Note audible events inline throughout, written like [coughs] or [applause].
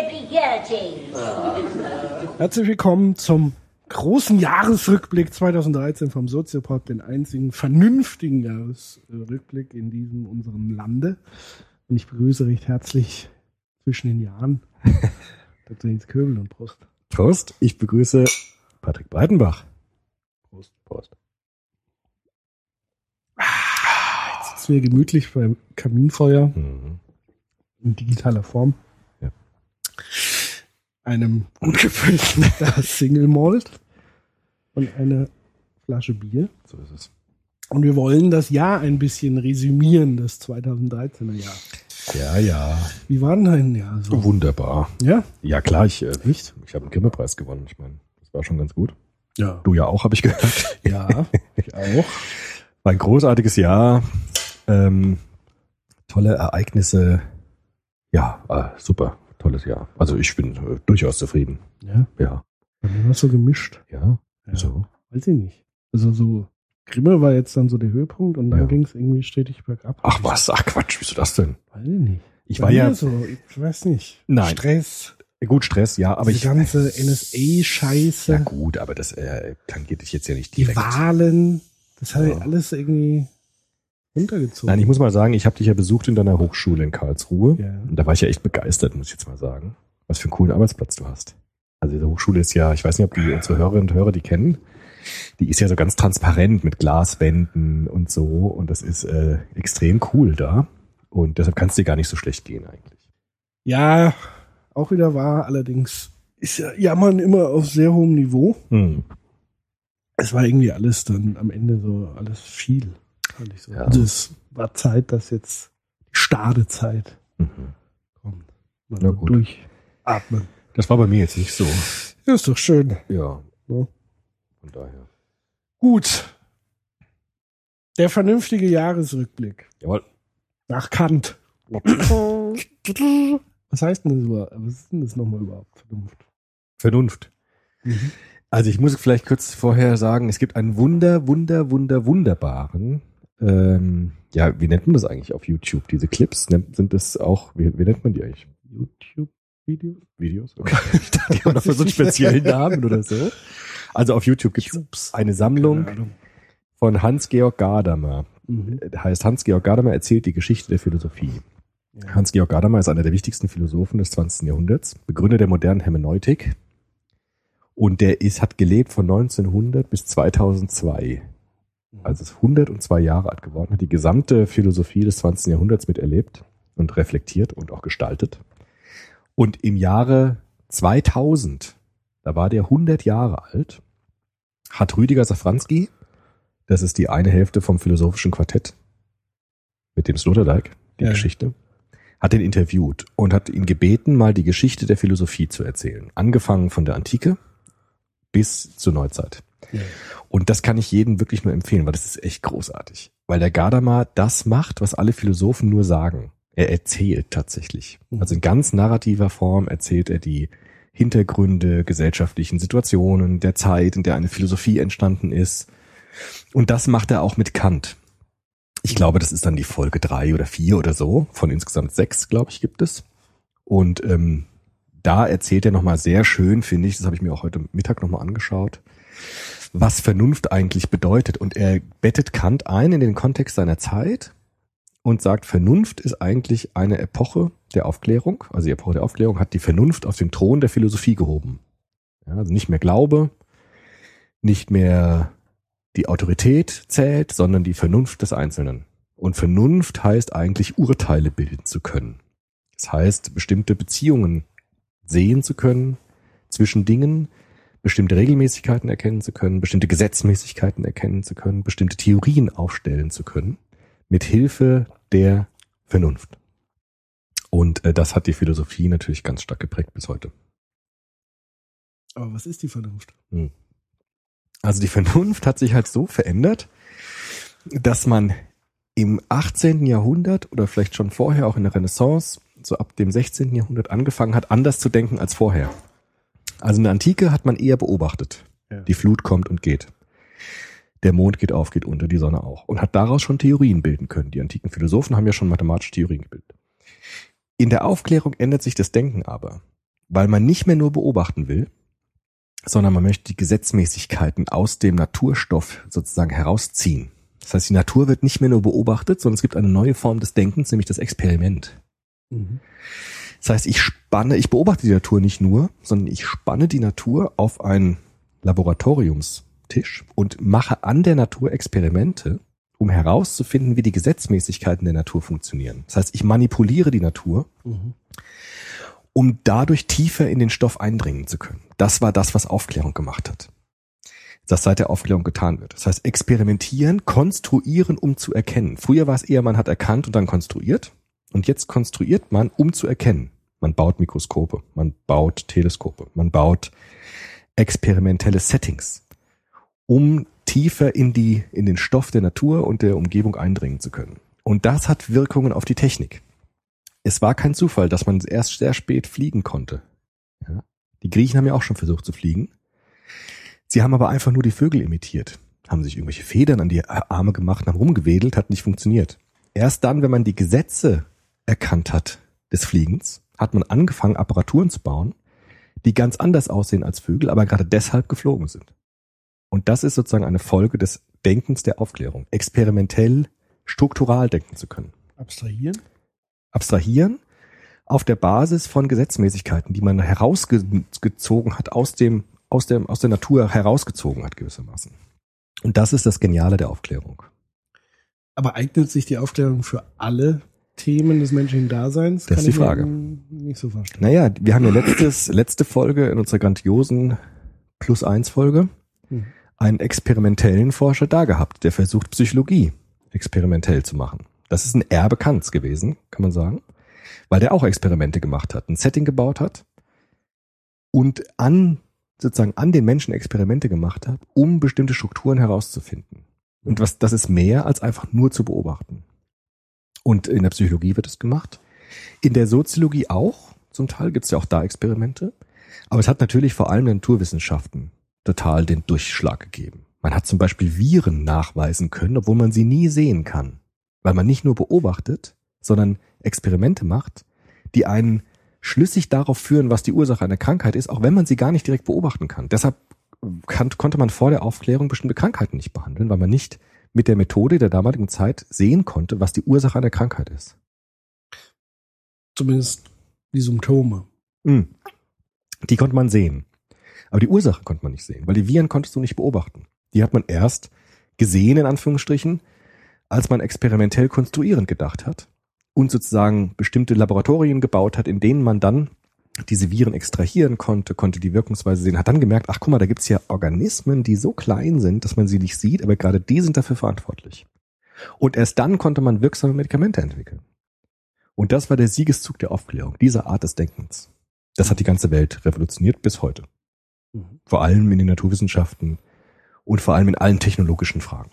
every year, James. Herzlich willkommen zum großen Jahresrückblick 2013 vom Soziopod, den einzigen vernünftigen Jahresrückblick in diesem unserem Lande. Und ich begrüße recht herzlich zwischen den Jahren [laughs] Dr. Jens Köbel und Prost. Prost, ich begrüße Patrick Breitenbach. Prost, Prost. Jetzt sitzen wir gemütlich beim Kaminfeuer Mhm. in digitaler Form. Einem gut gefüllten [laughs] Single Malt und einer Flasche Bier. So ist es. Und wir wollen das Jahr ein bisschen resümieren, das 2013er Jahr. Ja, ja. Wie war denn dein Jahr so? Wunderbar. Ja? Ja, klar, ich, äh, nicht. Ich habe einen Grimme-Preis gewonnen. Ich meine, das war schon ganz gut. Ja. Du ja auch, habe ich gehört. Ja, [laughs] ich auch. War ein großartiges Jahr. Ähm, tolle Ereignisse. Ja, äh, super. Tolles Jahr. Also ich bin äh, durchaus zufrieden. Ja, Ja. bei mir war es so gemischt. Ja. Ja. So. Weiß ich nicht. Also so, Grimme war jetzt dann so der Höhepunkt und dann Ja. ging es irgendwie stetig bergab. Ach was, ach Quatsch, wieso das denn? Weiß ich nicht. Ich Bei war ja so, ich weiß nicht. Nein. Stress, gut Stress, ja, aber aber die ich ganze NSA-Scheiße, ja gut, aber das äh, kann geht dich jetzt ja nicht die direkt. Wahlen, das hat Ja. alles irgendwie runtergezogen. Nein, ich muss mal sagen, ich habe dich ja besucht in deiner Hochschule in Karlsruhe. Ja. Und da war ich ja echt begeistert, muss ich jetzt mal sagen. Was für einen coolen Arbeitsplatz du hast. Also diese Hochschule ist ja, ich weiß nicht, ob die unsere Hörerinnen und Hörer die kennen. Die ist ja so ganz transparent mit Glaswänden und so. Und das ist äh, extrem cool da. Und deshalb kann es dir gar nicht so schlecht gehen eigentlich. ja, auch wieder wahr, allerdings ist ja Jammern immer auf sehr hohem Niveau. Hm. es war irgendwie alles dann am Ende so alles viel. Fand ich so. Ja. Also es war Zeit, dass jetzt die Stadezeit Mhm. kommt. Mal Na gut. durchatmen. Das war bei mir jetzt nicht so. Ja, ist doch schön. Ja. Ja. Von daher. Gut. Der vernünftige Jahresrückblick. Jawohl. Nach Kant. Was heißt denn das überhaupt? Was ist denn das nochmal überhaupt? Vernunft. Vernunft. Mhm. Also ich muss vielleicht kurz vorher sagen, es gibt einen wunder, wunder, wunder, wunderbaren, ähm, ja, wie nennt man das eigentlich auf YouTube? Diese Clips, sind das auch, wie, wie nennt man die eigentlich? YouTube-Video? Videos? Okay. [laughs] Ich dachte, die haben noch so einen speziellen [laughs] Namen oder so. Also auf YouTube gibt es eine Sammlung von Hans-Georg Gadamer. Mhm. Der heißt Hans-Georg Gadamer erzählt die Geschichte der Philosophie. Ja. Hans-Georg Gadamer ist einer der wichtigsten Philosophen des 20. Jahrhunderts, Begründer der modernen Hermeneutik. Und der ist, hat gelebt von 1900 bis 2002. Also ist 102 Jahre alt geworden, hat die gesamte Philosophie des 20. Jahrhunderts miterlebt und reflektiert und auch gestaltet. Und im Jahre 2000, da war der 100 Jahre alt, hat Rüdiger Safranski, das ist die eine Hälfte vom philosophischen Quartett, mit dem Sloterdijk, die Ja. Geschichte, hat ihn interviewt und hat ihn gebeten, mal die Geschichte der Philosophie zu erzählen. Angefangen von der Antike bis zur Neuzeit. Ja. Und das kann ich jedem wirklich nur empfehlen, weil das ist echt großartig. Weil der Gadamer das macht, was alle Philosophen nur sagen. Er erzählt tatsächlich. Mhm. Also in ganz narrativer Form erzählt er die Hintergründe, gesellschaftlichen Situationen, der Zeit, in der eine Philosophie entstanden ist. Und das macht er auch mit Kant. Ich glaube, das ist dann die Folge drei oder vier oder so. Von insgesamt sechs, glaube ich, gibt es. Und ähm, da erzählt er nochmal sehr schön, finde ich, das habe ich mir auch heute Mittag nochmal angeschaut, was Vernunft eigentlich bedeutet. Und er bettet Kant ein in den Kontext seiner Zeit und sagt, Vernunft ist eigentlich eine Epoche der Aufklärung. Also die Epoche der Aufklärung hat die Vernunft auf den Thron der Philosophie gehoben. Ja, also nicht mehr Glaube, nicht mehr die Autorität zählt, sondern die Vernunft des Einzelnen. Und Vernunft heißt eigentlich Urteile bilden zu können. Das heißt, bestimmte Beziehungen sehen zu können zwischen Dingen, bestimmte Regelmäßigkeiten erkennen zu können, bestimmte Gesetzmäßigkeiten erkennen zu können, bestimmte Theorien aufstellen zu können, mit Hilfe der Vernunft. Und äh, das hat die Philosophie natürlich ganz stark geprägt bis heute. Aber was ist die Vernunft? Also die Vernunft hat sich halt so verändert, dass man im 18. Jahrhundert oder vielleicht schon vorher auch in der Renaissance, so ab dem 16. Jahrhundert angefangen hat, anders zu denken als vorher. Also in der Antike hat man eher beobachtet. Ja. Die Flut kommt und geht. Der Mond geht auf, geht unter, die Sonne auch. Und hat daraus schon Theorien bilden können. Die antiken Philosophen haben ja schon mathematische Theorien gebildet. In der Aufklärung ändert sich das Denken aber, weil man nicht mehr nur beobachten will, sondern man möchte die Gesetzmäßigkeiten aus dem Naturstoff sozusagen herausziehen. Das heißt, die Natur wird nicht mehr nur beobachtet, sondern es gibt eine neue Form des Denkens, nämlich das Experiment. Das heißt, ich spanne, ich beobachte die Natur nicht nur, sondern ich spanne die Natur auf einen Laboratoriumstisch und mache an der Natur Experimente, um herauszufinden, wie die Gesetzmäßigkeiten der Natur funktionieren. Das heißt, ich manipuliere die Natur, um dadurch tiefer in den Stoff eindringen zu können. Das war das, was Aufklärung gemacht hat. Das seit der Aufklärung getan wird. Das heißt, experimentieren, konstruieren, um zu erkennen. Früher war es eher, man hat erkannt und dann konstruiert. Und jetzt konstruiert man, um zu erkennen. Man baut Mikroskope, man baut Teleskope, man baut experimentelle Settings, um tiefer in die, in den Stoff der Natur und der Umgebung eindringen zu können. Und das hat Wirkungen auf die Technik. Es war kein Zufall, dass man erst sehr spät fliegen konnte. Ja. Die Griechen haben ja auch schon versucht zu fliegen. Sie haben aber einfach nur die Vögel imitiert, haben sich irgendwelche Federn an die Arme gemacht, haben rumgewedelt, hat nicht funktioniert. Erst dann, wenn man die Gesetze erkannt hat des Fliegens, hat man angefangen, Apparaturen zu bauen, die ganz anders aussehen als Vögel, aber gerade deshalb geflogen sind. Und das ist sozusagen eine Folge des Denkens der Aufklärung, experimentell, struktural denken zu können. Abstrahieren? Abstrahieren auf der Basis von Gesetzmäßigkeiten, die man herausgezogen hat aus dem, aus der, aus der Natur herausgezogen hat gewissermaßen. Und das ist das Geniale der Aufklärung. Aber eignet sich die Aufklärung für alle Themen des menschlichen Daseins? Das ist die Frage. Nicht so vorstellen. Naja, wir haben ja letztes, letzte Folge in unserer grandiosen Plus eins Folge Mhm. einen experimentellen Forscher da gehabt, der versucht, Psychologie experimentell zu machen. Das ist ein Erbe Kants gewesen, kann man sagen, weil der auch Experimente gemacht hat, ein Setting gebaut hat und an, sozusagen an den Menschen Experimente gemacht hat, um bestimmte Strukturen herauszufinden. Und was, das ist mehr als einfach nur zu beobachten. Und in der Psychologie wird es gemacht. In der Soziologie auch. Zum Teil gibt es ja auch da Experimente. Aber es hat natürlich vor allem in den Naturwissenschaften total den Durchschlag gegeben. Man hat zum Beispiel Viren nachweisen können, obwohl man sie nie sehen kann. Weil man nicht nur beobachtet, sondern Experimente macht, die einen schlüssig darauf führen, was die Ursache einer Krankheit ist, auch wenn man sie gar nicht direkt beobachten kann. Deshalb kann, konnte man vor der Aufklärung bestimmte Krankheiten nicht behandeln, weil man nicht mit der Methode der damaligen Zeit sehen konnte, was die Ursache einer Krankheit ist. Zumindest die Symptome. Mm. Die konnte man sehen. Aber die Ursache konnte man nicht sehen, weil die Viren konntest du nicht beobachten. Die hat man erst gesehen, in Anführungsstrichen, als man experimentell konstruierend gedacht hat und sozusagen bestimmte Laboratorien gebaut hat, in denen man dann diese Viren extrahieren konnte, konnte die Wirkungsweise sehen, hat dann gemerkt, ach guck mal, da gibt's ja Organismen, die so klein sind, dass man sie nicht sieht, aber gerade die sind dafür verantwortlich. Und erst dann konnte man wirksame Medikamente entwickeln. Und das war der Siegeszug der Aufklärung, dieser Art des Denkens. Das hat die ganze Welt revolutioniert bis heute. Vor allem in den Naturwissenschaften und vor allem in allen technologischen Fragen.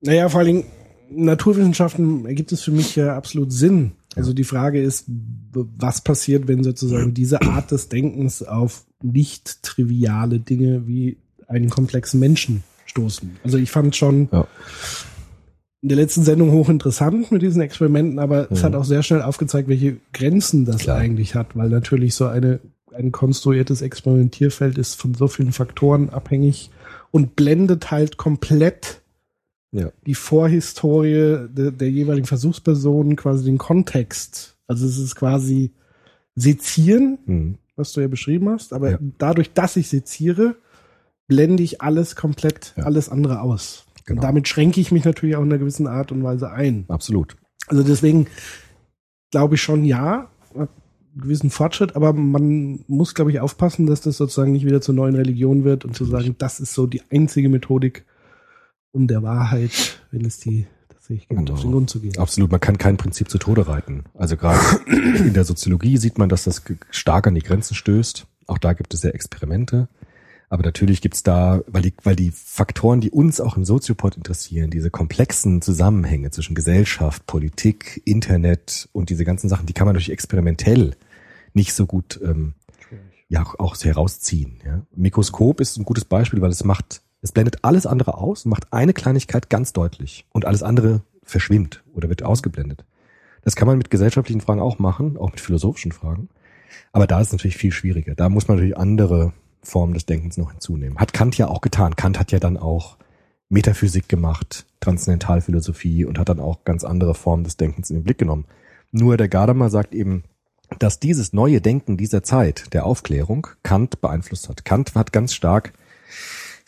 Naja, vor allen Dingen, Naturwissenschaften ergibt es für mich ja absolut Sinn. Also die Frage ist, was passiert, wenn sozusagen diese Art des Denkens auf nicht triviale Dinge wie einen komplexen Menschen stoßen. Also ich fand schon Ja. in der letzten Sendung hochinteressant mit diesen Experimenten, aber es Mhm. hat auch sehr schnell aufgezeigt, welche Grenzen das Klar. eigentlich hat, weil natürlich so eine, ein konstruiertes Experimentierfeld ist von so vielen Faktoren abhängig und blendet halt komplett Ja. die Vorhistorie der, der jeweiligen Versuchspersonen, quasi den Kontext. Also es ist quasi sezieren, Mhm. was du ja beschrieben hast, aber Ja. dadurch, dass ich seziere, blende ich alles komplett, Ja. alles andere aus. Genau. Und damit schränke ich mich natürlich auch in einer gewissen Art und Weise ein. Absolut. Also deswegen glaube ich schon, ja, einen gewissen Fortschritt, aber man muss, glaube ich, aufpassen, dass das sozusagen nicht wieder zur neuen Religion wird und zu sagen, das ist so die einzige Methodik um der Wahrheit, wenn es die, das Fähigkeit, Genau. auf den Grund zu gehen. Absolut, man kann kein Prinzip zu Tode reiten. Also gerade in der Soziologie sieht man, dass das stark an die Grenzen stößt. Auch da gibt es ja Experimente. Aber natürlich gibt's da, weil die, weil die Faktoren, die uns auch im Soziopod interessieren, diese komplexen Zusammenhänge zwischen Gesellschaft, Politik, Internet und diese ganzen Sachen, die kann man durch experimentell nicht so gut ähm, ja auch, auch herausziehen. Ja. Mikroskop ist ein gutes Beispiel, weil es macht, es blendet alles andere aus und macht eine Kleinigkeit ganz deutlich und alles andere verschwimmt oder wird ausgeblendet. Das kann man mit gesellschaftlichen Fragen auch machen, auch mit philosophischen Fragen. Aber da ist es natürlich viel schwieriger. Da muss man natürlich andere Formen des Denkens noch hinzunehmen. Hat Kant ja auch getan. Kant hat ja dann auch Metaphysik gemacht, Transzendentalphilosophie und hat dann auch ganz andere Formen des Denkens in den Blick genommen. Nur der Gadamer sagt eben, dass dieses neue Denken dieser Zeit, der Aufklärung, Kant beeinflusst hat. Kant hat ganz stark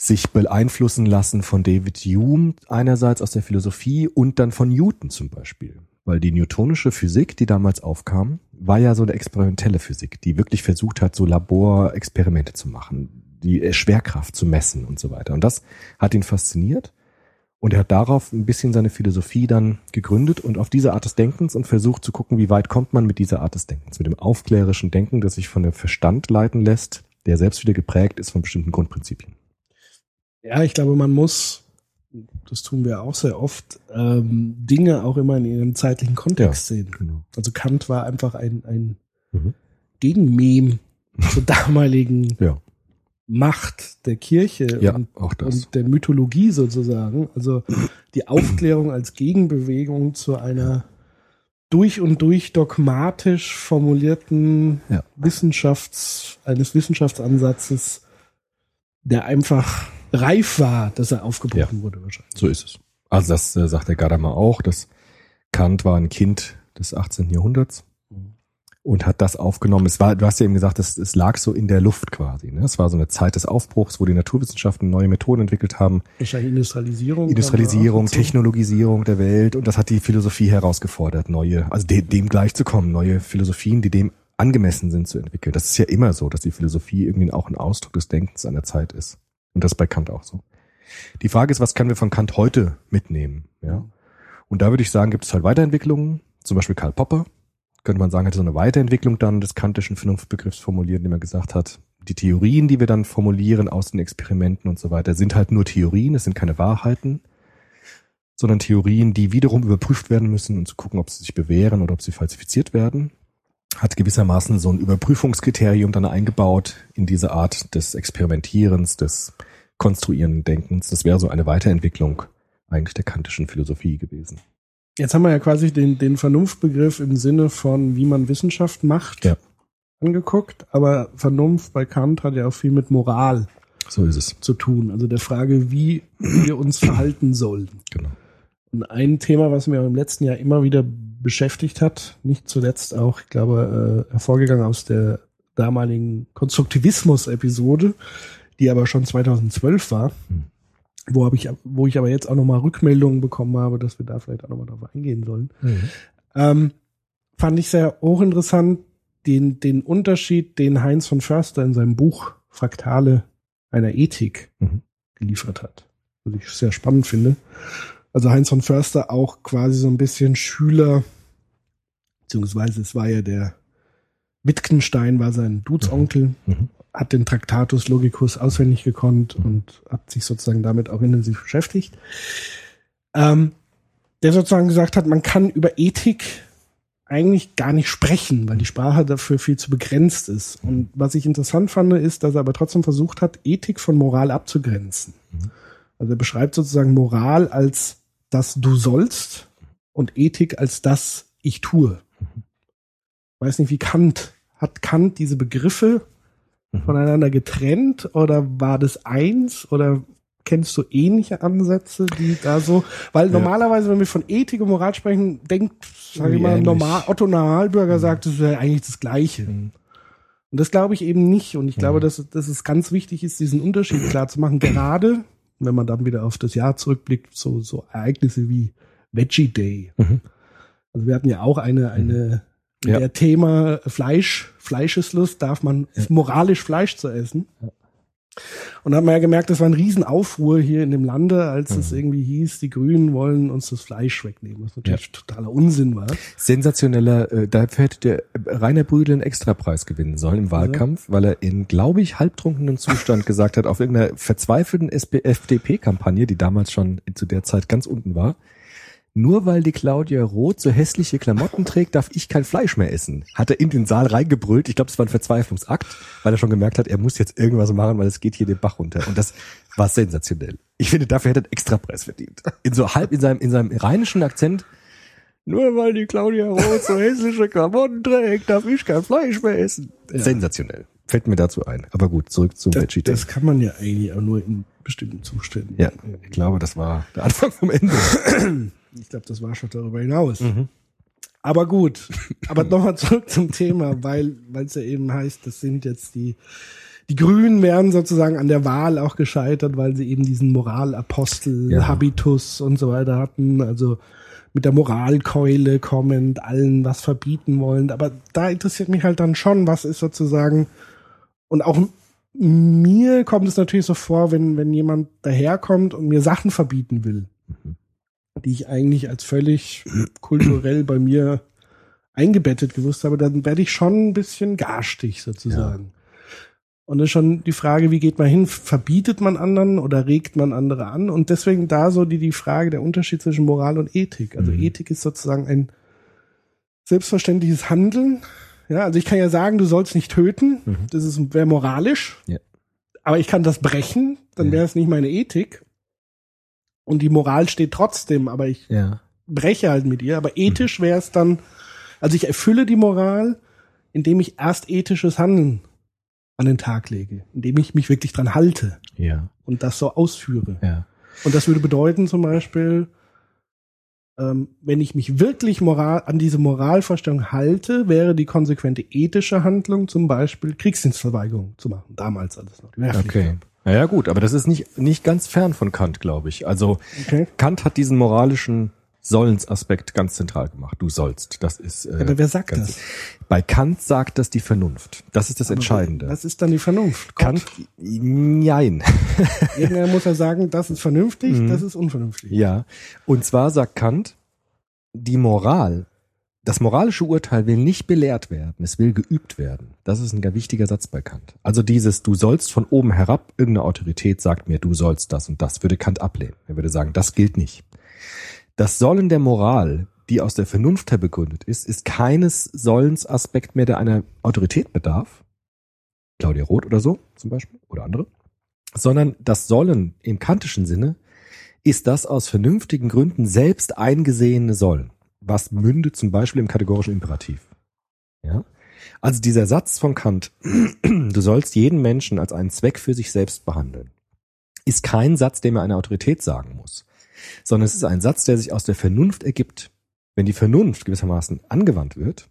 sich beeinflussen lassen von David Hume einerseits aus der Philosophie und dann von Newton zum Beispiel. Weil die newtonische Physik, die damals aufkam, war ja so eine experimentelle Physik, die wirklich versucht hat, so Laborexperimente zu machen, die Schwerkraft zu messen und so weiter. Und das hat ihn fasziniert. Und er hat darauf ein bisschen seine Philosophie dann gegründet und auf diese Art des Denkens und versucht zu gucken, wie weit kommt man mit dieser Art des Denkens, mit dem aufklärerischen Denken, das sich von dem Verstand leiten lässt, der selbst wieder geprägt ist von bestimmten Grundprinzipien. Ja, ich glaube, man muss, das tun wir auch sehr oft, ähm, Dinge auch immer in ihrem zeitlichen Kontext sehen. Genau. Also Kant war einfach ein, ein Mhm. Gegenmem [laughs] zur damaligen Ja, Macht der Kirche ja, und, und der Mythologie sozusagen. Also die Aufklärung als Gegenbewegung zu einer durch und durch dogmatisch formulierten Ja. Wissenschafts, eines Wissenschaftsansatzes, der einfach reif war, dass er aufgebrochen wurde wahrscheinlich. So ist es. Also das äh, sagt der Gadamer auch, dass Kant war ein Kind des 18. Jahrhunderts und hat das aufgenommen. Es war, du hast ja eben gesagt, es, es lag so in der Luft quasi. Ne? Es war so eine Zeit des Aufbruchs, wo die Naturwissenschaften neue Methoden entwickelt haben. Wahrscheinlich Industrialisierung. Industrialisierung. Technologisierung der Welt und das hat die Philosophie herausgefordert, neue, also de, dem gleichzukommen, neue Philosophien, die dem angemessen sind zu entwickeln. Das ist ja immer so, dass die Philosophie irgendwie auch ein Ausdruck des Denkens an der Zeit ist. Und das ist bei Kant auch so. Die Frage ist, was können wir von Kant heute mitnehmen? Ja. Und da würde ich sagen, gibt es halt Weiterentwicklungen, zum Beispiel Karl Popper, könnte man sagen, hat so eine Weiterentwicklung dann des kantischen Vernunftbegriffs formuliert, indem er gesagt hat, die Theorien, die wir dann formulieren aus den Experimenten und so weiter, sind halt nur Theorien, es sind keine Wahrheiten, sondern Theorien, die wiederum überprüft werden müssen, um zu gucken, ob sie sich bewähren oder ob sie falsifiziert werden. Hat gewissermaßen so ein Überprüfungskriterium dann eingebaut in diese Art des Experimentierens, des konstruierenden Denkens. Das wäre so eine Weiterentwicklung eigentlich der kantischen Philosophie gewesen. Jetzt haben wir ja quasi den, den Vernunftbegriff im Sinne von, wie man Wissenschaft macht, Ja. angeguckt. Aber Vernunft bei Kant hat ja auch viel mit Moral So ist es. zu tun. Also der Frage, wie wir uns verhalten sollen. Genau. Und ein Thema, was mir im letzten Jahr immer wieder beschäftigt hat, nicht zuletzt auch, ich glaube, äh, hervorgegangen aus der damaligen Konstruktivismus-Episode, die aber schon 2012 war, Hm. wo, hab ich, wo ich aber jetzt auch nochmal Rückmeldungen bekommen habe, dass wir da vielleicht auch nochmal drauf eingehen sollen. Ähm, fand ich sehr hochinteressant, den, den Unterschied, den Heinz von Förster in seinem Buch Fraktale einer Ethik Mhm. geliefert hat. Was ich sehr spannend finde. Also Heinz von Förster auch quasi so ein bisschen Schüler, beziehungsweise es war ja der Wittgenstein war sein Dudesonkel, Mhm. Hat den Tractatus Logicus auswendig gekonnt und hat sich sozusagen damit auch intensiv beschäftigt. Ähm, der sozusagen gesagt hat, man kann über Ethik eigentlich gar nicht sprechen, weil die Sprache dafür viel zu begrenzt ist. Und was ich interessant fand, ist, dass er aber trotzdem versucht hat, Ethik von Moral abzugrenzen. Also er beschreibt sozusagen Moral als das du sollst und Ethik als das ich tue. Weiß nicht, wie Kant, hat Kant diese Begriffe voneinander getrennt oder war das eins oder kennst du ähnliche Ansätze, die da so, weil normalerweise, wenn wir von Ethik und Moral sprechen, denkt, sage ich mal, normal, Otto Normalbürger sagt, das ist ja eigentlich das Gleiche. Und das glaube ich eben nicht. Und ich glaube, dass, dass es ganz wichtig ist, diesen Unterschied klar zu machen. Gerade, wenn man dann wieder auf das Jahr zurückblickt, so, so Ereignisse wie Veggie Day. Mhm. Also wir hatten ja auch eine, eine, in Ja. der Thema Fleisch, Fleischeslust, darf man moralisch Fleisch zu essen. Und da hat man ja gemerkt, das war ein Riesenaufruhr hier in dem Lande, als es irgendwie hieß, die Grünen wollen uns das Fleisch wegnehmen, was natürlich totaler Unsinn war. Sensationeller, äh, dafür hätte der Rainer Brüdel einen Extrapreis gewinnen sollen im Wahlkampf, weil er in, glaube ich, halbtrunkenen Zustand gesagt hat, auf irgendeiner verzweifelten FDP-Kampagne, die damals schon zu der Zeit ganz unten war, nur weil die Claudia Roth so hässliche Klamotten trägt, darf ich kein Fleisch mehr essen. Hat er in den Saal reingebrüllt. Ich glaube, es war ein Verzweiflungsakt, weil er schon gemerkt hat, er muss jetzt irgendwas machen, weil es geht hier den Bach runter. Und das war sensationell. Ich finde, dafür hätte er einen Extrapreis verdient. In so halb, in seinem, in seinem rheinischen Akzent, nur weil die Claudia Roth so hässliche Klamotten trägt, darf ich kein Fleisch mehr essen. Sensationell. Fällt mir dazu ein. Aber gut, zurück zum Das, Veggie Day. das kann man ja eigentlich auch nur in bestimmten Zuständen. Ja, ich glaube, das war der Anfang vom Ende. [clears throat] Ich glaube, das war schon darüber hinaus. Mhm. Aber gut. [laughs] Aber nochmal zurück zum Thema, weil es ja eben heißt, das sind jetzt die die Grünen wären sozusagen an der Wahl auch gescheitert, weil sie eben diesen Moralapostel, Ja. Habitus und so weiter hatten. Also mit der Moralkeule kommend, allen was verbieten wollen. Aber da interessiert mich halt dann schon, was ist sozusagen und auch mir kommt es natürlich so vor, wenn, wenn jemand daherkommt und mir Sachen verbieten will, die ich eigentlich als völlig kulturell bei mir eingebettet gewusst habe, dann werde ich schon ein bisschen garstig sozusagen. Und das ist schon die Frage, wie geht man hin? Verbietet man anderen oder regt man andere an? Und deswegen da so die, die Frage der Unterschied zwischen Moral und Ethik. Also Mhm. Ethik ist sozusagen ein selbstverständliches Handeln. Ja, also ich kann ja sagen, du sollst nicht töten. Mhm. Das ist wäre moralisch. Ja. Aber ich kann das brechen, dann Ja. wäre es nicht meine Ethik. Und die Moral steht trotzdem, aber ich Ja. breche halt mit ihr. Aber ethisch wäre es dann, also ich erfülle die Moral, indem ich erst ethisches Handeln an den Tag lege, indem ich mich wirklich dran halte Ja. und das so ausführe. Ja. Und das würde bedeuten zum Beispiel, ähm, wenn ich mich wirklich moral, an diese Moralvorstellung halte, wäre die konsequente ethische Handlung zum Beispiel Kriegsdienstverweigerung zu machen. Damals alles noch. Okay. gab. Ja, ja, gut, aber das ist nicht, nicht ganz fern von Kant, glaube ich. Also Okay. Kant hat diesen moralischen Sollensaspekt ganz zentral gemacht. Du sollst. Das ist. Äh, Aber wer sagt das? Bei Kant sagt das die Vernunft. Das ist das Entscheidende. Was ist dann die Vernunft? Gott. Kant, nein. [laughs] Irgendwer muss ja sagen, das ist vernünftig, Mhm. das ist unvernünftig. Ja. Und zwar sagt Kant, die Moral, das moralische Urteil will nicht belehrt werden, es will geübt werden. Das ist ein ganz wichtiger Satz bei Kant. Also dieses, du sollst von oben herab, irgendeine Autorität sagt mir, du sollst das und das, würde Kant ablehnen. Er würde sagen, das gilt nicht. Das Sollen der Moral, die aus der Vernunft her begründet ist, ist keines Sollensaspekt mehr, der einer Autorität bedarf. Claudia Roth oder so zum Beispiel oder andere. Sondern das Sollen im kantischen Sinne ist das aus vernünftigen Gründen selbst eingesehene Sollen, was mündet zum Beispiel im kategorischen Imperativ. Ja? Also dieser Satz von Kant, [clears throat] du sollst jeden Menschen als einen Zweck für sich selbst behandeln, ist kein Satz, den mir eine Autorität sagen muss, sondern es ist ein Satz, der sich aus der Vernunft ergibt. Wenn die Vernunft gewissermaßen angewandt wird,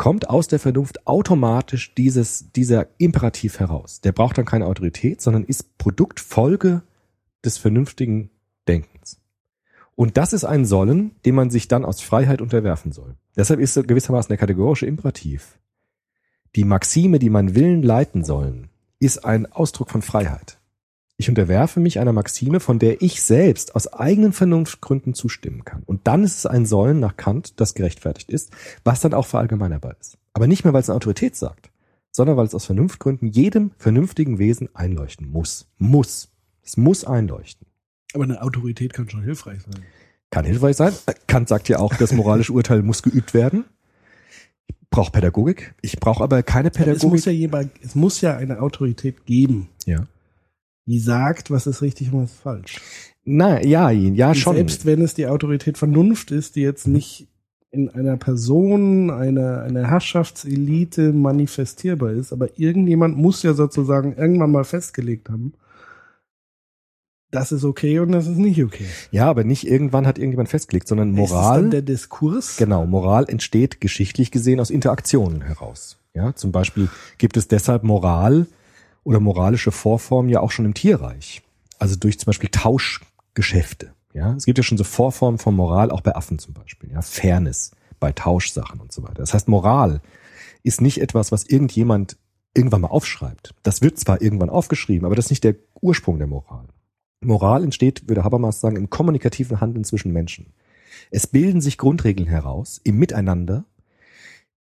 kommt aus der Vernunft automatisch dieses, dieser Imperativ heraus. Der braucht dann keine Autorität, sondern ist Produkt, Folge des vernünftigen. Und das ist ein Sollen, dem man sich dann aus Freiheit unterwerfen soll. Deshalb ist so gewissermaßen der kategorische Imperativ. Die Maxime, die mein Willen leiten sollen, ist ein Ausdruck von Freiheit. Ich unterwerfe mich einer Maxime, von der ich selbst aus eigenen Vernunftgründen zustimmen kann. Und dann ist es ein Sollen nach Kant, das gerechtfertigt ist, was dann auch verallgemeinerbar ist. Aber nicht mehr, weil es eine Autorität sagt, sondern weil es aus Vernunftgründen jedem vernünftigen Wesen einleuchten muss. Muss. Es muss einleuchten. Aber eine Autorität kann schon hilfreich sein. Kann hilfreich sein. Kant sagt ja auch, das moralische Urteil muss geübt werden. Ich brauche Pädagogik. Ich brauche aber keine Es muss Pädagogik. ja jemand, es muss ja eine Autorität geben, Ja. die sagt, was ist richtig und was ist falsch. Na, ja, ja, schon. Selbst wenn es die Autorität Vernunft ist, die jetzt nicht in einer Person, einer, einer Herrschaftselite manifestierbar ist, aber irgendjemand muss ja sozusagen irgendwann mal festgelegt haben, das ist okay und das ist nicht okay. Ja, aber nicht irgendwann hat irgendjemand festgelegt, sondern Ist Moral. dann der Diskurs? Genau, Moral entsteht geschichtlich gesehen aus Interaktionen heraus. Ja, zum Beispiel gibt es deshalb Moral oder moralische Vorformen ja auch schon im Tierreich. Also durch zum Beispiel Tauschgeschäfte. Ja, es gibt ja schon so Vorformen von Moral auch bei Affen zum Beispiel. Ja, Fairness bei Tauschsachen und so weiter. Das heißt, Moral ist nicht etwas, was irgendjemand irgendwann mal aufschreibt. Das wird zwar irgendwann aufgeschrieben, aber das ist nicht der Ursprung der Moral. Moral entsteht, würde Habermas sagen, im kommunikativen Handeln zwischen Menschen. Es bilden sich Grundregeln heraus im Miteinander,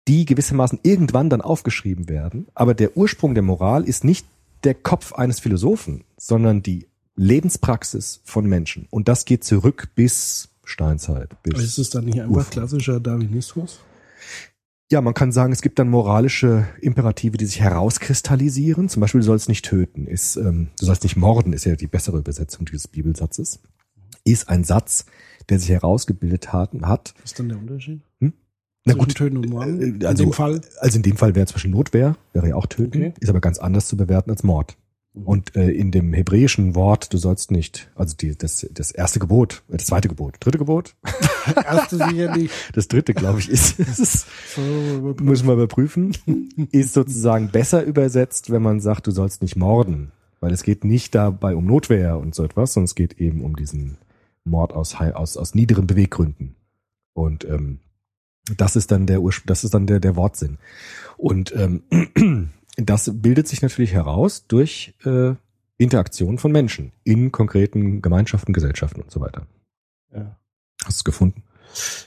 die gewissermaßen irgendwann dann aufgeschrieben werden. Aber der Ursprung der Moral ist nicht der Kopf eines Philosophen, sondern die Lebenspraxis von Menschen. Und das geht zurück bis Steinzeit. Bis Ist es dann nicht einfach Urform. klassischer Darwinismus? Ja, man kann sagen, es gibt dann moralische Imperative, die sich herauskristallisieren. Zum Beispiel, du sollst nicht töten. Ist, ähm, du sollst nicht morden, ist ja die bessere Übersetzung dieses Bibelsatzes. Ist ein Satz, der sich herausgebildet hat. hat. Was ist dann der Unterschied? Hm? Na gut, Töten und Morden? äh, In also- dem Fall? also in dem Fall wäre zwischen Notwehr, wäre ja auch töten, Okay. ist aber ganz anders zu bewerten als Mord. Und äh, in dem hebräischen Wort, du sollst nicht, also die, das, das erste Gebot, äh, das zweite Gebot, dritte Gebot, [laughs] Erste sicherlich. das dritte, glaube ich, ist, muss ich mal überprüfen, ist sozusagen besser übersetzt, wenn man sagt, du sollst nicht morden. Weil es geht nicht dabei um Notwehr und so etwas, sondern es geht eben um diesen Mord aus, aus, aus niederen Beweggründen. Und ähm, das ist dann der Urspr das ist dann der, der Wortsinn. Und ähm, das bildet sich natürlich heraus durch äh, Interaktion von Menschen in konkreten Gemeinschaften, Gesellschaften und so weiter. Ja. Hast du es gefunden?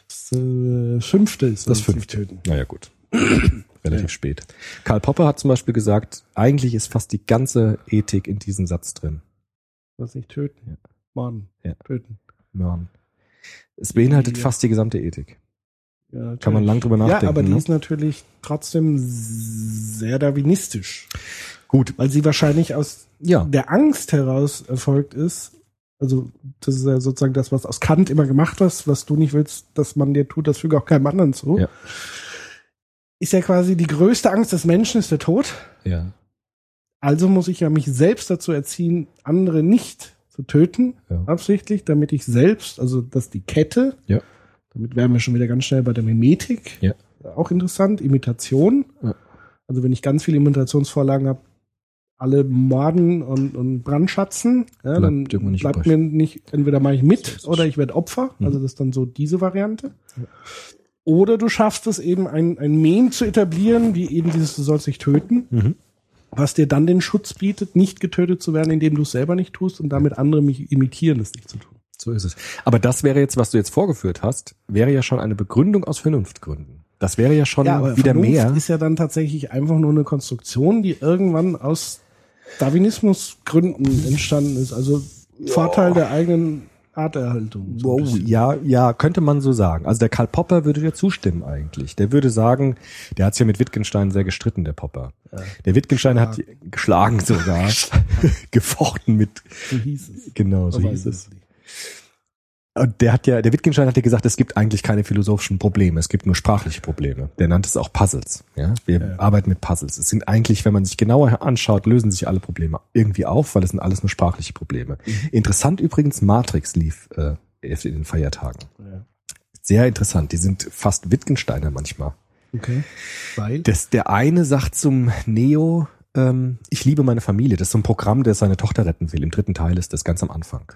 Das äh, fünfte ist Das nicht fünfte. töten. Naja, gut. [clears throat] Relativ Ja. spät. Karl Popper hat zum Beispiel gesagt, eigentlich ist fast die ganze Ethik in diesem Satz drin. Sollst nicht töten. Ja. Morden. Ja. Töten. Mörn. Es beinhaltet Ja. fast die gesamte Ethik. Ja, Kann man lang drüber nachdenken. Ja, aber die ne? ist natürlich trotzdem sehr darwinistisch. Gut. Weil sie wahrscheinlich aus Ja. der Angst heraus erfolgt ist. Also, das ist ja sozusagen das, was aus Kant immer gemacht hast, was du nicht willst, dass man dir tut, das füge auch keinem anderen zu. Ja. Ist ja quasi die größte Angst des Menschen ist der Tod. Ja. Also muss ich ja mich selbst dazu erziehen, andere nicht zu töten, Ja. absichtlich, damit ich selbst, also dass die Kette, Ja. Damit wären wir schon wieder ganz schnell bei der Mimetik, Ja. auch interessant, Imitation. Ja. Also wenn ich ganz viele Imitationsvorlagen habe, alle morden und, und brandschatzen, ja, Bleibt dann bleibt übrig. mir nicht, entweder mache ich mit oder ich werde Opfer, Mhm. also das ist dann so diese Variante. Oder du schaffst es eben, ein, ein Mem zu etablieren, wie eben dieses, du sollst nicht töten, Mhm. was dir dann den Schutz bietet, nicht getötet zu werden, indem du es selber nicht tust und damit andere mich imitieren, es nicht zu tun. So ist es. Aber das wäre jetzt, was du jetzt vorgeführt hast, wäre ja schon eine Begründung aus Vernunftgründen. Das wäre ja schon wieder Vernunft mehr. ist ja dann tatsächlich einfach nur eine Konstruktion, die irgendwann aus Darwinismusgründen entstanden ist. Also Vorteil der eigenen Arterhaltung. so Wow, ja, ja, könnte man so sagen. Also der Karl Popper würde dir zustimmen eigentlich. Der würde sagen, der hat sich ja mit Wittgenstein sehr gestritten, der Popper. Der Wittgenstein hat geschlagen sogar, [laughs] [laughs] gefochten mit, So hieß es. genau, so Aber hieß es. nicht. Und der hat ja, der Wittgenstein hat ja gesagt, es gibt eigentlich keine philosophischen Probleme, es gibt nur sprachliche Probleme. Der nannte es auch Puzzles. Ja, wir Ja. arbeiten mit Puzzles. Es sind eigentlich, wenn man sich genauer anschaut, lösen sich alle Probleme irgendwie auf, weil es sind alles nur sprachliche Probleme. Interessant übrigens, Matrix lief äh, in den Feiertagen. Ja. Sehr interessant. Die sind fast Wittgensteiner manchmal. Okay. Weil? Das, der eine sagt zum Neo, ähm, ich liebe meine Familie. Das ist so ein Programm, der seine Tochter retten will. Im dritten Teil ist das ganz am Anfang.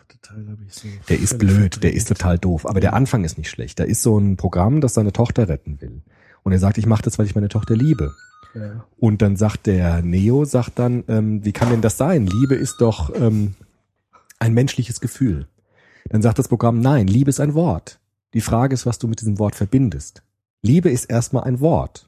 So Der ist blöd, der ist total doof. Aber der Anfang ist nicht schlecht. Da ist so ein Programm, das seine Tochter retten will. Und er sagt, ich mache das, weil ich meine Tochter liebe. Ja. Und dann sagt der Neo, sagt dann, ähm, wie kann denn das sein? Liebe ist doch ähm, ein menschliches Gefühl. Dann sagt das Programm, nein, Liebe ist ein Wort. Die Frage ist, was du mit diesem Wort verbindest. Liebe ist erstmal ein Wort.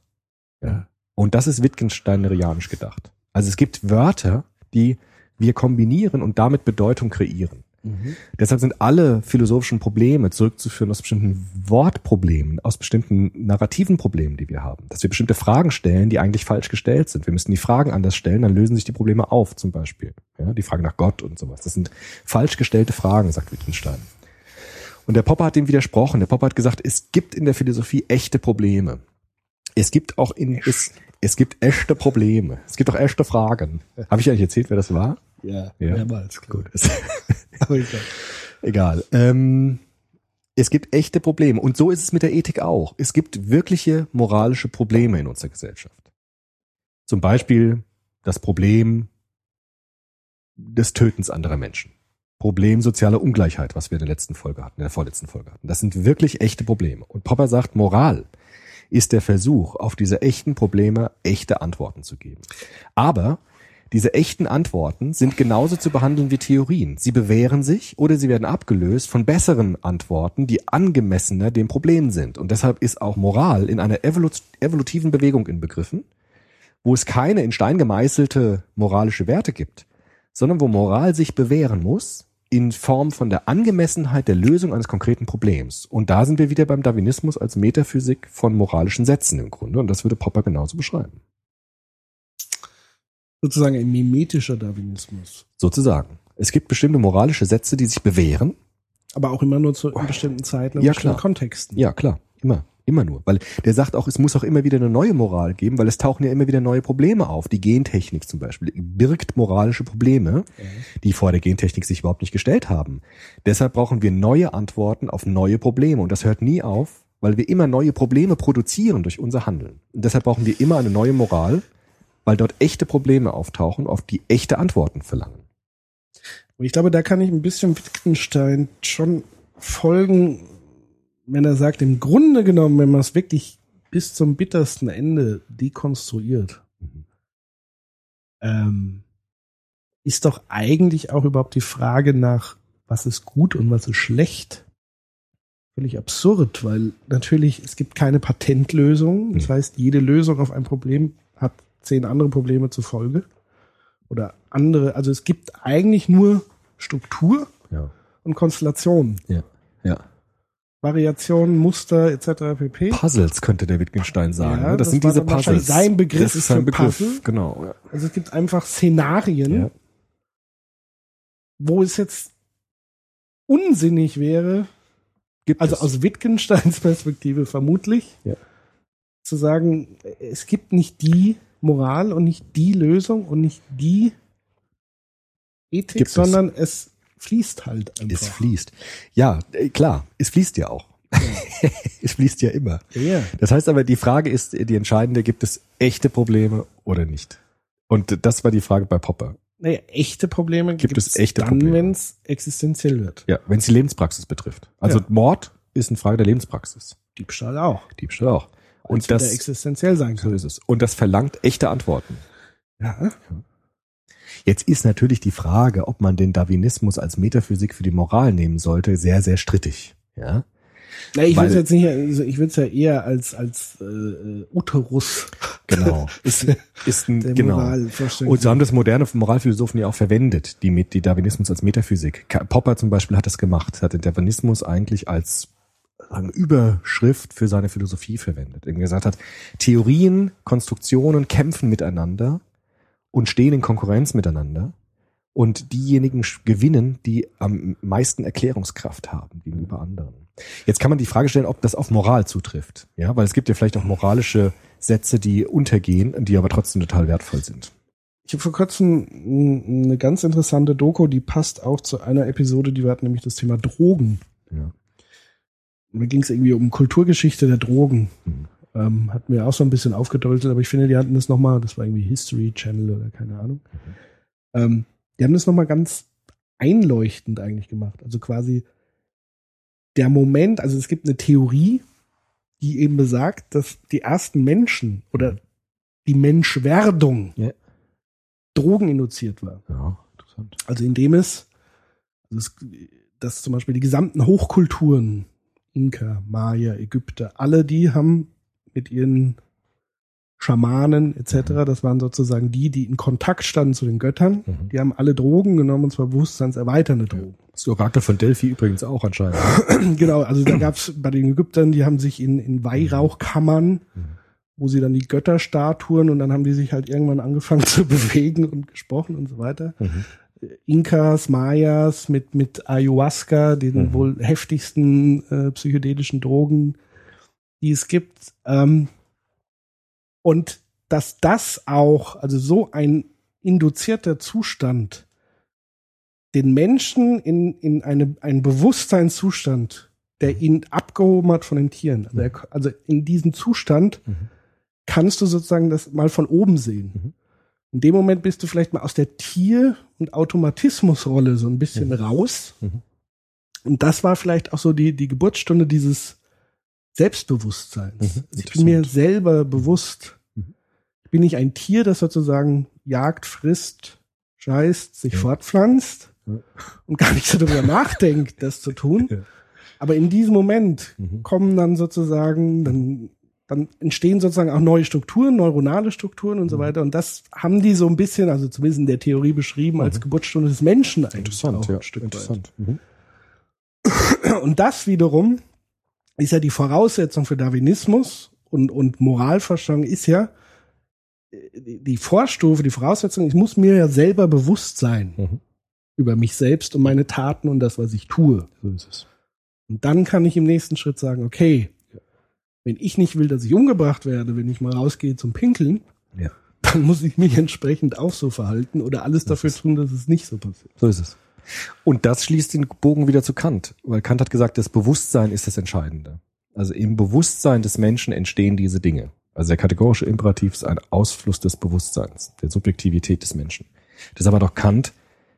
Ja. Und das ist Wittgensteinerianisch gedacht. Also es gibt Wörter, die wir kombinieren und damit Bedeutung kreieren. Mhm. Deshalb sind alle philosophischen Probleme zurückzuführen aus bestimmten Wortproblemen, aus bestimmten narrativen Problemen, die wir haben. Dass wir bestimmte Fragen stellen, die eigentlich falsch gestellt sind. Wir müssen die Fragen anders stellen, dann lösen sich die Probleme auf, zum Beispiel. Ja, die Frage nach Gott und sowas. Das sind falsch gestellte Fragen, sagt Wittgenstein. Und der Popper hat dem widersprochen. Der Popper hat gesagt, es gibt in der Philosophie echte Probleme. Es gibt auch in, es, es gibt echte Probleme. Es gibt auch echte Fragen. Habe ich eigentlich erzählt, wer das war? Ja, Ja. mehrmals. Gut. Gut. [laughs] Aber egal. Egal. Ähm, es gibt echte Probleme. Und so ist es mit der Ethik auch. Es gibt wirkliche moralische Probleme in unserer Gesellschaft. Zum Beispiel das Problem des Tötens anderer Menschen. Problem sozialer Ungleichheit, was wir in der letzten Folge hatten, in der vorletzten Folge hatten. Das sind wirklich echte Probleme. Und Popper sagt, Moral ist der Versuch, auf diese echten Probleme echte Antworten zu geben. Aber diese echten Antworten sind genauso zu behandeln wie Theorien. Sie bewähren sich oder sie werden abgelöst von besseren Antworten, die angemessener dem Problem sind. Und deshalb ist auch Moral in einer evolut evolutiven Bewegung inbegriffen, wo es keine in Stein gemeißelte moralische Werte gibt, sondern wo Moral sich bewähren muss in Form von der Angemessenheit der Lösung eines konkreten Problems. Und da sind wir wieder beim Darwinismus als Metaphysik von moralischen Sätzen im Grunde. Und das würde Popper genauso beschreiben. Sozusagen ein mimetischer Darwinismus. Sozusagen. Es gibt bestimmte moralische Sätze, die sich bewähren. Aber auch immer nur zu bestimmten Zeiten und Ja, bestimmten klar. Kontexten. Ja, klar. Immer. Immer nur. Weil der sagt auch, es muss auch immer wieder eine neue Moral geben, weil es tauchen ja immer wieder neue Probleme auf. Die Gentechnik zum Beispiel birgt moralische Probleme, die vor der Gentechnik sich überhaupt nicht gestellt haben. Deshalb brauchen wir neue Antworten auf neue Probleme. Und das hört nie auf, weil wir immer neue Probleme produzieren durch unser Handeln. Und deshalb brauchen wir immer eine neue Moral, weil dort echte Probleme auftauchen, auf die echte Antworten verlangen. Und ich glaube, da kann ich ein bisschen Wittgenstein schon folgen, wenn er sagt, im Grunde genommen, wenn man es wirklich bis zum bittersten Ende dekonstruiert, ähm, ist doch eigentlich auch überhaupt die Frage nach, was ist gut und was ist schlecht, völlig absurd, weil natürlich es gibt keine Patentlösung. Das Mhm. heißt, jede Lösung auf ein Problem hat zehn andere Probleme zur Folge oder andere. Also es gibt eigentlich nur Struktur Ja. und Konstellationen, Ja. Variationen, Muster etc. pp. Puzzles könnte der Wittgenstein sagen. Ja, ne? das, das sind diese Puzzles. sein Begriff Das ist sein Begriff. Puzzle. Genau. Ja. Also es gibt einfach Szenarien, Ja. wo es jetzt unsinnig wäre, Gibt also es. aus Wittgensteins [laughs] Perspektive vermutlich, zu sagen, es gibt nicht die Moral und nicht die Lösung und nicht die Ethik, Gibt es. sondern es fließt halt einfach. Es fließt. Ja, äh, klar, es fließt ja auch. [laughs] es fließt ja immer. Ja, ja. Das heißt aber, die Frage ist, die entscheidende, gibt es echte Probleme oder nicht? Und das war die Frage bei Popper. Naja, echte Probleme Gibt es echte dann, wenn es existenziell wird. Ja, wenn es die Lebenspraxis betrifft. Also Ja. Mord ist eine Frage der Lebenspraxis. Diebstahl auch. Diebstahl auch. Und das, existenziell sein so kann. ist es. Und das verlangt echte Antworten. Ja. Jetzt ist natürlich die Frage, ob man den Darwinismus als Metaphysik für die Moral nehmen sollte, sehr, sehr strittig. Ja. Na, ich würde jetzt nicht, also ich würde es ja eher als als äh, Uterus [laughs] Genau. [laughs] Ist, ist ein, genau. Und so haben das moderne Moralphilosophen ja auch verwendet, die mit die Darwinismus als Metaphysik. Popper zum Beispiel hat das gemacht, hat den Darwinismus eigentlich als sagen, Überschrift für seine Philosophie verwendet. Er gesagt hat, Theorien, Konstruktionen kämpfen miteinander und stehen in Konkurrenz miteinander. Und diejenigen gewinnen, die am meisten Erklärungskraft haben gegenüber anderen. Jetzt kann man die Frage stellen, ob das auf Moral zutrifft. Ja, weil es gibt ja vielleicht auch moralische Sätze, die untergehen, die aber trotzdem total wertvoll sind. Ich habe vor kurzem eine ganz interessante Doku, die passt auch zu einer Episode, die wir hatten, nämlich das Thema Drogen. Ja. Und da ging es irgendwie um Kulturgeschichte der Drogen. Mhm. Ähm, hatten wir auch so ein bisschen aufgedröselt, aber ich finde, die hatten das nochmal, das war irgendwie History Channel oder keine Ahnung. Ähm, die haben das nochmal ganz einleuchtend eigentlich gemacht. Also quasi der Moment, also es gibt eine Theorie, die eben besagt, dass die ersten Menschen oder die Menschwerdung Ja. drogeninduziert war. Ja, interessant. Also indem es, also es, dass zum Beispiel die gesamten Hochkulturen, Inka, Maya, Ägypter, alle die haben mit ihren Schamanen etc., das waren sozusagen die, die in Kontakt standen zu den Göttern, Mhm. die haben alle Drogen genommen, und zwar bewusstseinserweiternde Drogen. Das Orakel von Delphi übrigens auch anscheinend. [clears throat] genau, also da gab's bei den Ägyptern, die haben sich in, in Weihrauchkammern, wo sie dann die Götterstatuen und dann haben die sich halt irgendwann angefangen [laughs] zu bewegen und gesprochen und so weiter. Mhm. Inkas, Mayas mit, mit Ayahuasca, den Mhm. wohl heftigsten äh, psychedelischen Drogen, die es gibt. Ähm, und dass das auch, also so ein induzierter Zustand, den Menschen in, in eine, einen Bewusstseinszustand, der ihn abgehoben hat von den Tieren. Also, er, also in diesem Zustand Mhm. kannst du sozusagen das mal von oben sehen. Mhm. In dem Moment bist du vielleicht mal aus der Tier- und Automatismusrolle so ein bisschen Mhm. raus. Mhm. Und das war vielleicht auch so die, die Geburtsstunde dieses Selbstbewusstseins. Mhm, also ich bin mir selber bewusst. Mhm. Ich bin nicht ein Tier, das sozusagen jagt, frisst, scheißt, sich Ja. fortpflanzt Ja. und gar nicht so darüber nachdenkt, das zu tun. [laughs] Ja. Aber in diesem Moment Mhm. kommen dann sozusagen, dann, dann entstehen sozusagen auch neue Strukturen, neuronale Strukturen Mhm. und so weiter. Und das haben die so ein bisschen, also zumindest in der Theorie beschrieben, als Geburtsstunde des Menschen eigentlich Mhm. Interessant, auch ja. ein Stück Interessant. Mhm. weit. Und das wiederum ist ja die Voraussetzung für Darwinismus und, und Moralvorstellung ist ja äh, die Vorstufe, die Voraussetzung, ich muss mir ja selber bewusst sein Mhm. über mich selbst und meine Taten und das, was ich tue. So ist es. Und dann kann ich im nächsten Schritt sagen, okay, wenn ich nicht will, dass ich umgebracht werde, wenn ich mal rausgehe zum Pinkeln, Ja. dann muss ich mich entsprechend auch so verhalten oder alles Das dafür tun, dass es nicht so passiert. So ist es. Und das schließt den Bogen wieder zu Kant, weil Kant hat gesagt, das Bewusstsein ist das Entscheidende. Also im Bewusstsein des Menschen entstehen diese Dinge. Also der kategorische Imperativ ist ein Ausfluss des Bewusstseins, der Subjektivität des Menschen. Deshalb hat auch Kant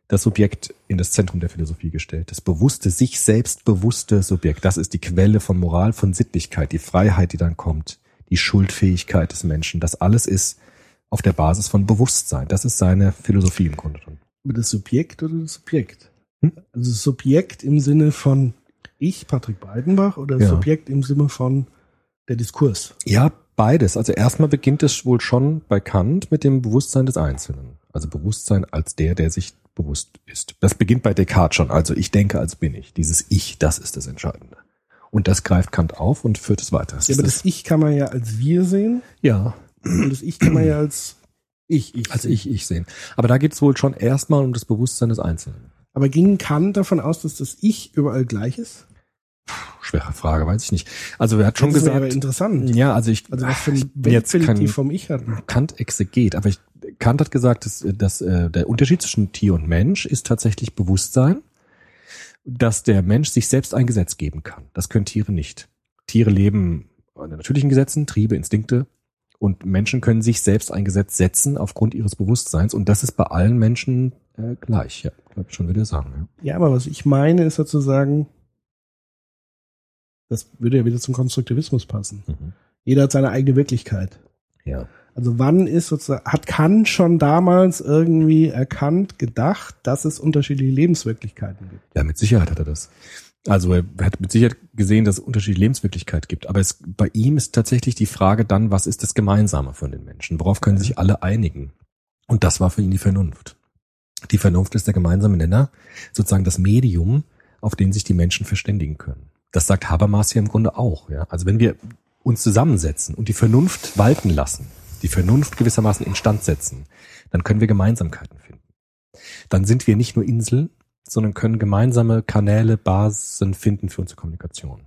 das Subjekt in das Zentrum der Philosophie gestellt. Das bewusste, sich selbst bewusste Subjekt. Das ist die Quelle von Moral, von Sittlichkeit, die Freiheit, die dann kommt, die Schuldfähigkeit des Menschen. Das alles ist auf der Basis von Bewusstsein. Das ist seine Philosophie im Grunde drin. Aber das Subjekt oder das Subjekt? Hm? Also das Subjekt im Sinne von ich, Patrick Breidenbach, oder das Ja. Subjekt im Sinne von der Diskurs? Ja, beides. Also erstmal beginnt es wohl schon bei Kant mit dem Bewusstsein des Einzelnen. Also Bewusstsein als der, der sich bewusst ist. Das beginnt bei Descartes schon. Also ich denke, als bin ich. Dieses Ich, das ist das Entscheidende. Und das greift Kant auf und führt es weiter. Das Ja, aber das Ich kann man ja als wir sehen ja, und das Ich kann man ja als ich, ich. als ich, ich sehen. Aber da geht es wohl schon erstmal um das Bewusstsein des Einzelnen. Aber ging Kant davon aus, dass das Ich überall gleich ist? Schwere Frage, weiß ich nicht. Also er hat schon das wäre gesagt, interessant. ja, also ich, Also was für ich bin jetzt kein vom Ich hatten. Kant-Exeget, aber ich, Kant hat gesagt, dass, dass äh, der Unterschied zwischen Tier und Mensch ist tatsächlich Bewusstsein, dass der Mensch sich selbst ein Gesetz geben kann. Das können Tiere nicht. Tiere leben unter natürlichen Gesetzen, Triebe, Instinkte und Menschen können sich selbst ein Gesetz setzen aufgrund ihres Bewusstseins und das ist bei allen Menschen äh, gleich. Ja, glaube ich schon, würde ich sagen. Ja, aber was ich meine, ist sozusagen, das würde ja wieder zum Konstruktivismus passen. Ja. Mhm. Jeder hat seine eigene Wirklichkeit. ja. Also wann ist sozusagen, hat Kant schon damals irgendwie erkannt, gedacht, dass es unterschiedliche Lebenswirklichkeiten gibt? Ja, mit Sicherheit hat er das. Also er hat mit Sicherheit gesehen, dass es unterschiedliche Lebenswirklichkeit gibt. Aber es, bei ihm ist tatsächlich die Frage dann, was ist das Gemeinsame von den Menschen? Worauf können sich alle einigen? Und das war für ihn die Vernunft. Die Vernunft ist der gemeinsame Nenner, sozusagen das Medium, auf den sich die Menschen verständigen können. Das sagt Habermas ja im Grunde auch. Ja? Also wenn wir uns zusammensetzen und die Vernunft walten lassen, die Vernunft gewissermaßen instand setzen, dann können wir Gemeinsamkeiten finden. Dann sind wir nicht nur Inseln, sondern können gemeinsame Kanäle, Basen finden für unsere Kommunikation.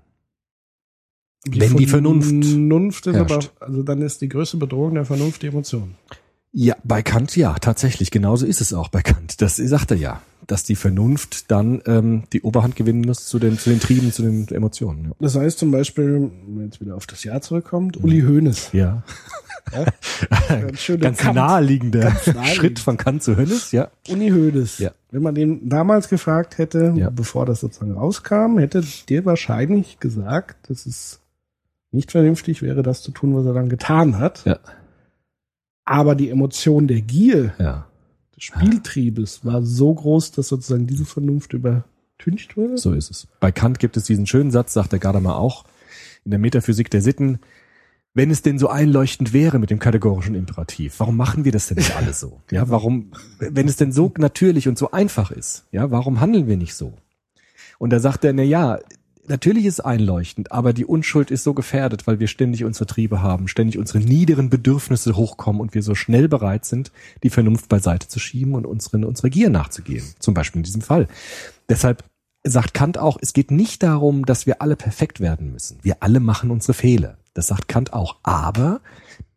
Wenn die Vernunft Vernunft ist herrscht. aber, also dann ist die größte Bedrohung der Vernunft die Emotion. Ja, bei Kant ja, tatsächlich. Genauso ist es auch bei Kant. Das sagt er ja, dass die Vernunft dann ähm, die Oberhand gewinnen muss zu den, zu den Trieben, zu den Emotionen. Ja. Das heißt zum Beispiel, wenn man jetzt wieder auf das Jahr zurückkommt, Uli Hoeneß. ja. Ganz schöner [laughs] Ganz Kant. naheliegender Ganz [laughs] naheliegend. Schritt von Kant zu Hönnes, ja. Uni Hoeneß. Ja. Wenn man den damals gefragt hätte, Ja. bevor das sozusagen rauskam, hätte der wahrscheinlich gesagt, dass es nicht vernünftig wäre, das zu tun, was er dann getan hat. Ja. Aber die Emotion der Gier, Ja, Spieltriebes war so groß, dass sozusagen diese Vernunft übertüncht wurde. so ist es. Bei Kant gibt es diesen schönen Satz, sagt der Gadamer auch, in der Metaphysik der Sitten, wenn es denn so einleuchtend wäre mit dem kategorischen Imperativ, warum machen wir das denn nicht alle so? [laughs] Ja, warum, wenn es denn so natürlich und so einfach ist, ja, warum handeln wir nicht so? Und da sagt er, na ja, natürlich ist einleuchtend, aber die Unschuld ist so gefährdet, weil wir ständig unsere Triebe haben, ständig unsere niederen Bedürfnisse hochkommen und wir so schnell bereit sind, die Vernunft beiseite zu schieben und unseren, unsere Gier nachzugehen. Zum Beispiel in diesem Fall. Deshalb sagt Kant auch, es geht nicht darum, dass wir alle perfekt werden müssen. Wir alle machen unsere Fehler. Das sagt Kant auch. Aber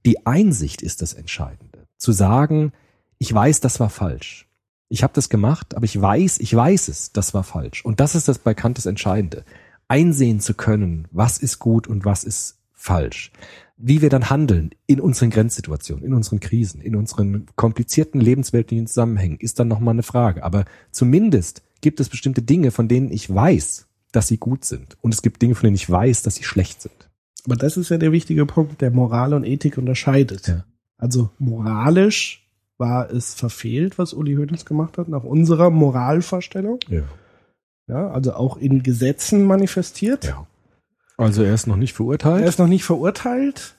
die Einsicht ist das Entscheidende. Zu sagen, ich weiß, das war falsch. Ich habe das gemacht, aber ich weiß, ich weiß es, das war falsch. Und das ist das bei Kant das Entscheidende. Einsehen zu können, was ist gut und was ist falsch. Wie wir dann handeln in unseren Grenzsituationen, in unseren Krisen, in unseren komplizierten lebensweltlichen Zusammenhängen, ist dann nochmal eine Frage. Aber zumindest gibt es bestimmte Dinge, von denen ich weiß, dass sie gut sind. Und es gibt Dinge, von denen ich weiß, dass sie schlecht sind. Aber das ist ja der wichtige Punkt, der Moral und Ethik unterscheidet. Ja. Also moralisch war es verfehlt, was Uli Hoeneß gemacht hat, nach unserer Moralvorstellung. Ja. Ja, also auch in Gesetzen manifestiert. ja. Also er ist noch nicht verurteilt. Er ist noch nicht verurteilt.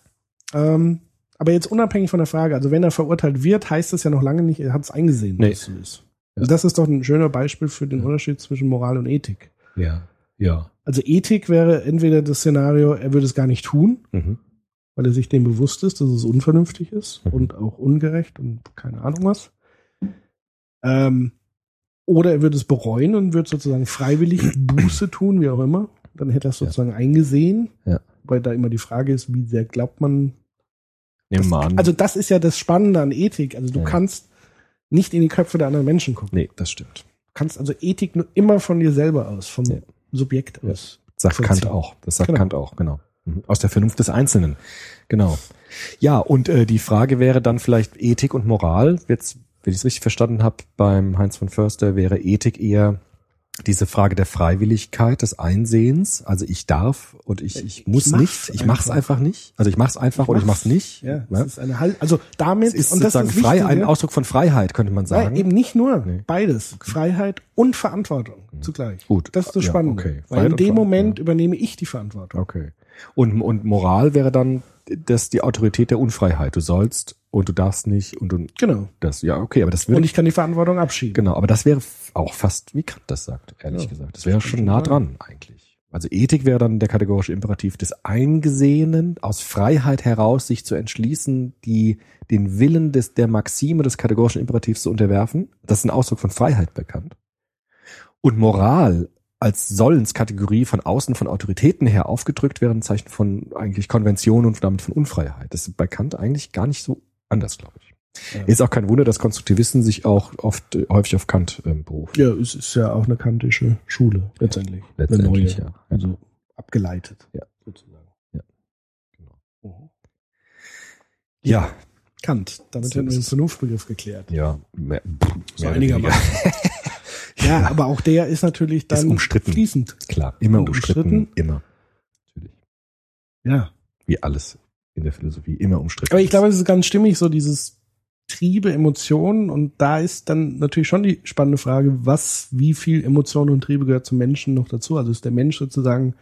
Ähm, aber jetzt unabhängig von der Frage, also wenn er verurteilt wird, heißt das ja noch lange nicht, er hat es eingesehen, Nee. dass es so ist. Und das ist doch ein schöner Beispiel für den Unterschied zwischen Moral und Ethik. ja. Ja. Also Ethik wäre entweder das Szenario, er würde es gar nicht tun, Mhm. weil er sich dem bewusst ist, dass es unvernünftig ist Mhm. und auch ungerecht und keine Ahnung was. Ähm, oder er würde es bereuen und würde sozusagen freiwillig [clears throat] Buße tun, wie auch immer. Dann hätte er es sozusagen eingesehen. Ja. Weil da immer die Frage ist, wie sehr glaubt man. Nehmen wir mal an. Also das ist ja das Spannende an Ethik. Also du Ja. kannst nicht in die Köpfe der anderen Menschen gucken. nee, das stimmt. Du kannst also Ethik nur immer von dir selber aus, vom Ja. Subjekt Ja. aus. Sagt. Kant auch. Das sagt Genau. Kant auch, genau. Mhm. Aus der Vernunft des Einzelnen. Genau. Ja, und äh, die Frage wäre dann vielleicht Ethik und Moral. Jetzt, wenn ich es richtig verstanden habe, beim Heinz von Förster wäre Ethik eher diese Frage der Freiwilligkeit, des Einsehens. Also ich darf und ich, ich muss mach's nicht. Ich mach's einfach. einfach nicht. Also ich mach's einfach oder ich mach's nicht. Ja, Ja. das ist eine Halt, also damit Es ist und das sozusagen ist frei, ein. Ausdruck von Freiheit, könnte man sagen. Nein, eben nicht nur. Nee. Beides. Freiheit und Verantwortung zugleich. Gut. Das ist das Ja, Spannende. okay. Weil in und dem Moment übernehme ich die Verantwortung. Okay. Und, und Moral wäre dann das die Autorität der Unfreiheit. Du sollst und du darfst nicht und du Genau. das ja okay, aber das würde Und ich kann die Verantwortung abschieben. genau, aber das wäre auch fast wie Kant das sagt, ehrlich Ja, gesagt. Das wäre schon nah dran eigentlich. Also Ethik wäre dann der kategorische Imperativ des Eingesehenen, aus Freiheit heraus sich zu entschließen, die den Willen des der Maxime des kategorischen Imperativs zu unterwerfen. Das ist ein Ausdruck von Freiheit bekannt. Und Moral als Sollenskategorie von außen von Autoritäten her aufgedrückt wäre ein Zeichen von eigentlich Konvention und damit von Unfreiheit. Das ist bei Kant eigentlich gar nicht so anders, glaube ich. Ja. Ist auch kein Wunder, dass Konstruktivisten sich auch oft äh, häufig auf Kant ähm, berufen. Ja, es ist ja auch eine kantische Schule, letztendlich. Letztendlich, neue, ja. Also abgeleitet. Ja. Sozusagen. Genau. Mhm. Ja, Kant. Damit So hätten wir ist den. Vernunftbegriff geklärt. ja, mehr, So mehr einigermaßen. weniger. Ja, [laughs] aber auch der ist natürlich dann umstritten. fließend. Klar, immer umstritten, umstritten. immer. Natürlich. Ja. Wie alles in der Philosophie, immer umstritten. Aber ich glaube, es ist ganz stimmig, so dieses Triebe, Emotionen. Und da ist dann natürlich schon die spannende Frage, was, wie viel Emotionen und Triebe gehört zum Menschen noch dazu? Also ist der Mensch sozusagen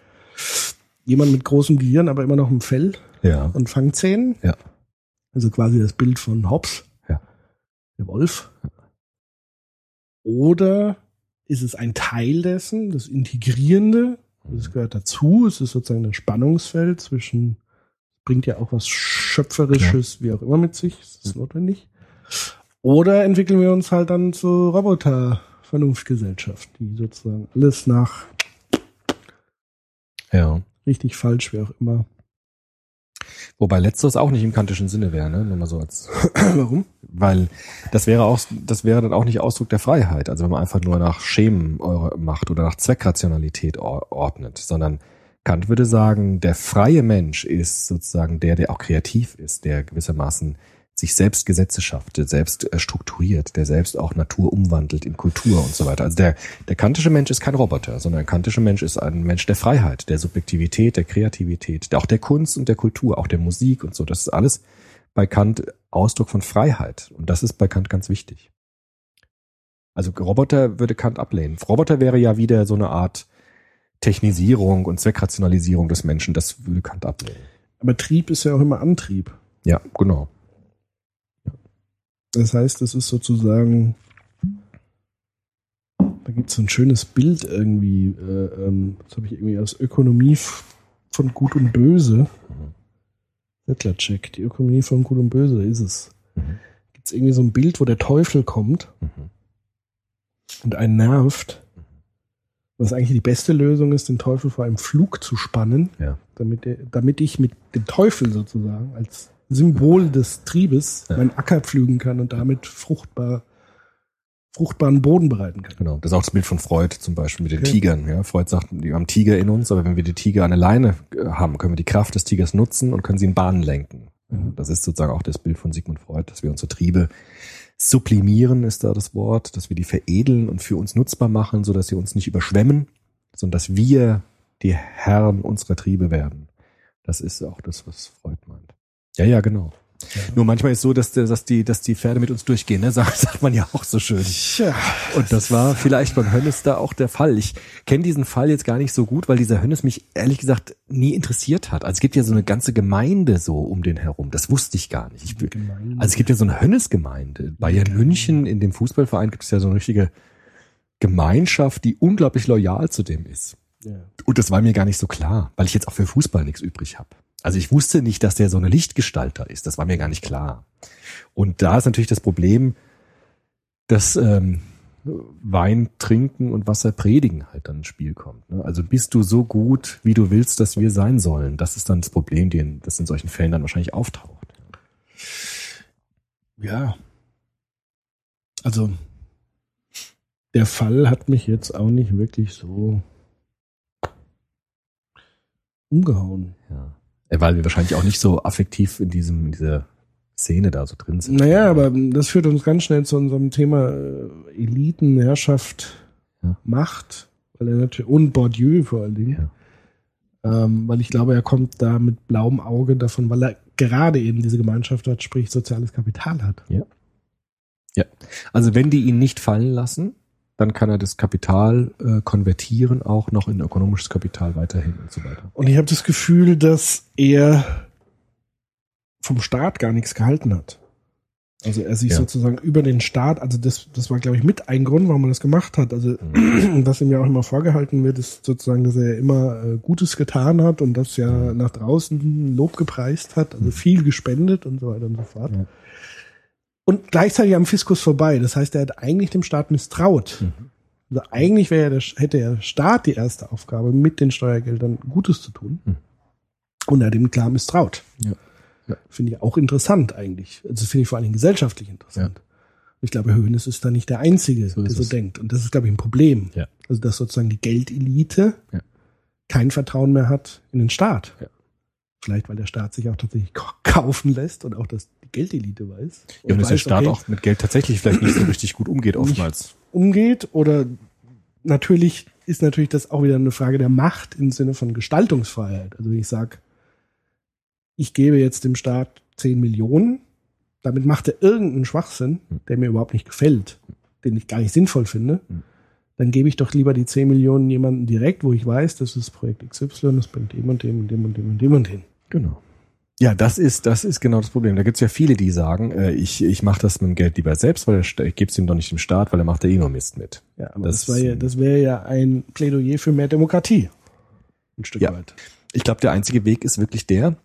jemand mit großem Gehirn, aber immer noch im Fell ja, und Fangzähnen? Ja. Also quasi das Bild von Hobbes. Ja. Der Wolf. Oder ist es ein Teil dessen, das Integrierende? Das gehört dazu. Es ist sozusagen das Spannungsfeld zwischen, bringt ja auch was Schöpferisches, wie auch immer mit sich. Das ist notwendig. Oder entwickeln wir uns halt dann zur Roboter-Vernunftgesellschaft, die sozusagen alles nach ja. richtig, falsch, wie auch immer. Wobei letzteres auch nicht im kantischen Sinne wäre, ne? Nur mal so als [clears throat] Warum? weil das wäre auch, das wäre dann auch nicht Ausdruck der Freiheit. Also wenn man einfach nur nach Schemen eure macht oder nach Zweckrationalität or- ordnet, sondern Kant würde sagen, der freie Mensch ist sozusagen der, der auch kreativ ist, der gewissermaßen sich selbst Gesetze schafft, der selbst äh, strukturiert, der selbst auch Natur umwandelt in Kultur und so weiter. Also der, der kantische Mensch ist kein Roboter, sondern der kantische Mensch ist ein Mensch der Freiheit, der Subjektivität, der Kreativität, der, auch der Kunst und der Kultur, auch der Musik und so. Das ist alles bei Kant Ausdruck von Freiheit. Und das ist bei Kant ganz wichtig. Also Roboter würde Kant ablehnen. Roboter wäre ja wieder so eine Art Technisierung und Zweckrationalisierung des Menschen. Das würde Kant ablehnen. Aber Trieb ist ja auch immer Antrieb. Ja, genau. Das heißt, es ist sozusagen, da gibt es so ein schönes Bild irgendwie, äh, ähm, das habe ich irgendwie aus Ökonomie von Gut und Böse. Settlercheck, die Ökonomie von Gut und Böse, ist es. Mhm. Gibt es irgendwie so ein Bild, wo der Teufel kommt Mhm. und einen nervt. Was eigentlich die beste Lösung ist, den Teufel vor einem Flug zu spannen, Ja. damit, der, damit ich mit dem Teufel sozusagen als Symbol des Triebes Ja. meinen Acker pflügen kann und damit fruchtbar, fruchtbaren Boden bereiten kann. Genau. Das ist auch das Bild von Freud zum Beispiel mit den Okay. Tigern. Ja, Freud sagt, wir haben Tiger in uns, aber wenn wir die Tiger an der Leine äh, haben, können wir die Kraft des Tigers nutzen und können sie in Bahnen lenken. Mhm. Das ist sozusagen auch das Bild von Sigmund Freud, dass wir unsere Triebe sublimieren, ist da das Wort, dass wir die veredeln und für uns nutzbar machen, so dass sie uns nicht überschwemmen, sondern dass wir die Herren unserer Triebe werden. Das ist auch das, was Freud meint. Ja, ja, genau. Nur manchmal ist so, dass, dass, die, dass die Pferde mit uns durchgehen, ne? [laughs] sagt, sagt man ja auch so schön. Tja, Und das war vielleicht beim Hönnes da auch der Fall. Ich kenne diesen Fall jetzt gar nicht so gut, weil dieser Hönnes mich ehrlich gesagt nie interessiert hat. Also es gibt ja so eine ganze Gemeinde so um den herum. Das wusste ich gar nicht. Ich, also es gibt ja so eine Hönnes-Gemeinde. Bayern München, in dem Fußballverein gibt es ja so eine richtige Gemeinschaft, die unglaublich loyal zu dem ist. ja. Und das war mir gar nicht so klar, weil ich jetzt auch für Fußball nichts übrig habe. Also ich wusste nicht, dass der so eine Lichtgestalt da ist. Das war mir gar nicht klar. Und da ist natürlich das Problem, dass ähm, Wein trinken und Wasser predigen halt dann ins Spiel kommt. Ne? Also bist du so gut, wie du willst, dass wir sein sollen. Das ist dann das Problem, den, das in solchen Fällen dann wahrscheinlich auftaucht. ja. Also, der Fall hat mich jetzt auch nicht wirklich so umgehauen. Ja. Äh, Weil wir wahrscheinlich auch nicht so affektiv in diesem, in dieser Szene da so drin sind. Naja, aber das führt uns ganz schnell zu unserem Thema äh, Eliten, Herrschaft, Ja. Macht, weil er natürlich, und Bourdieu vor allen Dingen. Ähm, weil ich glaube, er kommt da mit blauem Auge davon, weil er gerade eben diese Gemeinschaft hat, sprich soziales Kapital hat. Also wenn die ihn nicht fallen lassen, dann kann er das Kapital äh, konvertieren, auch noch in ökonomisches Kapital weiterhin und so weiter. Und ich habe das Gefühl, dass er vom Staat gar nichts gehalten hat. Also er sich Ja. sozusagen über den Staat, also das, das war, glaube ich, mit ein Grund, warum man das gemacht hat. Also [clears throat] was ihm ja auch immer vorgehalten wird, ist sozusagen, dass er immer äh, Gutes getan hat und das ja nach draußen Lob gepreist hat, also viel gespendet und so weiter und so fort. Ja. Und gleichzeitig am Fiskus vorbei. Das heißt, er hat eigentlich dem Staat misstraut. Also eigentlich wäre ja der, hätte der Staat die erste Aufgabe, mit den Steuergeldern Gutes zu tun. Mhm. Und er hat ihm klar misstraut. Ja. Ja. Finde ich auch interessant eigentlich. Also finde ich vor allen Dingen gesellschaftlich interessant. Ich glaube, Höhnes ist da nicht der Einzige, So der so es. denkt. Und das ist, glaube ich, ein Problem. Ja. Also, dass sozusagen die Geldelite Ja. kein Vertrauen mehr hat in den Staat. Ja. Vielleicht, weil der Staat sich auch tatsächlich [laughs] kaufen lässt und auch das Geldelite weiß. Ja, und dass der Staat okay, auch mit Geld tatsächlich vielleicht nicht so richtig gut umgeht oftmals. umgeht oder natürlich ist natürlich das auch wieder eine Frage der Macht im Sinne von Gestaltungsfreiheit. Also ich sag, ich gebe jetzt dem Staat 10 Millionen, damit macht er irgendeinen Schwachsinn, der mir überhaupt nicht gefällt, den ich gar nicht sinnvoll finde, dann gebe ich doch lieber die 10 Millionen jemandem direkt, wo ich weiß, das ist Projekt XY, das bringt dem und dem und dem und dem und dem und hin. Genau. Ja, das ist, das ist genau das Problem. Da gibt's ja viele, die sagen, äh, ich, ich mache das mit dem Geld lieber selbst, weil ich gebe es ihm doch nicht dem Staat, weil er macht ja eh nur Mist mit. Ja, aber Das das, war ja, das wäre ja ein Plädoyer für mehr Demokratie. Ein Stück Ja. weit. Ich glaube, der einzige Weg ist wirklich der,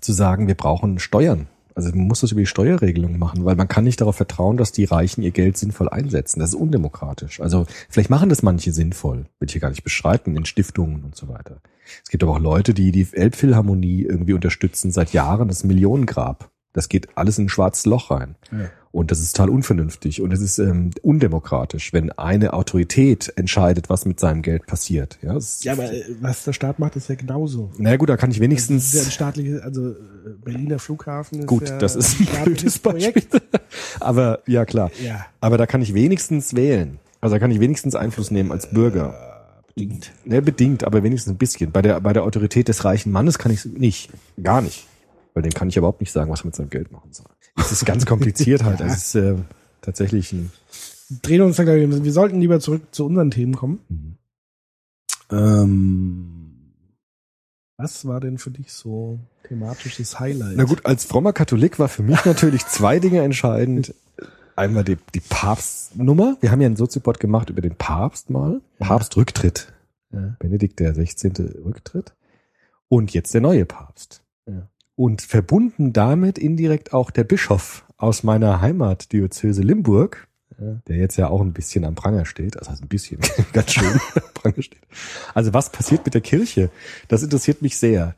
zu sagen, wir brauchen Steuern. Also man muss das über die Steuerregelung machen, weil man kann nicht darauf vertrauen, dass die Reichen ihr Geld sinnvoll einsetzen. Das ist undemokratisch. Also vielleicht machen das manche sinnvoll, will ich hier gar nicht bestreiten, in Stiftungen und so weiter. Es gibt aber auch Leute, die die Elbphilharmonie irgendwie unterstützen seit Jahren. Das Millionengrab. Das geht alles in ein schwarzes Loch rein. Ja. Und das ist total unvernünftig und es ist ähm, undemokratisch, wenn eine Autorität entscheidet, was mit seinem Geld passiert. Ja, Ja, aber äh, was der Staat macht, ist ja genauso. na gut, da kann ich Das ist ja ein wenigstens staatliches, also äh, Berliner Flughafen ist Gut, ja das ist ein blödes Beispiel. [laughs] Aber ja, klar. Ja. Aber da kann ich wenigstens wählen. Also da kann ich wenigstens Einfluss nehmen als Bürger. Bedingt. Ne, bedingt, aber wenigstens ein bisschen. Bei der, bei der Autorität des reichen Mannes kann ich nicht. Gar nicht. Weil dem kann ich überhaupt nicht sagen, was er mit seinem Geld machen soll. Es ist ganz kompliziert [laughs] halt. Es ist äh, tatsächlich ein. Drehen uns da, glaube ich, wir sollten lieber zurück zu unseren Themen kommen. Mhm. Ähm, was war denn für dich so thematisches Highlight? Na gut, als frommer Katholik war für mich natürlich zwei Dinge entscheidend. Einmal die, die Papstnummer. Wir haben ja einen Soziopod gemacht über den Papst mal. Papstrücktritt. Ja. Benedikt der 16. Rücktritt. Und jetzt der neue Papst. Und verbunden damit indirekt auch der Bischof aus meiner Heimatdiözese Limburg, Ja. der jetzt ja auch ein bisschen am Pranger steht, also ein bisschen, [laughs] ganz schön [laughs] am Pranger steht. Also was passiert mit der Kirche? Das interessiert mich sehr.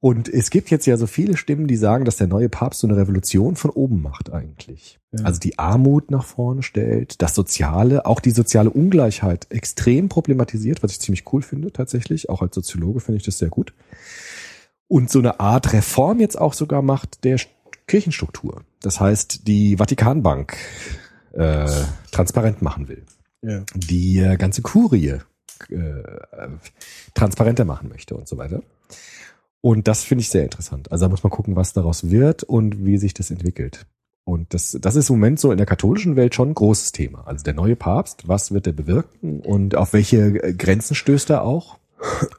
Und es gibt jetzt ja so viele Stimmen, die sagen, dass der neue Papst so eine Revolution von oben macht eigentlich. Ja. Also die Armut nach vorne stellt, das Soziale, auch die soziale Ungleichheit extrem problematisiert, was ich ziemlich cool finde tatsächlich. Auch als Soziologe finde ich das sehr gut. Und so eine Art Reform jetzt auch sogar macht der Kirchenstruktur. Das heißt, die Vatikanbank äh, transparent machen will Ja. die äh, ganze Kurie äh, transparenter machen möchte und so weiter. Und das finde ich sehr interessant. Also da muss man gucken, was daraus wird und wie sich das entwickelt. Und das, das ist im Moment so in der katholischen Welt schon ein großes Thema. Also der neue Papst, was wird er bewirken und auf welche äh, Grenzen stößt er auch?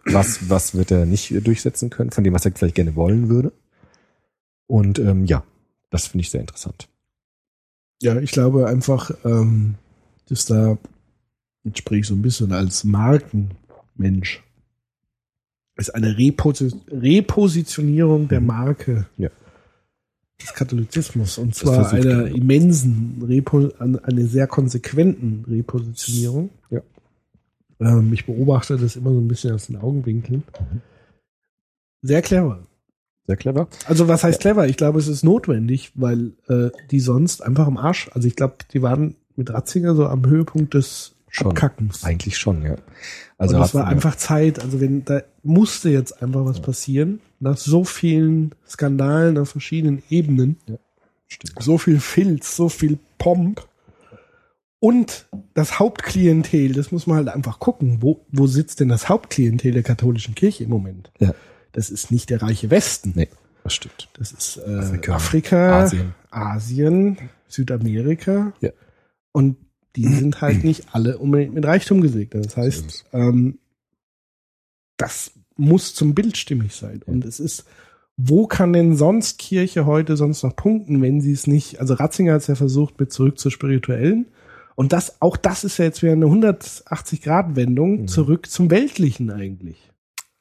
Was, was wird er nicht durchsetzen können, von dem, was er vielleicht gerne wollen würde? Und ähm, ja, das finde ich sehr interessant. Ja, ich glaube einfach, ähm, dass da, jetzt spreche ich so ein bisschen als Markenmensch, ist eine Reposi Repositionierung der Marke Ja. des Katholizismus. Und zwar einer er. immensen, Repo eine sehr konsequenten Repositionierung. Ja. Ähm, ich beobachte das immer so ein bisschen aus den Augenwinkeln. Sehr clever. Sehr clever. Also was heißt clever? Ich glaube, es ist notwendig, weil äh, die sonst einfach am Arsch. Also ich glaube, die waren mit Ratzinger so am Höhepunkt des Schon. Abkackens. Eigentlich schon, ja. Also und das war einfach Zeit. Also wenn da musste jetzt einfach was passieren nach so vielen Skandalen auf verschiedenen Ebenen, Stimmt. so viel Filz, so viel Pomp und das Hauptklientel. Das muss man halt einfach gucken. Wo wo sitzt denn das Hauptklientel der katholischen Kirche im Moment? Ja. Das ist nicht der reiche Westen. Nee, das stimmt. Das ist äh, Afrika, Afrika, Asien. Asien, Südamerika. Ja. Und die sind halt nicht alle unbedingt mit Reichtum gesegnet. Das heißt, ähm, das muss zum Bild stimmig sein. Und es ist, wo kann denn sonst Kirche heute sonst noch punkten, wenn sie es nicht, also Ratzinger hat es ja versucht mit zurück zur spirituellen. Und das, auch das ist ja jetzt wieder eine 180-Grad-Wendung Mhm. zurück zum Weltlichen eigentlich.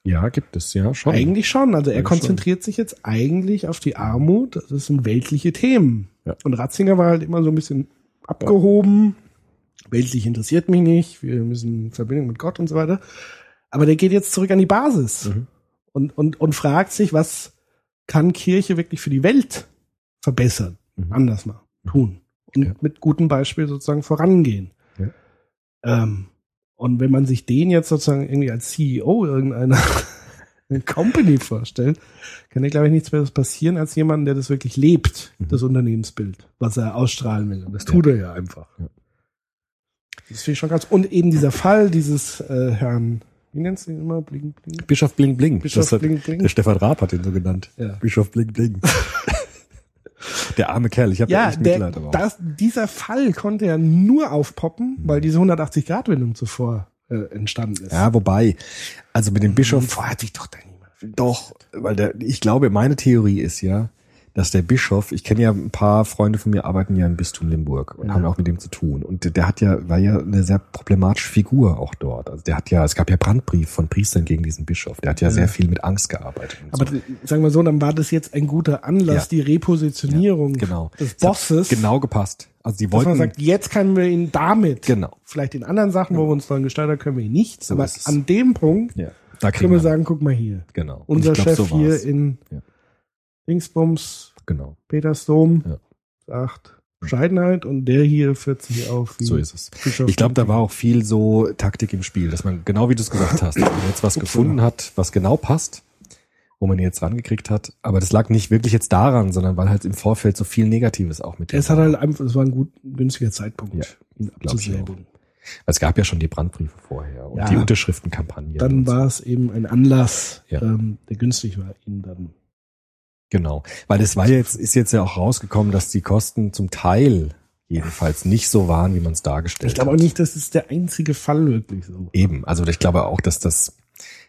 Ja, gibt es, ja, schon. Eigentlich schon. Also er Eigentlich schon. konzentriert sich jetzt eigentlich auf die Armut. Das sind weltliche Themen. Ja. Und Ratzinger war halt immer so ein bisschen abgehoben. Weltlich interessiert mich nicht. Wir müssen in Verbindung mit Gott und so weiter. Aber der geht jetzt zurück an die Basis Mhm. und, und, und fragt sich, was kann Kirche wirklich für die Welt verbessern? Mhm. Anders mal tun. Und Ja. mit gutem Beispiel sozusagen vorangehen. Ja. Ähm, und wenn man sich den jetzt sozusagen irgendwie als CEO irgendeiner [laughs] Company vorstellt, kann ja, glaube ich, nichts mehr passieren als jemand, der das wirklich lebt, Mhm. das Unternehmensbild, was er ausstrahlen will. Und das tut er ja einfach. Das finde ich schon ganz. Und eben dieser Fall dieses äh, Herrn, wie nennst du ihn immer? Bling, bling? Bischof Bling Bling. Bischof Das Bling, Bling. Der Stefan Raab hat ihn so genannt. Ja. Bischof Bling Bling. [laughs] der arme Kerl, ich habe Ja, echt der, Mitleid aber auch. das, dieser Fall konnte ja nur aufpoppen, weil diese 180-Grad-Wendung zuvor äh, entstanden ist. Ja, wobei, also mit dem Bischof, Vorher hat sich doch da niemand. doch, weil der, ich glaube, meine Theorie ist ja, dass der Bischof, ich kenne ja ein paar Freunde von mir, arbeiten ja im Bistum Limburg und Ja. haben auch mit dem zu tun. Und der, hat ja, war ja eine sehr problematische Figur auch dort. Also der hat ja, es gab ja Brandbrief von Priestern gegen diesen Bischof. Der hat ja, Ja. sehr viel mit Angst gearbeitet. Aber so. sagen wir so, dann war das jetzt ein guter Anlass, Ja. die Repositionierung genau. des Bosses, Genau gepasst. Also die dass man wollten, sagt, jetzt können wir ihn damit, genau. vielleicht in anderen Sachen, wo wir uns dran gesteuert haben, können wir ihn nicht, So aber an dem Punkt Ja. Da können wir sagen, guck mal hier, genau. Unser glaub, Chef so hier in Ja. Dingsbums, Genau. Petersdom, Ja. sagt Bescheidenheit und der hier führt sich auf wie So ist es. Bischof Ich glaube, da war auch viel so Taktik im Spiel, dass man, genau wie du es gesagt hast, man jetzt was gefunden hat, was genau passt, wo man ihn jetzt rangekriegt hat. Aber das lag nicht wirklich jetzt daran, sondern weil halt im Vorfeld so viel Negatives auch mit Es hat war. halt einfach, es war ein gut, günstiger Zeitpunkt, Ja, ihn glaub ich. Es gab ja schon die Brandbriefe vorher und Ja. die Unterschriftenkampagne. Dann so. war es eben ein Anlass, Ja. ähm, der günstig war, ihn dann. Genau. Weil es war jetzt, ist jetzt ja auch rausgekommen, dass die Kosten zum Teil jedenfalls nicht so waren, wie man es dargestellt Ich glaube hat. auch nicht, dass es der einzige Fall wirklich so. Eben. Also ich glaube auch, dass das,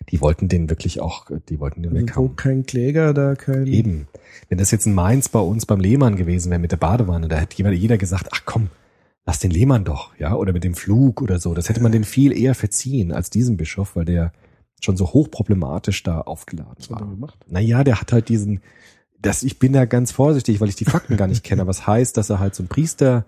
die wollten den wirklich auch, die wollten den Also wo weghaben. kein Kläger, da kein. Eben. Wenn das jetzt in Mainz bei uns beim Lehmann gewesen wäre mit der Badewanne, da hätte jeder, gesagt, ach komm, lass den Lehmann doch, ja, oder mit dem Flug oder so. Das hätte man den viel eher verziehen als diesem Bischof, weil der schon so hochproblematisch da aufgeladen Was hat er war. gemacht? Naja, der hat halt diesen, das, ich bin da ganz vorsichtig, weil ich die Fakten gar nicht kenne, aber es heißt, dass er halt so einen Priester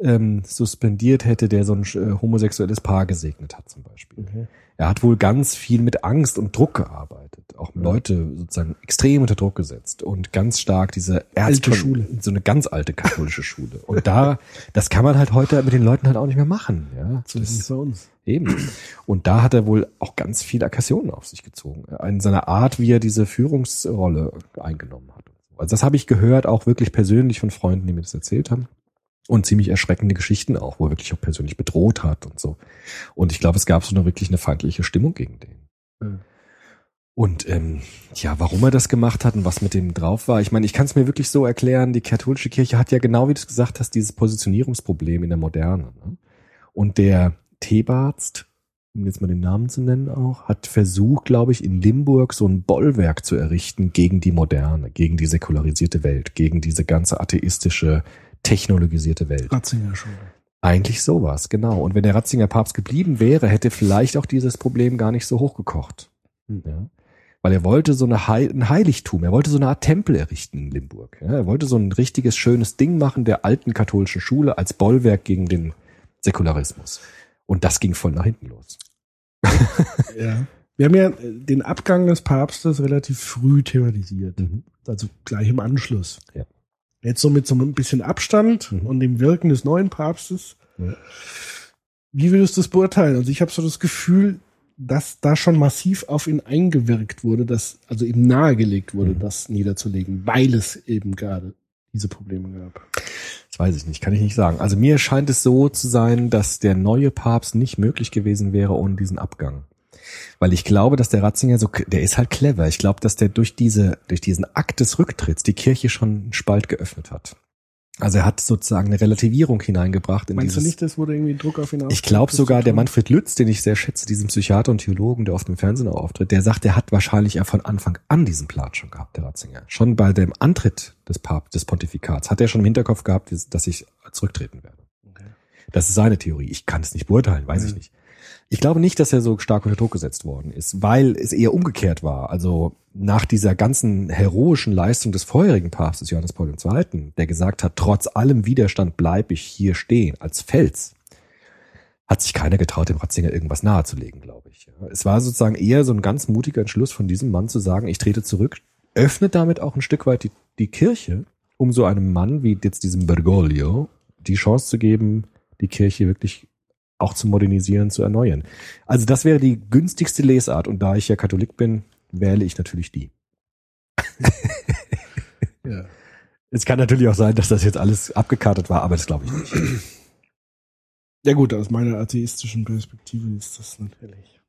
ähm, suspendiert hätte, der so ein äh, homosexuelles Paar gesegnet hat zum Beispiel. Okay. Er hat wohl ganz viel mit Angst und Druck gearbeitet, auch Leute sozusagen extrem unter Druck gesetzt und ganz stark diese Alte Schule. so eine ganz alte katholische Schule. Und da, das kann man halt heute mit den Leuten halt auch nicht mehr machen, ja. Das, bei uns. eben. Und da hat er wohl auch ganz viele Aggressionen auf sich gezogen. In seiner Art, wie er diese Führungsrolle eingenommen hat. Also das habe ich gehört, auch wirklich persönlich von Freunden, die mir das erzählt haben. Und ziemlich erschreckende Geschichten auch, wo er wirklich auch persönlich bedroht hat und so. Und ich glaube, es gab so eine wirklich eine feindliche Stimmung gegen den. Ja. Und ähm, ja, warum er das gemacht hat und was mit dem drauf war, ich meine, ich kann es mir wirklich so erklären, die katholische Kirche hat ja genau, wie du es gesagt hast, dieses Positionierungsproblem in der Moderne. Ne? Und der Thebarzt, um jetzt mal den Namen zu nennen auch, hat versucht, glaube ich, in Limburg so ein Bollwerk zu errichten gegen die Moderne, gegen die säkularisierte Welt, gegen diese ganze atheistische, technologisierte Welt. Ratzinger Schule. Eigentlich sowas, genau. Und wenn der Ratzinger Papst geblieben wäre, hätte vielleicht auch dieses Problem gar nicht so hochgekocht. Ja. Weil er wollte so eine Heil ein Heiligtum, er wollte so eine Art Tempel errichten in Limburg. Ja. Er wollte so ein richtiges, schönes Ding machen der alten katholischen Schule als Bollwerk gegen den Säkularismus. Und das ging voll nach hinten los. Ja. Wir haben ja äh, den Abgang des Papstes relativ früh thematisiert. Also gleich im Anschluss. Ja. Jetzt so mit so ein bisschen Abstand Mhm. und dem Wirken des neuen Papstes. Ja. Wie würdest du das beurteilen? Also ich habe so das Gefühl, dass da schon massiv auf ihn eingewirkt wurde, dass also ihm nahegelegt wurde, Mhm. das niederzulegen, weil es eben gerade diese Probleme gab. Das weiß ich nicht, kann ich nicht sagen. Also mir scheint es so zu sein, dass der neue Papst nicht möglich gewesen wäre ohne diesen Abgang. Weil ich glaube, dass der Ratzinger so, der ist halt clever. Ich glaube, dass der durch diese, durch diesen Akt des Rücktritts die Kirche schon einen Spalt geöffnet hat. Also er hat sozusagen eine Relativierung hineingebracht in Meinst du dieses, nicht, das wurde irgendwie Druck auf ihn Ich glaube sogar, der? Manfred Lütz, den ich sehr schätze, diesen Psychiater und Theologen, der oft im Fernsehen auch auftritt, der sagt, der hat wahrscheinlich ja von Anfang an diesen Plan schon gehabt, der Ratzinger. Schon bei dem Antritt des Papst, des Pontifikats, hat er schon im Hinterkopf gehabt, dass ich zurücktreten werde. Das ist seine Theorie. Ich kann es nicht beurteilen, weiß ich Mhm. nicht. Ich glaube nicht, dass er so stark unter Druck gesetzt worden ist, weil es eher umgekehrt war. Also nach dieser ganzen heroischen Leistung des vorherigen Papstes Johannes Paul II., der gesagt hat, trotz allem Widerstand bleibe ich hier stehen als Fels, hat sich keiner getraut, dem Ratzinger irgendwas nahezulegen, glaube ich. Es war sozusagen eher so ein ganz mutiger Entschluss von diesem Mann zu sagen, ich trete zurück, öffnet damit auch ein Stück weit die, die Kirche, um so einem Mann wie jetzt diesem Bergoglio die Chance zu geben, die Kirche wirklich auch zu modernisieren, zu erneuern. Also das wäre die günstigste Lesart und da ich ja Katholik bin, wähle ich natürlich die. [laughs] Ja. Es kann natürlich auch sein, dass das jetzt alles abgekartet war, aber das glaube ich nicht. [clears throat] ja gut, aus meiner atheistischen Perspektive ist das natürlich.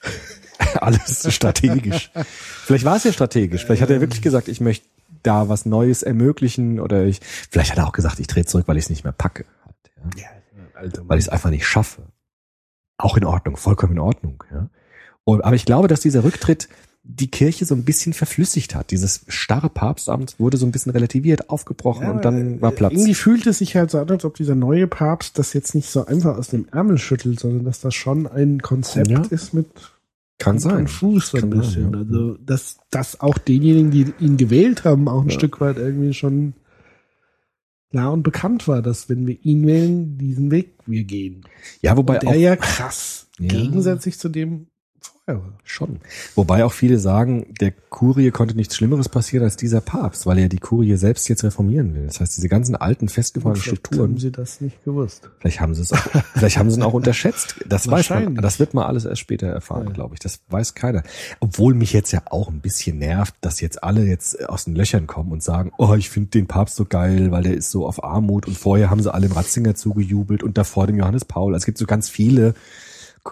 [laughs] alles strategisch. Vielleicht war es ja strategisch. Vielleicht hat er wirklich gesagt, ich möchte da was Neues ermöglichen oder ich, vielleicht hat er auch gesagt, ich trete zurück, weil ich es nicht mehr packe. Halt, ja. Alter, Weil ich es einfach nicht schaffe. Auch in Ordnung, vollkommen in Ordnung. Ja. Und, aber ich glaube, dass dieser Rücktritt die Kirche so ein bisschen verflüssigt hat. Dieses starre Papstamt wurde so ein bisschen relativiert, aufgebrochen Ja, und dann war Platz. Irgendwie fühlt es sich halt so an, als ob dieser neue Papst das jetzt nicht so einfach aus dem Ärmel schüttelt, sondern dass das schon ein Konzept Ja. ist mit Kann sein. Fuß so ein Kann sein, bisschen. ja. Also dass, dass auch denjenigen, die ihn gewählt haben, auch ein. Stück weit irgendwie schon klar und bekannt war, dass wenn wir ihn wählen, diesen Weg wir gehen. Ja, wobei Und der auch, ja krass Ja. gegensätzlich zu dem war. Schon. Wobei auch viele sagen, der Kurie konnte nichts Schlimmeres passieren als dieser Papst, weil er die Kurie selbst jetzt reformieren will. Das heißt, diese ganzen alten, festgefahrenen Vielleicht Strukturen, haben sie das nicht gewusst. vielleicht haben sie es auch, vielleicht haben sie ihn auch unterschätzt. Das weiß man. Das wird man alles erst später erfahren, Ja. glaube ich. Das weiß keiner. Obwohl mich jetzt ja auch ein bisschen nervt, dass jetzt alle jetzt aus den Löchern kommen und sagen, oh, ich finde den Papst so geil, weil der ist so auf Armut und vorher haben sie alle dem Ratzinger zugejubelt und davor dem Johannes Paul. Also Es gibt so ganz viele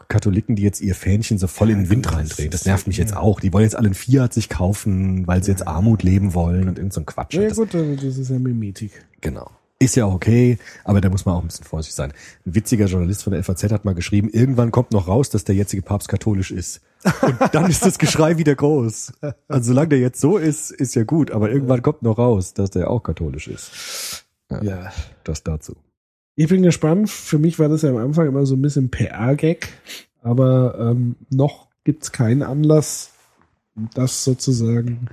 Katholiken, die jetzt ihr Fähnchen so voll in den Wind reindrehen. Das nervt mich jetzt auch. Die wollen jetzt alle ein Fiat sich kaufen, weil sie jetzt Armut leben wollen und irgend so ein Quatsch. Ja Das- gut, das ist ja Mimetik. Genau. Ist ja auch okay, aber da muss man auch ein bisschen vorsichtig sein. Ein witziger Journalist von der FAZ hat mal geschrieben, irgendwann kommt noch raus, dass der jetzige Papst katholisch ist. Und dann ist das Geschrei [laughs] wieder groß. Also solange der jetzt so ist, ist ja gut, aber irgendwann kommt noch raus, dass der auch katholisch ist. Ja. Das dazu. Ich bin gespannt. Für mich war das ja am Anfang immer so ein bisschen PR-Gag. Aber ähm, noch gibt's keinen Anlass, das sozusagen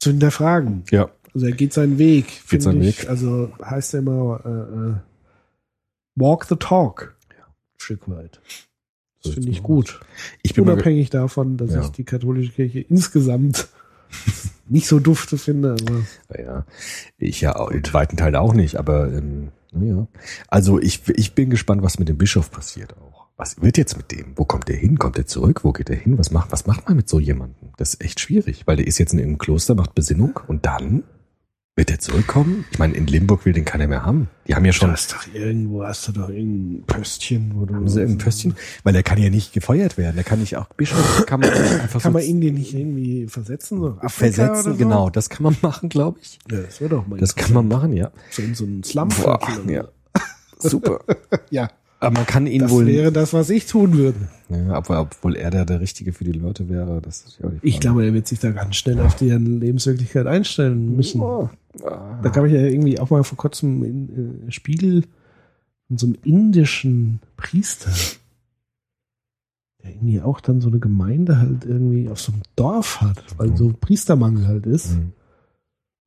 zu hinterfragen. Ja. Also er geht seinen Weg. find seinen ich. Weg. Also heißt er immer äh, äh, Walk the Talk. Ein Stück weit. So Das finde ich es. gut. Ich bin Unabhängig davon, dass Ja. ich die katholische Kirche insgesamt [laughs] nicht so dufte finde. Aber ja, ich ja auch, in weiten Teilen auch nicht, aber ähm, naja. Also ich, ich bin gespannt, was mit dem Bischof passiert auch. Was wird jetzt mit dem? Wo kommt der hin? Kommt er zurück? Wo geht er hin? Was macht, was macht man mit so jemandem? Das ist echt schwierig, weil der ist jetzt in einem Kloster, macht Besinnung und dann Wird der zurückkommen? Ich meine, in Limburg will den keiner mehr haben. Die haben ja Du schon hast doch irgendwo, hast du doch irgendein Pöstchen, wo du. haben sie irgendein Pöstchen, weil er kann ja nicht gefeuert werden. Der kann nicht auch Bischof kann man einfach Kann so man ihn den nicht irgendwie versetzen? So versetzen. So? Genau, das kann man machen, glaube ich. Ja, das wäre doch mal Das kann man machen, ja. So in so einen Slum. Boah, ja. Super. [laughs] ja. Aber man kann ihn Das wohl. wäre das, was ich tun würde. ja, obwohl, obwohl er da der Richtige für die Leute wäre, das ist ja auch die Ich Frage. glaube, er wird sich da ganz schnell auf deren Lebenswirklichkeit einstellen müssen. Oh, Da gab ich ja irgendwie auch mal vor kurzem in äh, Spiegel von so einem indischen Priester, der irgendwie auch dann so eine Gemeinde halt irgendwie auf so einem Dorf hat, weil so Priestermangel halt ist. Mhm.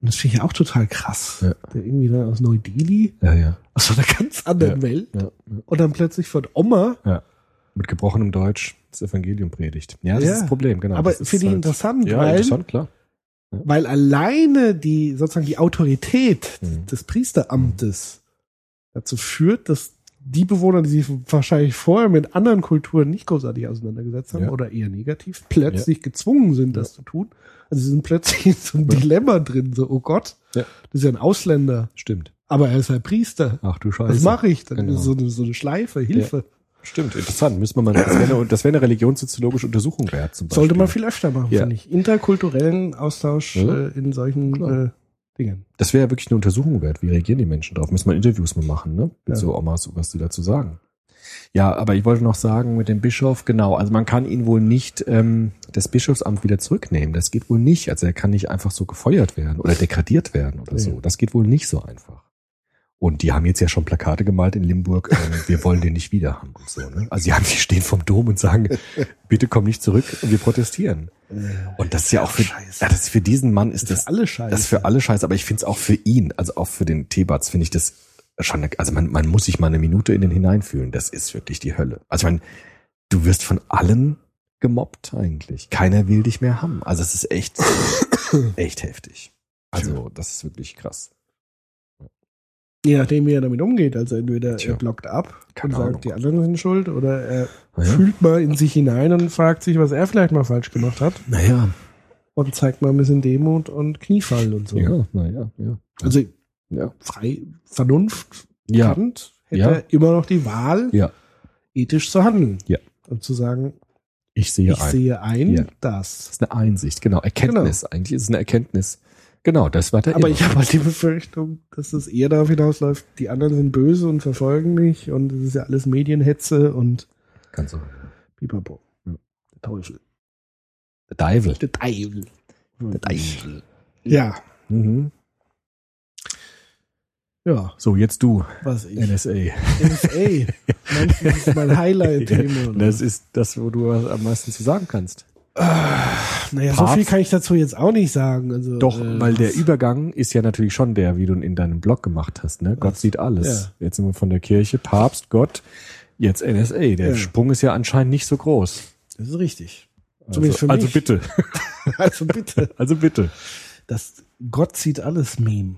Und das finde ich auch total krass. Ja. Der irgendwie dann aus Neu-Delhi, Ja, ja, aus so einer ganz anderen Ja. Welt, ja, und dann plötzlich von Oma. ja. Mit gebrochenem Deutsch das Evangelium predigt. Ja, das Ja. ist das Problem, genau. Aber finde ich halt- interessant, Ja, weil, interessant, klar. Weil alleine die, sozusagen die Autorität Mhm. des Priesteramtes dazu führt, dass die Bewohner, die sich wahrscheinlich vorher mit anderen Kulturen nicht großartig auseinandergesetzt haben Ja. oder eher negativ, plötzlich gezwungen sind, das zu tun. Also sie sind plötzlich in so einem Dilemma drin, so, oh Gott, Ja. das ist ja ein Ausländer, Stimmt. aber er ist halt Priester. Ach du Scheiße. Was mache ich? Dann Genau. so eine, so eine Schleife, Hilfe. Stimmt, interessant. Müssen wir mal, das wäre eine, das wäre eine religionssoziologische Untersuchung wert, zum Beispiel. Sollte man viel öfter machen, Ja. finde ich. Interkulturellen Austausch Ja. äh, in solchen Klar. äh, Dingen. Das wäre ja wirklich eine Untersuchung wert. Wie reagieren die Menschen drauf? Müssen wir Interviews mal machen, ne? Mit Ja. so Omas, was die dazu sagen. Ja, aber ich wollte noch sagen mit dem Bischof, genau, also man kann ihn wohl nicht ähm, das Bischofsamt wieder zurücknehmen. Das geht wohl nicht. Also er kann nicht einfach so gefeuert werden oder degradiert werden oder so. Das geht wohl nicht so einfach. Und die haben jetzt ja schon Plakate gemalt in Limburg, ähm, wir wollen den nicht wieder haben und so. Ne? Also die haben, die stehen vom Dom und sagen, [laughs] bitte komm nicht zurück und wir protestieren. Und das ist ja auch für, ja, das ist für diesen Mann ist Das das, alle Scheiße. das ist für alle Scheiße, aber ich finde es auch für ihn, also auch für den Tebatz, finde ich das schon, also man, man muss sich mal eine Minute in den hineinfühlen. Das ist wirklich die Hölle. Also ich meine, du wirst von allen gemobbt eigentlich. Keiner will dich mehr haben. Also es ist echt, [coughs] echt heftig. Also das ist wirklich krass. Je nachdem, wie er damit umgeht. Also entweder Tja. er blockt ab Keine und sagt, Ahnung. die anderen sind schuld, oder er Ja. fühlt mal in sich hinein und fragt sich, was er vielleicht mal falsch gemacht hat Naja, und zeigt mal ein bisschen Demut und Kniefall und so. ja, naja, ja. Also Ja. frei Vernunft Ja. Kant hätte Ja. er immer noch die Wahl, Ja. ethisch zu handeln. Ja. Und zu sagen, Ich sehe ich ein. sehe ein, Ja. das. Das ist eine Einsicht, genau. Erkenntnis. Eigentlich ist es eine Erkenntnis. Genau, das war der Aber immer. ich habe halt die Befürchtung, dass es eher darauf hinausläuft, die anderen sind böse und verfolgen mich und es ist ja alles Medienhetze und Kannst du. pipapo. Ja. Der Teufel. Der Teufel. Der Teufel. Der Teufel. Ja, Mhm. ja, So, jetzt du, was ich. NSA. NSA. [laughs] Meinst du, das ist mein Highlight-Thema. Das ist das, wo du am meisten zu sagen kannst. Naja, so Papst. viel kann ich dazu jetzt auch nicht sagen. Also, Doch, äh, weil der Übergang ist ja natürlich schon der, wie du ihn in deinem Blog gemacht hast. Ne? Gott sieht alles. Ja. Jetzt sind wir von der Kirche, Papst, Gott, jetzt NSA. Der Ja. Sprung ist ja anscheinend nicht so groß. Das ist richtig. Also, Zumindest für also mich. bitte, [laughs] Also bitte. [laughs] also bitte. Das Gott sieht alles Meme.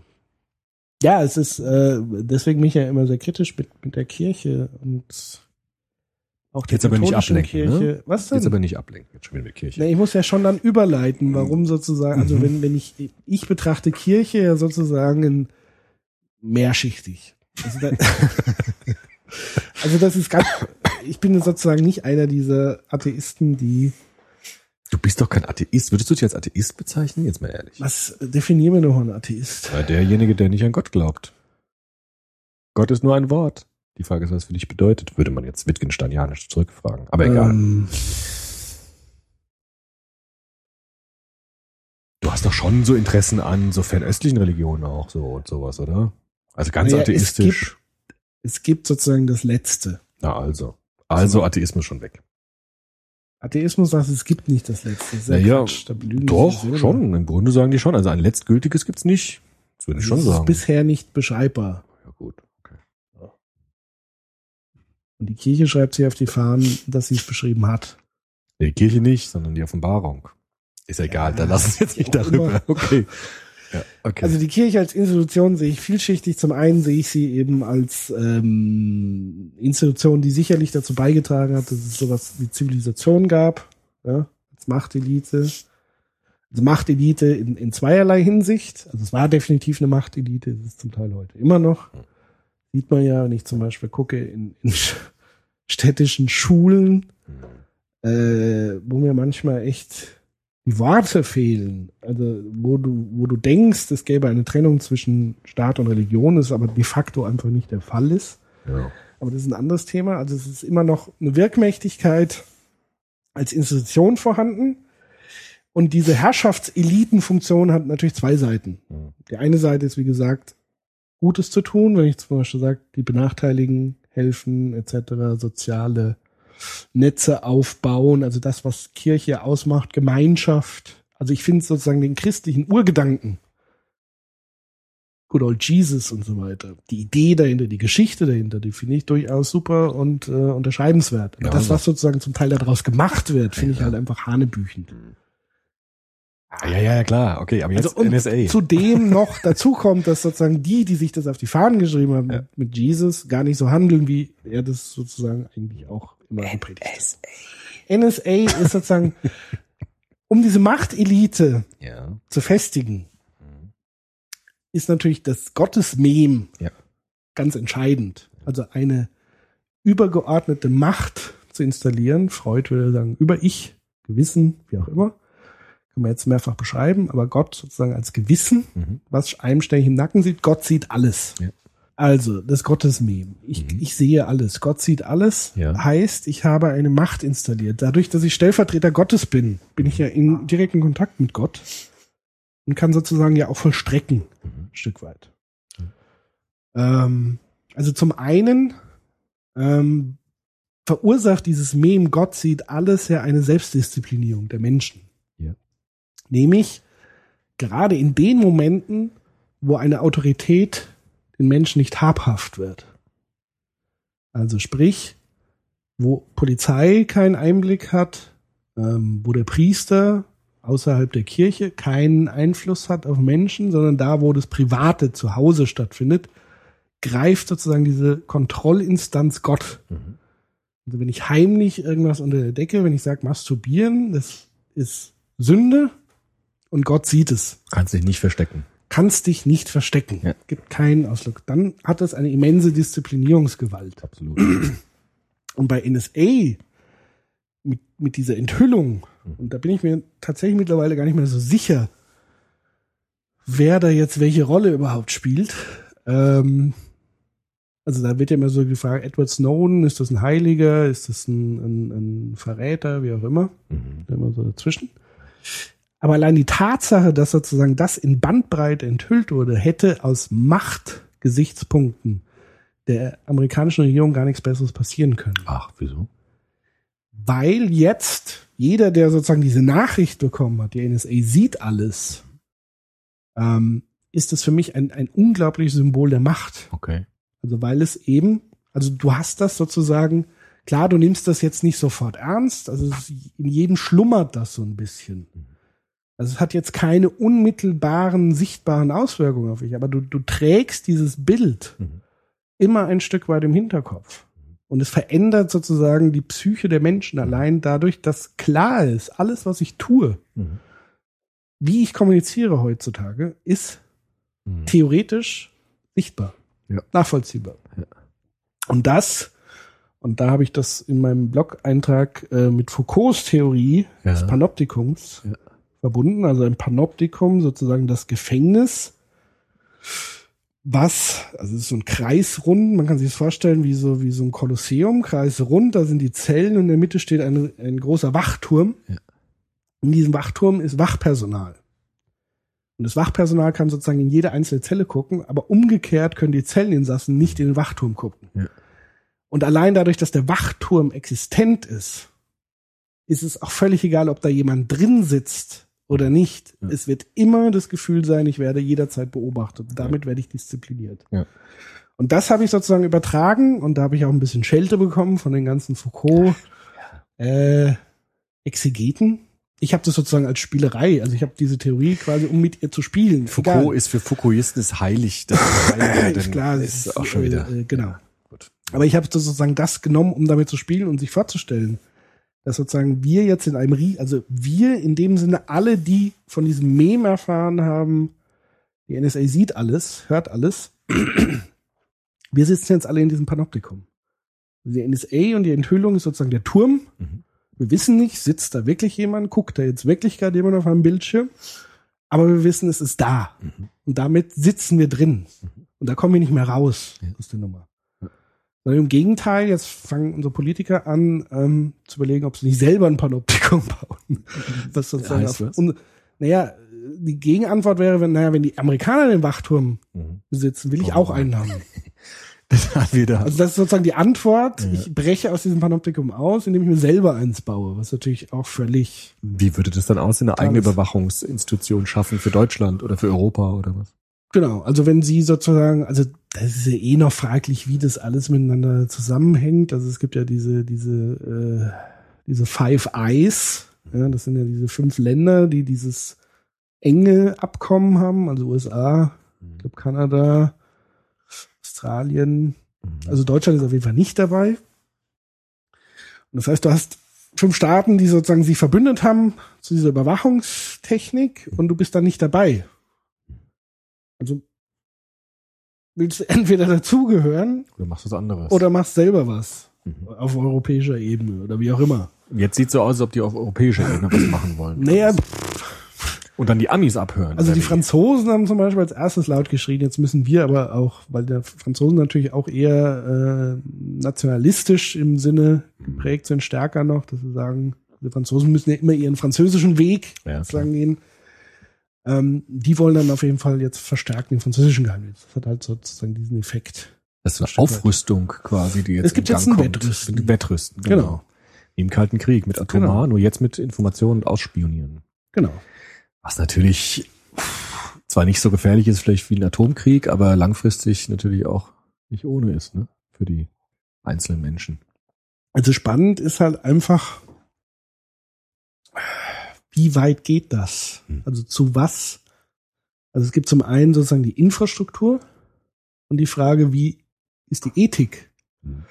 Ja, es ist, äh, deswegen bin ich ja immer sehr kritisch mit, mit der Kirche und auch Jetzt aber nicht ablenken, ne? Was denn? Jetzt aber nicht ablenken, jetzt schon wieder Kirche. Na, ich muss ja schon dann überleiten, warum sozusagen, also Mhm. wenn, wenn ich, ich betrachte Kirche ja sozusagen in mehrschichtig. Also, da, [laughs] also das ist ganz, ich bin sozusagen nicht einer dieser Atheisten, die, Du bist doch kein Atheist. Würdest du dich als Atheist bezeichnen? Jetzt mal ehrlich. was definieren wir noch einen Atheist? Ja, derjenige, der nicht an Gott glaubt. Gott ist nur ein Wort. Die Frage ist, was es für dich bedeutet, würde man jetzt Wittgensteinianisch zurückfragen. Aber egal. Ähm, Du hast doch schon so Interessen an so fernöstlichen Religionen auch so und sowas, oder? Also ganz Naja, es atheistisch. es gibt sozusagen das Letzte. Na also. Also Atheismus schon weg. Atheismus sagt, es gibt nicht das Letzte. Das Naja, da Doch, schon. Im Grunde sagen die schon. Also ein letztgültiges gibt's nicht. Das würde ich schon das ist sagen. bisher nicht beschreibbar. Ja gut. Okay. Und die Kirche schreibt sich auf die Fahnen, dass sie es beschrieben hat. Die Kirche nicht, sondern die Offenbarung. Ist egal, Ja, da lassen wir jetzt nicht darüber. immer. Okay. Ja, okay. Also die Kirche als Institution sehe ich vielschichtig. Zum einen sehe ich sie eben als ähm, Institution, die sicherlich dazu beigetragen hat, dass es sowas wie Zivilisation gab, ja, als Machtelite. Also Machtelite in, in zweierlei Hinsicht. Also es war definitiv eine Machtelite, es ist zum Teil heute immer noch. Sieht man ja, wenn ich zum Beispiel gucke in, in sch- [laughs] städtischen Schulen, äh, wo mir manchmal echt die Worte fehlen. Also wo du, wo du denkst, es gäbe eine Trennung zwischen Staat und Religion, ist aber de facto einfach nicht der Fall ist. Ja. Aber das ist ein anderes Thema. Also es ist immer noch eine Wirkmächtigkeit als Institution vorhanden. Und diese Herrschaftselitenfunktion hat natürlich zwei Seiten. Die eine Seite ist, wie gesagt, Gutes zu tun, wenn ich zum Beispiel sage, die Benachteiligen helfen, etc., soziale Netze aufbauen, also das, was Kirche ausmacht, Gemeinschaft. Also ich finde sozusagen den christlichen Urgedanken, Good Old Jesus und so weiter, die Idee dahinter, die Geschichte dahinter, die finde ich durchaus super und äh, unterscheidenswert. Aber Ja, das, so. was sozusagen zum Teil daraus gemacht wird, finde ich halt einfach hanebüchend. Ah, ja, ja, ja, klar. Okay, aber jetzt Also und NSA. zudem [laughs] noch dazu kommt, dass sozusagen die, die sich das auf die Fahnen geschrieben haben mit, mit Jesus, gar nicht so handeln, wie er das sozusagen eigentlich auch immer gepredigt hat. NSA ist sozusagen, [laughs] um diese Machtelite ja. zu festigen, ist natürlich das Gottesmem Ja. ganz entscheidend. Also eine übergeordnete Macht zu installieren. Freud würde sagen, über ich, Gewissen, wie auch immer. Kann man jetzt mehrfach beschreiben, aber Gott sozusagen als Gewissen, Mhm. was einem ständig im Nacken sieht, Gott sieht alles. Ja. Also, das Gottesmem. Ich, ich sehe alles. Gott sieht alles. Ja. Heißt, ich habe eine Macht installiert. Dadurch, dass ich Stellvertreter Gottes bin, bin ich ja in direkten Kontakt mit Gott und kann sozusagen ja auch vollstrecken, ein Stück weit. Ähm, also zum einen ähm, verursacht dieses Mem, Gott sieht alles ja eine Selbstdisziplinierung der Menschen. Nämlich gerade in den Momenten, wo eine Autorität den Menschen nicht habhaft wird. Also sprich, wo Polizei keinen Einblick hat, ähm, wo der Priester außerhalb der Kirche keinen Einfluss hat auf Menschen, sondern da, wo das Private zu Hause stattfindet, greift sozusagen diese Kontrollinstanz Gott. Also wenn ich heimlich irgendwas unter der Decke, wenn ich sage masturbieren, das ist Sünde und Gott sieht es. Kannst dich nicht verstecken. Kannst dich nicht verstecken. Ja. Gibt keinen Ausdruck. Dann hat es eine immense Disziplinierungsgewalt. Absolut. [clears throat] Und bei NSA mit, mit dieser Enthüllung, und da bin ich mir tatsächlich mittlerweile gar nicht mehr so sicher, wer da jetzt welche Rolle überhaupt spielt. Ähm, also da wird ja immer so gefragt, Edward Snowden, ist das ein Heiliger, ist das ein, ein, ein Verräter, wie auch immer. Mhm. Immer so dazwischen. Aber allein die Tatsache, dass sozusagen das in Bandbreite enthüllt wurde, hätte aus Machtgesichtspunkten der amerikanischen Regierung gar nichts Besseres passieren können. Ach, wieso? Weil jetzt jeder, der sozusagen diese Nachricht bekommen hat, die NSA sieht alles, ähm, ist das für mich ein, ein unglaubliches Symbol der Macht. Okay. Also weil es eben, also du hast das sozusagen, klar, du nimmst das jetzt nicht sofort ernst, also es- in jedem schlummert das so ein bisschen. Also es hat jetzt keine unmittelbaren, sichtbaren Auswirkungen auf dich, aber du, du trägst dieses Bild Mhm. immer ein Stück weit im Hinterkopf. Und es verändert sozusagen die Psyche der Menschen allein dadurch, dass klar ist, alles, was ich tue, Mhm. wie ich kommuniziere heutzutage, ist Mhm. theoretisch sichtbar, Ja. nachvollziehbar. Ja. Und das, und da habe ich das in meinem Blog-Eintrag äh, mit Foucaults Theorie des Ja. Panoptikums Ja. Verbunden, also ein Panoptikum, sozusagen das Gefängnis, was, also es ist so ein Kreisrund, man kann sich das vorstellen wie so, wie so ein Kolosseum, kreisrund, da sind die Zellen und in der Mitte steht ein, ein großer Wachturm. Ja. In diesem Wachturm ist Wachpersonal. Und das Wachpersonal kann sozusagen in jede einzelne Zelle gucken, aber umgekehrt können die Zelleninsassen nicht in den Wachturm gucken. Ja. Und allein dadurch, dass der Wachturm existent ist, ist es auch völlig egal, ob da jemand drin sitzt oder nicht. Ja. Es wird immer das Gefühl sein, ich werde jederzeit beobachtet. Damit werde ich diszipliniert. Ja. Und das habe ich sozusagen übertragen und da habe ich auch ein bisschen Schelte bekommen von den ganzen Foucault äh, Exegeten. Ich habe das sozusagen als Spielerei, also ich habe diese Theorie quasi, um mit ihr zu spielen. Foucault Egal. ist für Foucaultisten ist heilig. Das ist, heilig, [laughs] ist klar, das ist auch schon wieder. Äh, genau. Aber ich habe sozusagen das genommen, um damit zu spielen und sich vorzustellen. Dass sozusagen wir jetzt in einem, Rie- also wir in dem Sinne alle, die von diesem Mem erfahren haben, die NSA sieht alles, hört alles. [clears throat] Wir sitzen jetzt alle in diesem Panoptikum. Die NSA und die Enthüllung ist sozusagen der Turm. Mhm. Wir wissen nicht, sitzt da wirklich jemand, guckt da jetzt wirklich gerade jemand auf einem Bildschirm. Aber wir wissen, es ist da. Mhm. Und damit sitzen wir drin. Und da kommen wir nicht mehr raus Ja. aus der Nummer. Sondern im Gegenteil, jetzt fangen unsere Politiker an, ähm, zu überlegen, ob sie nicht selber ein Panoptikum [laughs] bauen. Was sozusagen Heißt was? und, naja, die Gegenantwort wäre, wenn, naja, wenn die Amerikaner den Wachturm Mhm. besitzen, will ich Oh. auch einen haben. [laughs] Das hat wieder. Also das ist sozusagen die Antwort. Ja. Ich breche aus diesem Panoptikum aus, indem ich mir selber eins baue, was natürlich auch völlig Wie würde das dann aussehen? Eine eigene. Überwachungsinstitution schaffen für Deutschland oder für Europa oder was? Genau, also wenn sie sozusagen, also das ist ja eh noch fraglich, wie das alles miteinander zusammenhängt. Also es gibt ja diese, diese, äh, diese Five Eyes, ja, das sind ja diese fünf Länder, die dieses enge Abkommen haben, also USA, ich glaube Kanada, Australien, also Deutschland ist auf jeden Fall nicht dabei. Und das heißt, du hast fünf Staaten, die sozusagen sich verbündet haben zu dieser Überwachungstechnik und du bist dann nicht dabei. Also willst du [laughs] entweder dazugehören Oder machst du was anderes? oder machst selber was Mhm. auf europäischer Ebene oder wie auch immer. Jetzt sieht so aus, als ob die auf europäischer Ebene was machen wollen. Naja, Und dann die Amis abhören. also die? Franzosen haben zum Beispiel als erstes laut geschrien, jetzt müssen wir aber auch, weil der Franzosen natürlich auch eher äh, nationalistisch im Sinne geprägt sind, stärker noch, dass sie sagen, die Franzosen müssen ja immer ihren französischen Weg Ja, gehen. Ähm, die wollen dann auf jeden Fall jetzt verstärkt den französischen Geheimdienst. Das hat halt sozusagen diesen Effekt. Das ist eine Stück weit. Aufrüstung quasi, die jetzt Es gibt in jetzt Gang ein kommt. Wettrüsten. Wettrüsten, Genau. genau. Im Kalten Krieg mit Atomar, Genau. nur jetzt mit Informationen und Ausspionieren. Genau. Was natürlich zwar nicht so gefährlich ist vielleicht wie ein Atomkrieg, aber langfristig natürlich auch nicht ohne ist, ne? Für die einzelnen Menschen. Also spannend ist halt einfach, wie weit geht das? Hm. Also zu was? Also es gibt zum einen sozusagen die Infrastruktur und die Frage, wie ist die Ethik? Hm.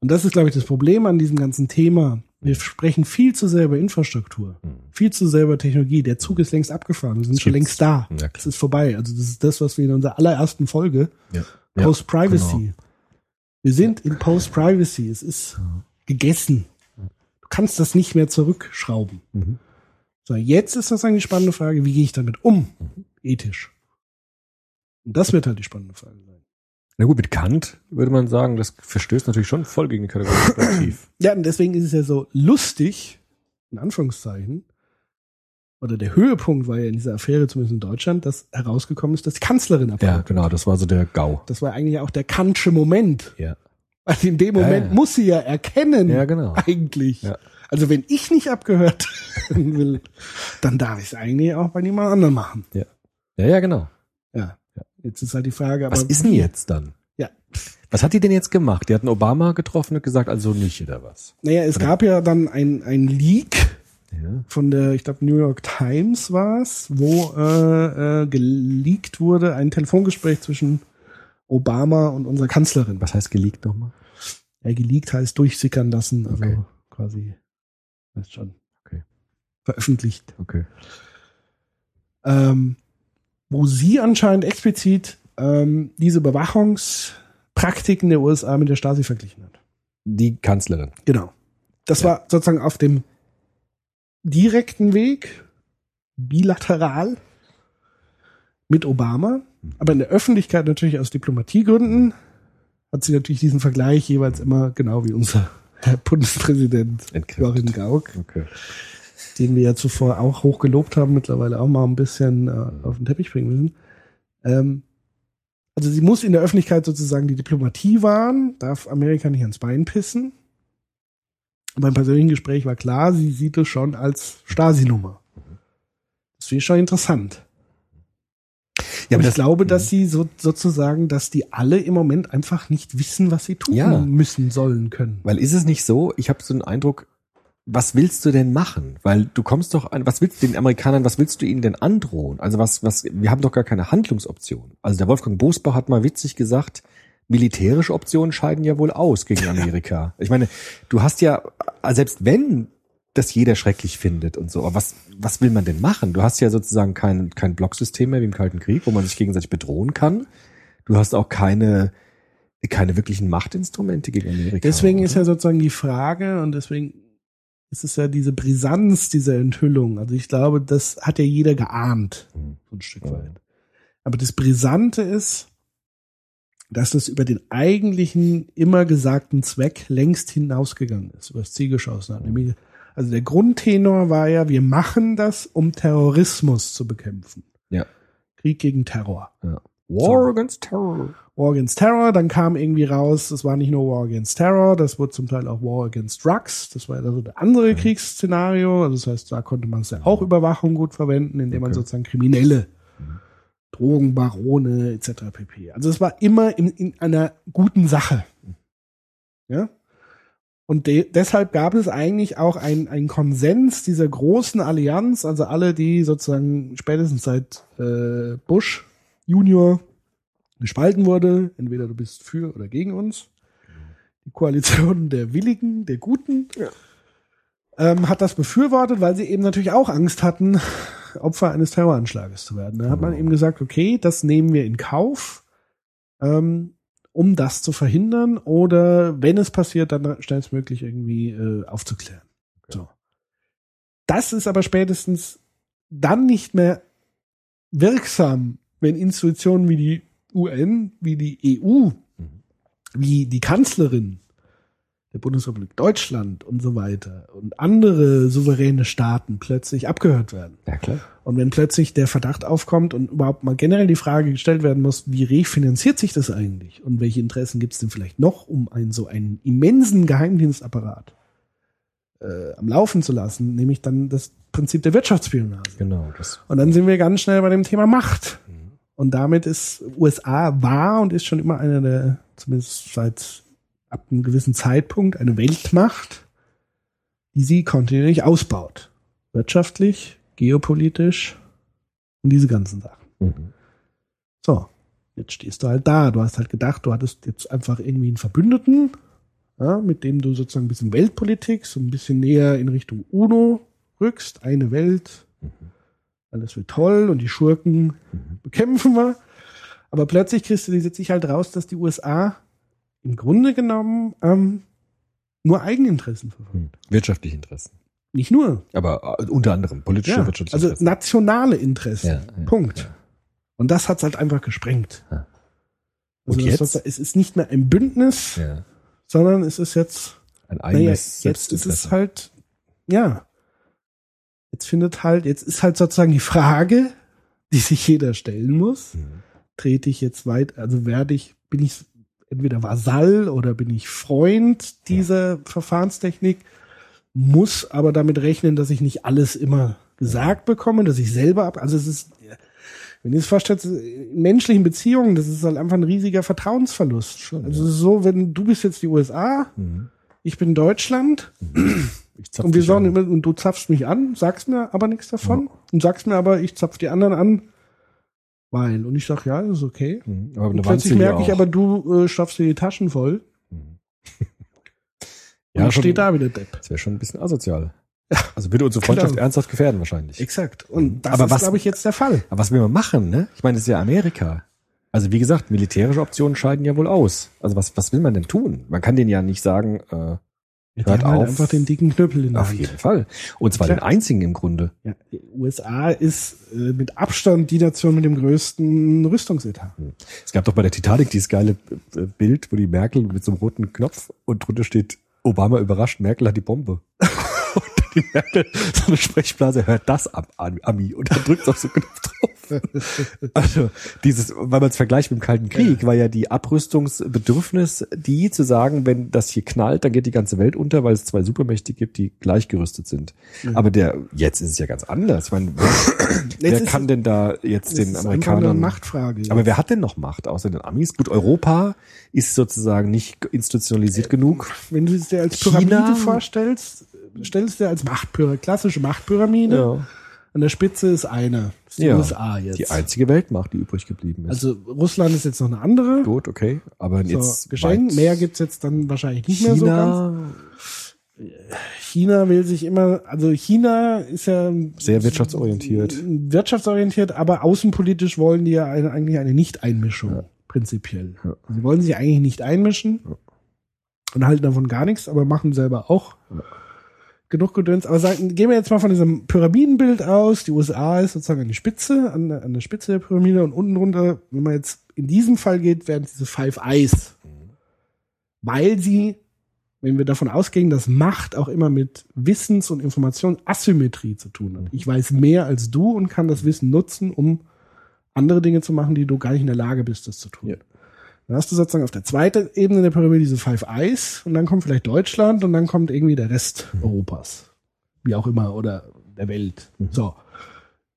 Und das ist, glaube ich, das Problem an diesem ganzen Thema. Wir sprechen viel zu sehr über Infrastruktur, Hm. viel zu sehr über Technologie. Der Zug ist längst abgefahren, wir sind schon längst da. Ja, Es ist vorbei. Also das ist das, was wir in unserer allerersten Folge Ja. Ja, Post-Privacy. genau. Wir sind in Post-Privacy. Es ist gegessen. Du kannst das nicht mehr zurückschrauben. Mhm. So, jetzt ist das eine spannende Frage, wie gehe ich damit um? Ethisch. Und das wird halt die spannende Frage sein. Na gut, mit Kant würde man sagen, das verstößt natürlich schon voll gegen die Kategorie. [coughs] Ja, und deswegen ist es ja so lustig, in Anführungszeichen, oder der Höhepunkt war ja in dieser Affäre, zumindest in Deutschland, dass herausgekommen ist, dass die Kanzlerin ja, abhaut. genau, das war so der GAU. Das war eigentlich auch der Kantsche Moment. Ja. Weil in dem Ja, Moment ja. muss sie ja erkennen, Ja, genau. eigentlich. Ja. Also wenn ich nicht abgehört will, dann darf ich es eigentlich auch bei niemand anderem machen. Ja, ja, genau. Ja. Jetzt ist halt die Frage, aber Was ist denn jetzt dann? Ja. Was hat die denn jetzt gemacht? Die hatten Obama getroffen und gesagt, also nicht oder was? Naja, es gab ja dann ein, ein Leak Ja. von der, ich glaube, New York Times war es, wo äh, äh, geleakt wurde ein Telefongespräch zwischen Obama und unserer Kanzlerin. Was heißt geleakt nochmal? Ja, geleakt heißt durchsickern lassen, also Okay. quasi, weißt schon. Okay. Veröffentlicht. Okay. ähm, wo sie anscheinend explizit ähm, diese Überwachungspraktiken der USA mit der Stasi verglichen hat. Die Kanzlerin. Genau. Das Ja. war sozusagen auf dem direkten Weg, bilateral mit Obama, aber in der Öffentlichkeit natürlich aus Diplomatiegründen hat sie natürlich diesen Vergleich jeweils immer genau wie unser Herr [laughs] Bundespräsident Entkräftet. Joachim Gauck, Okay. den wir ja zuvor auch hoch gelobt haben, mittlerweile auch mal ein bisschen äh, auf den Teppich bringen müssen. Ähm, also sie muss in der Öffentlichkeit sozusagen die Diplomatie wahren, darf Amerika nicht ans Bein pissen. Beim persönlichen Gespräch war klar, sie sieht es schon als Stasi-Nummer. Das finde ich schon interessant. Ja, aber ich glaube, dass sie so, sozusagen, dass die alle im Moment einfach nicht wissen, was sie tun Ja. müssen, sollen, können. weil ist es nicht so, ich habe so einen Eindruck, was willst du denn machen? Weil du kommst doch an, was willst du den Amerikanern, was willst du ihnen denn androhen? Also was, was, wir haben doch gar keine Handlungsoption. Also der Wolfgang Bosbach hat mal witzig gesagt, militärische Optionen scheiden ja wohl aus gegen [laughs] Amerika. Ich meine, du hast ja, selbst wenn das jeder schrecklich findet und so. Aber was, was will man denn machen? Du hast ja sozusagen kein, kein Blocksystem mehr wie im Kalten Krieg, wo man sich gegenseitig bedrohen kann. Du hast auch keine, keine wirklichen Machtinstrumente gegen Amerika. Deswegen oder? ist ja sozusagen die Frage und deswegen ist es ja diese Brisanz dieser Enthüllung. Also ich glaube, das hat ja jeder geahnt, Mhm. so ein Stück weit. Aber das Brisante ist, dass es über den eigentlichen immer gesagten Zweck längst hinausgegangen ist, über das Ziel geschossen hat. Nämlich, also der Grundtenor war ja, wir machen das, um Terrorismus zu bekämpfen. Ja. Krieg gegen Terror. ja. War against Terror. War Against Terror, dann kam irgendwie raus, es war nicht nur War Against Terror, das wurde zum Teil auch War Against Drugs, das war ja so der andere Kriegsszenario, also das heißt, da konnte man es ja auch Überwachung gut verwenden, indem man Okay. sozusagen Kriminelle, Drogenbarone etc. pp. Also es war immer in, in einer guten Sache. Ja? Und de deshalb gab es eigentlich auch ein- einen Konsens dieser großen Allianz, also alle, die sozusagen spätestens seit äh, Bush Junior gespalten wurde, entweder du bist für oder gegen uns. Die Koalition der Willigen, der Guten, ähm, hat das befürwortet, weil sie eben natürlich auch Angst hatten, Opfer eines Terroranschlages zu werden. Da hat man eben gesagt, okay, das nehmen wir in Kauf, ähm, um das zu verhindern oder wenn es passiert, dann schnellstmöglich irgendwie äh, aufzuklären. So. Das ist aber spätestens dann nicht mehr wirksam, wenn Institutionen wie die UN, wie die EU, wie die Kanzlerin der Bundesrepublik Deutschland und so weiter und andere souveräne Staaten plötzlich abgehört werden. Ja, klar. Und wenn plötzlich der Verdacht aufkommt und überhaupt mal generell die Frage gestellt werden muss, wie refinanziert sich das eigentlich und welche Interessen gibt es denn vielleicht noch, um einen so einen immensen Geheimdienstapparat äh, am Laufen zu lassen, nämlich dann das Prinzip der Wirtschaftsspionage. Genau. Das, Und dann sind wir ganz schnell bei dem Thema Macht. Und damit ist USA war und ist schon immer eine der, zumindest seit ab einem gewissen Zeitpunkt, eine Weltmacht, die sie kontinuierlich ausbaut. Wirtschaftlich, geopolitisch und diese ganzen Sachen. mhm. So, jetzt stehst du halt da. Du hast halt gedacht, du hattest jetzt einfach irgendwie einen Verbündeten, ja, mit dem du sozusagen ein bisschen Weltpolitik, so ein bisschen näher in Richtung UNO rückst. Eine Welt, alles wird toll und die Schurken bekämpfen wir. Aber plötzlich kristallisiert sich halt raus, dass die USA im Grunde genommen ähm, nur Eigeninteressen verfolgt. Hm. Wirtschaftliche Interessen. Nicht nur. Aber äh, unter anderem politische Ja, wirtschaftliche also Interessen. nationale Interessen. Ja, ja, Punkt. Und das hat's halt einfach gesprengt. Also Und das, jetzt? was- es ist nicht mehr ein Bündnis, sondern es ist jetzt, Ein naja, eigenes jetzt ist es halt, ja, jetzt findet halt, jetzt ist halt sozusagen die Frage, die sich jeder stellen muss, Mhm. trete ich jetzt weit, also werde ich, bin ich entweder Vasall oder bin ich Freund dieser Verfahrenstechnik, muss aber damit rechnen, dass ich nicht alles immer gesagt bekomme, dass ich selber ab, also es ist, wenn ihr es vorstellt, in menschlichen Beziehungen, das ist halt einfach ein riesiger Vertrauensverlust. Schon, also ist so, wenn du bist jetzt die USA, Mhm. ich bin Deutschland Ich zapf und wir sagen immer, und du zapfst mich an, sagst mir aber nichts davon und sagst mir aber, ich zapf die anderen an, weil. Und ich sag, ja, das ist okay. Mhm. Aber Und plötzlich merke ich aber, du äh, stopfst dir die Taschen voll. [laughs] Ja, und schon- steht da wieder Depp. Das wäre schon ein bisschen asozial. Also würde unsere Freundschaft Genau. ernsthaft gefährden wahrscheinlich. Exakt. Und das Aber ist, was- glaube ich, jetzt der Fall. Aber was will man machen, ne? Ich meine, das ist ja Amerika. Also wie gesagt, militärische Optionen scheiden ja wohl aus. Also was, was will man denn tun? Man kann denen ja nicht sagen, äh, Die Hört haben halt auf. einfach den dicken Knüppel in der auf Hand. jeden Fall. Und zwar Klar. den einzigen im Grunde. Ja, die USA ist äh, mit Abstand die Nation mit dem größten Rüstungsetat. Es gab doch bei der Titanic dieses geile äh, Bild, wo die Merkel mit so einem roten Knopf und drunter steht, Obama überrascht, Merkel hat die Bombe. [laughs] und die Merkel, so eine Sprechblase, hört das ab, Ami, und dann drückt auf so einen Knopf drauf. [laughs] Also, dieses, weil man es vergleicht mit dem Kalten Krieg, war ja die Abrüstungsbedürfnis, die zu sagen, wenn das hier knallt, dann geht die ganze Welt unter, weil es zwei Supermächte gibt, die gleichgerüstet sind. Aber der, jetzt ist es ja ganz anders. Ich meine, wer, wer kann denn da jetzt den Amerikanern eine Machtfrage. aber wer hat denn noch Macht außer den Amis? Gut, Europa ist sozusagen nicht institutionalisiert genug. Wenn du es dir als China- Pyramide vorstellst, stellst du dir als Machtpyramide, klassische Machtpyramide. An der Spitze ist eine. Das ist die Ja. USA jetzt. Die einzige Weltmacht, die übrig geblieben ist. also Russland ist jetzt noch eine andere. gut, okay. Aber So, jetzt Geschenk. Mehr gibt's jetzt dann wahrscheinlich nicht mehr so ganz. China. China will sich immer, also China ist ja Sehr wirtschaftsorientiert. wirtschaftsorientiert, aber außenpolitisch wollen die ja eine, eigentlich eine Nicht-Einmischung, prinzipiell. Sie wollen sich eigentlich nicht einmischen und halten davon gar nichts, aber machen selber auch genug Gedöns. Aber sagen, gehen wir jetzt mal von diesem Pyramidenbild aus. Die USA ist sozusagen an die Spitze, an der, an der Spitze der Pyramide und unten drunter, wenn man jetzt in diesem Fall geht, wären diese Five Eyes. Weil sie, wenn wir davon ausgehen, dass Macht auch immer mit Wissens- und Informationsasymmetrie zu tun hat. Ich weiß mehr als du und kann das Wissen nutzen, um andere Dinge zu machen, die du gar nicht in der Lage bist, das zu tun. Ja. Dann hast du sozusagen auf der zweiten Ebene der Pyramide diese Five Eyes und dann kommt vielleicht Deutschland und dann kommt irgendwie der Rest Europas. Wie auch immer, oder der Welt. So.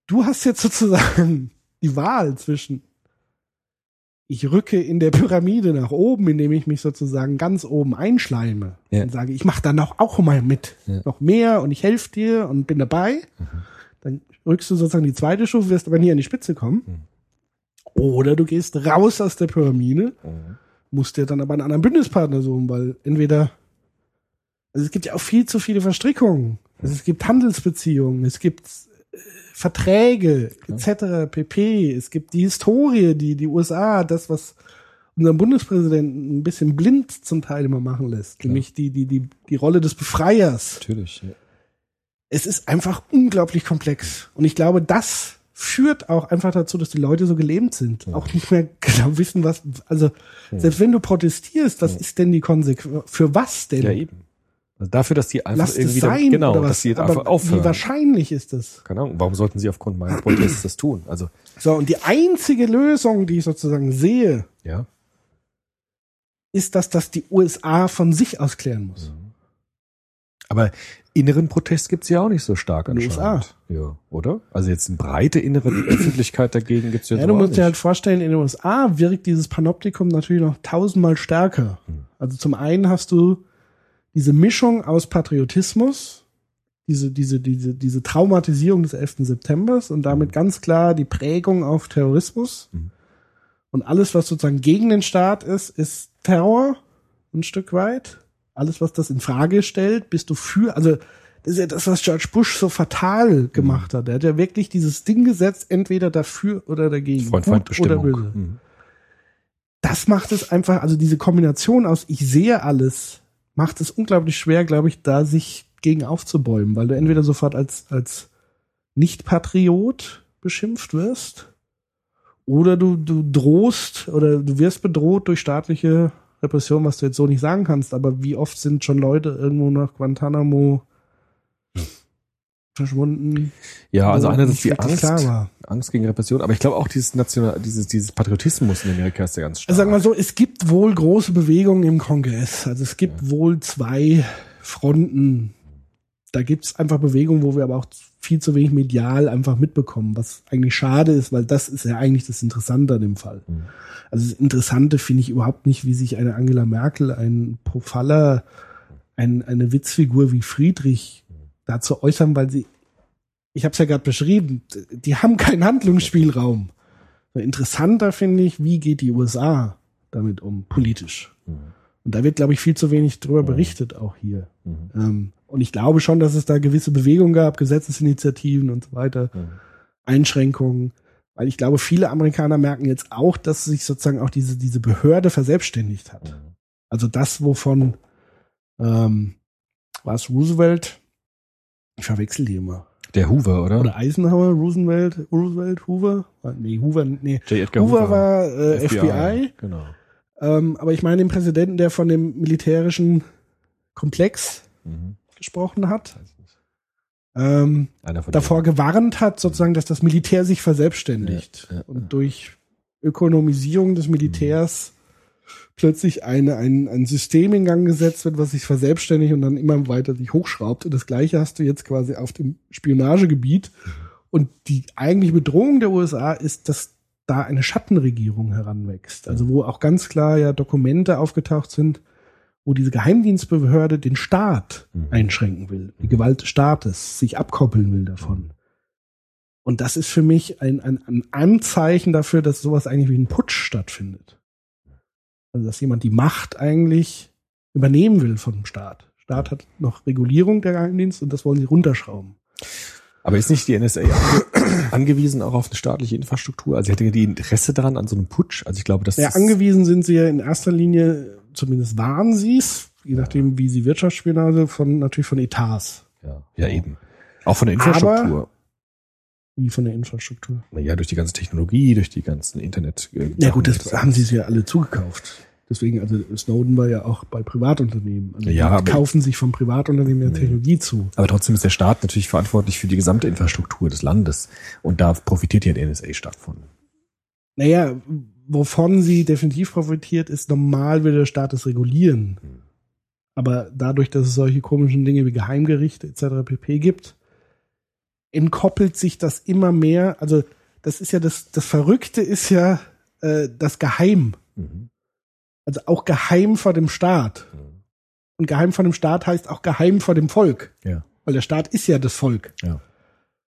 Du hast jetzt sozusagen die Wahl zwischen ich rücke in der Pyramide nach oben, indem ich mich sozusagen ganz oben einschleime Ja. und sage, ich mache dann auch, auch mal mit. Ja. Noch mehr und ich helfe dir und bin dabei. Dann rückst du sozusagen die zweite Stufe, wirst aber nie an die Spitze kommen. Oder du gehst raus aus der Pyramide, musst dir dann aber einen anderen Bündnispartner suchen, weil entweder, also es gibt ja auch viel zu viele Verstrickungen. Also es gibt Handelsbeziehungen, es gibt äh, Verträge etc. pp. Es gibt die Historie, die die USA, das was unseren Bundespräsidenten ein bisschen blind zum Teil immer machen lässt, nämlich die die die die Rolle des Befreiers Natürlich. Ja. es ist einfach unglaublich komplex. Und ich glaube, das führt auch einfach dazu, dass die Leute so gelähmt sind. Auch nicht mehr [laughs] genau wissen, was, also, selbst wenn du protestierst, was ist denn die Konsequenz? Für was denn? ja, eben. Also dafür, dass die einfach Lass irgendwie, sein, genau, dass sie jetzt einfach aufhören. Wie wahrscheinlich ist das? Keine Ahnung, warum sollten sie aufgrund meines Protests das tun? Also, So, und die einzige Lösung, die ich sozusagen sehe, ja. ist, dass das die USA von sich aus klären muss. Aber inneren Protest gibt's ja auch nicht so stark In den anscheinend. Ja, oder? Also jetzt eine breite innere [clears throat] Öffentlichkeit dagegen gibt's jetzt Ja, du auch musst nicht. dir halt vorstellen, in den USA wirkt dieses Panoptikum natürlich noch tausendmal stärker. Hm. Also zum einen hast du diese Mischung aus Patriotismus, diese, diese, diese, diese Traumatisierung des 11. Septembers und damit ganz klar die Prägung auf Terrorismus. Mhm. Und alles, was sozusagen gegen den Staat ist, ist Terror, ein Stück weit. Alles, was das in Frage stellt, bist du für, also das ist ja das, was George Bush so fatal gemacht hat. Er hat ja wirklich dieses Ding gesetzt, entweder dafür oder dagegen. Freund, Gut Feindbestimmung. oder böse. Mhm. Das macht es einfach, also diese Kombination aus ich sehe alles, macht es unglaublich schwer, glaube ich, da sich gegen aufzubäumen, weil du entweder sofort als, als Nicht-Patriot beschimpft wirst oder du, du drohst oder du wirst bedroht durch staatliche Repression, was du jetzt so nicht sagen kannst, aber wie oft sind schon Leute irgendwo nach Guantanamo verschwunden? Ja, also einerseits die Angst. Angst gegen Repression, aber ich glaube auch dieses national, dieses, dieses Patriotismus in Amerika ist ja ganz stark. Also sagen wir so, es gibt wohl große Bewegungen im Kongress. Also es gibt wohl zwei Fronten. Da gibt es einfach Bewegungen, wo wir aber auch viel zu wenig medial einfach mitbekommen, was eigentlich schade ist, weil das ist ja eigentlich das Interessante an dem Fall. Mhm. Also das Interessante finde ich überhaupt nicht, wie sich eine Angela Merkel, ein Profaller, ein, eine Witzfigur wie Friedrich dazu äußern, weil sie, ich habe es ja gerade beschrieben, die haben keinen Handlungsspielraum. Interessanter finde ich, wie geht die USA damit um, politisch. Und da wird, glaube ich, viel zu wenig drüber berichtet, auch hier. Ähm, und ich glaube schon, dass es da gewisse Bewegungen gab, Gesetzesinitiativen und so weiter, Einschränkungen. Weil ich glaube, viele Amerikaner merken jetzt auch, dass sich sozusagen auch diese, diese Behörde verselbstständigt hat. Also das, wovon ähm, war es Roosevelt? Ich verwechsel die immer. Der Hoover, oder? Oder Eisenhower, Roosevelt, Roosevelt, Hoover? Nee, Hoover, nee. J. Edgar Hoover war äh, FBI. Genau. Ähm, aber ich meine den Präsidenten, der von dem militärischen Komplex Mhm. gesprochen hat, ähm, davor gewarnt hat, sozusagen, dass das Militär sich verselbstständigt Ja, ja, und durch Ökonomisierung des Militärs plötzlich eine, ein, ein System in Gang gesetzt wird, was sich verselbstständigt und dann immer weiter sich hochschraubt. Und das Gleiche hast du jetzt quasi auf dem Spionagegebiet. Und die eigentliche Bedrohung der USA ist, dass da eine Schattenregierung heranwächst. Also wo auch ganz klar ja Dokumente aufgetaucht sind, wo diese Geheimdienstbehörde den Staat einschränken will, die Gewalt des Staates, sich abkoppeln will davon. Und das ist für mich ein, ein, ein Anzeichen dafür, dass sowas eigentlich wie ein Putsch stattfindet. Also dass jemand die Macht eigentlich übernehmen will vom Staat, Staat hat noch Regulierung der Geheimdienst und das wollen sie runterschrauben. Aber ist nicht die NSA ange [clears throat] angewiesen auch auf eine staatliche Infrastruktur? Also hätte die Interesse daran an so einem Putsch? Also ich glaube, das Ja, ist angewiesen sind sie ja in erster Linie, zumindest waren sie es, je nachdem, wie sie Wirtschaftsspionage, von natürlich von Etats, ja, ja eben. Auch von der Infrastruktur. wie von der Infrastruktur. Naja, durch die ganze Technologie, durch die ganzen Internet. äh, Ja gut, das haben sie sich ja alle zugekauft. Deswegen, also Snowden war ja auch bei Privatunternehmen. Also Ja, die aber- kaufen sich vom Privatunternehmen ja Technologie zu. Aber trotzdem ist der Staat natürlich verantwortlich für die gesamte Infrastruktur des Landes. Und da profitiert ja die NSA stark von. Naja, wovon sie definitiv profitiert, ist normal will der Staat es regulieren. Aber dadurch, dass es solche komischen Dinge wie Geheimgerichte etc. pp. gibt, entkoppelt sich das immer mehr. Also das ist ja das, das Verrückte ist ja äh, das Geheim. Also auch geheim vor dem Staat. Und geheim vor dem Staat heißt auch geheim vor dem Volk. Ja. Weil der Staat ist ja das Volk. Ja.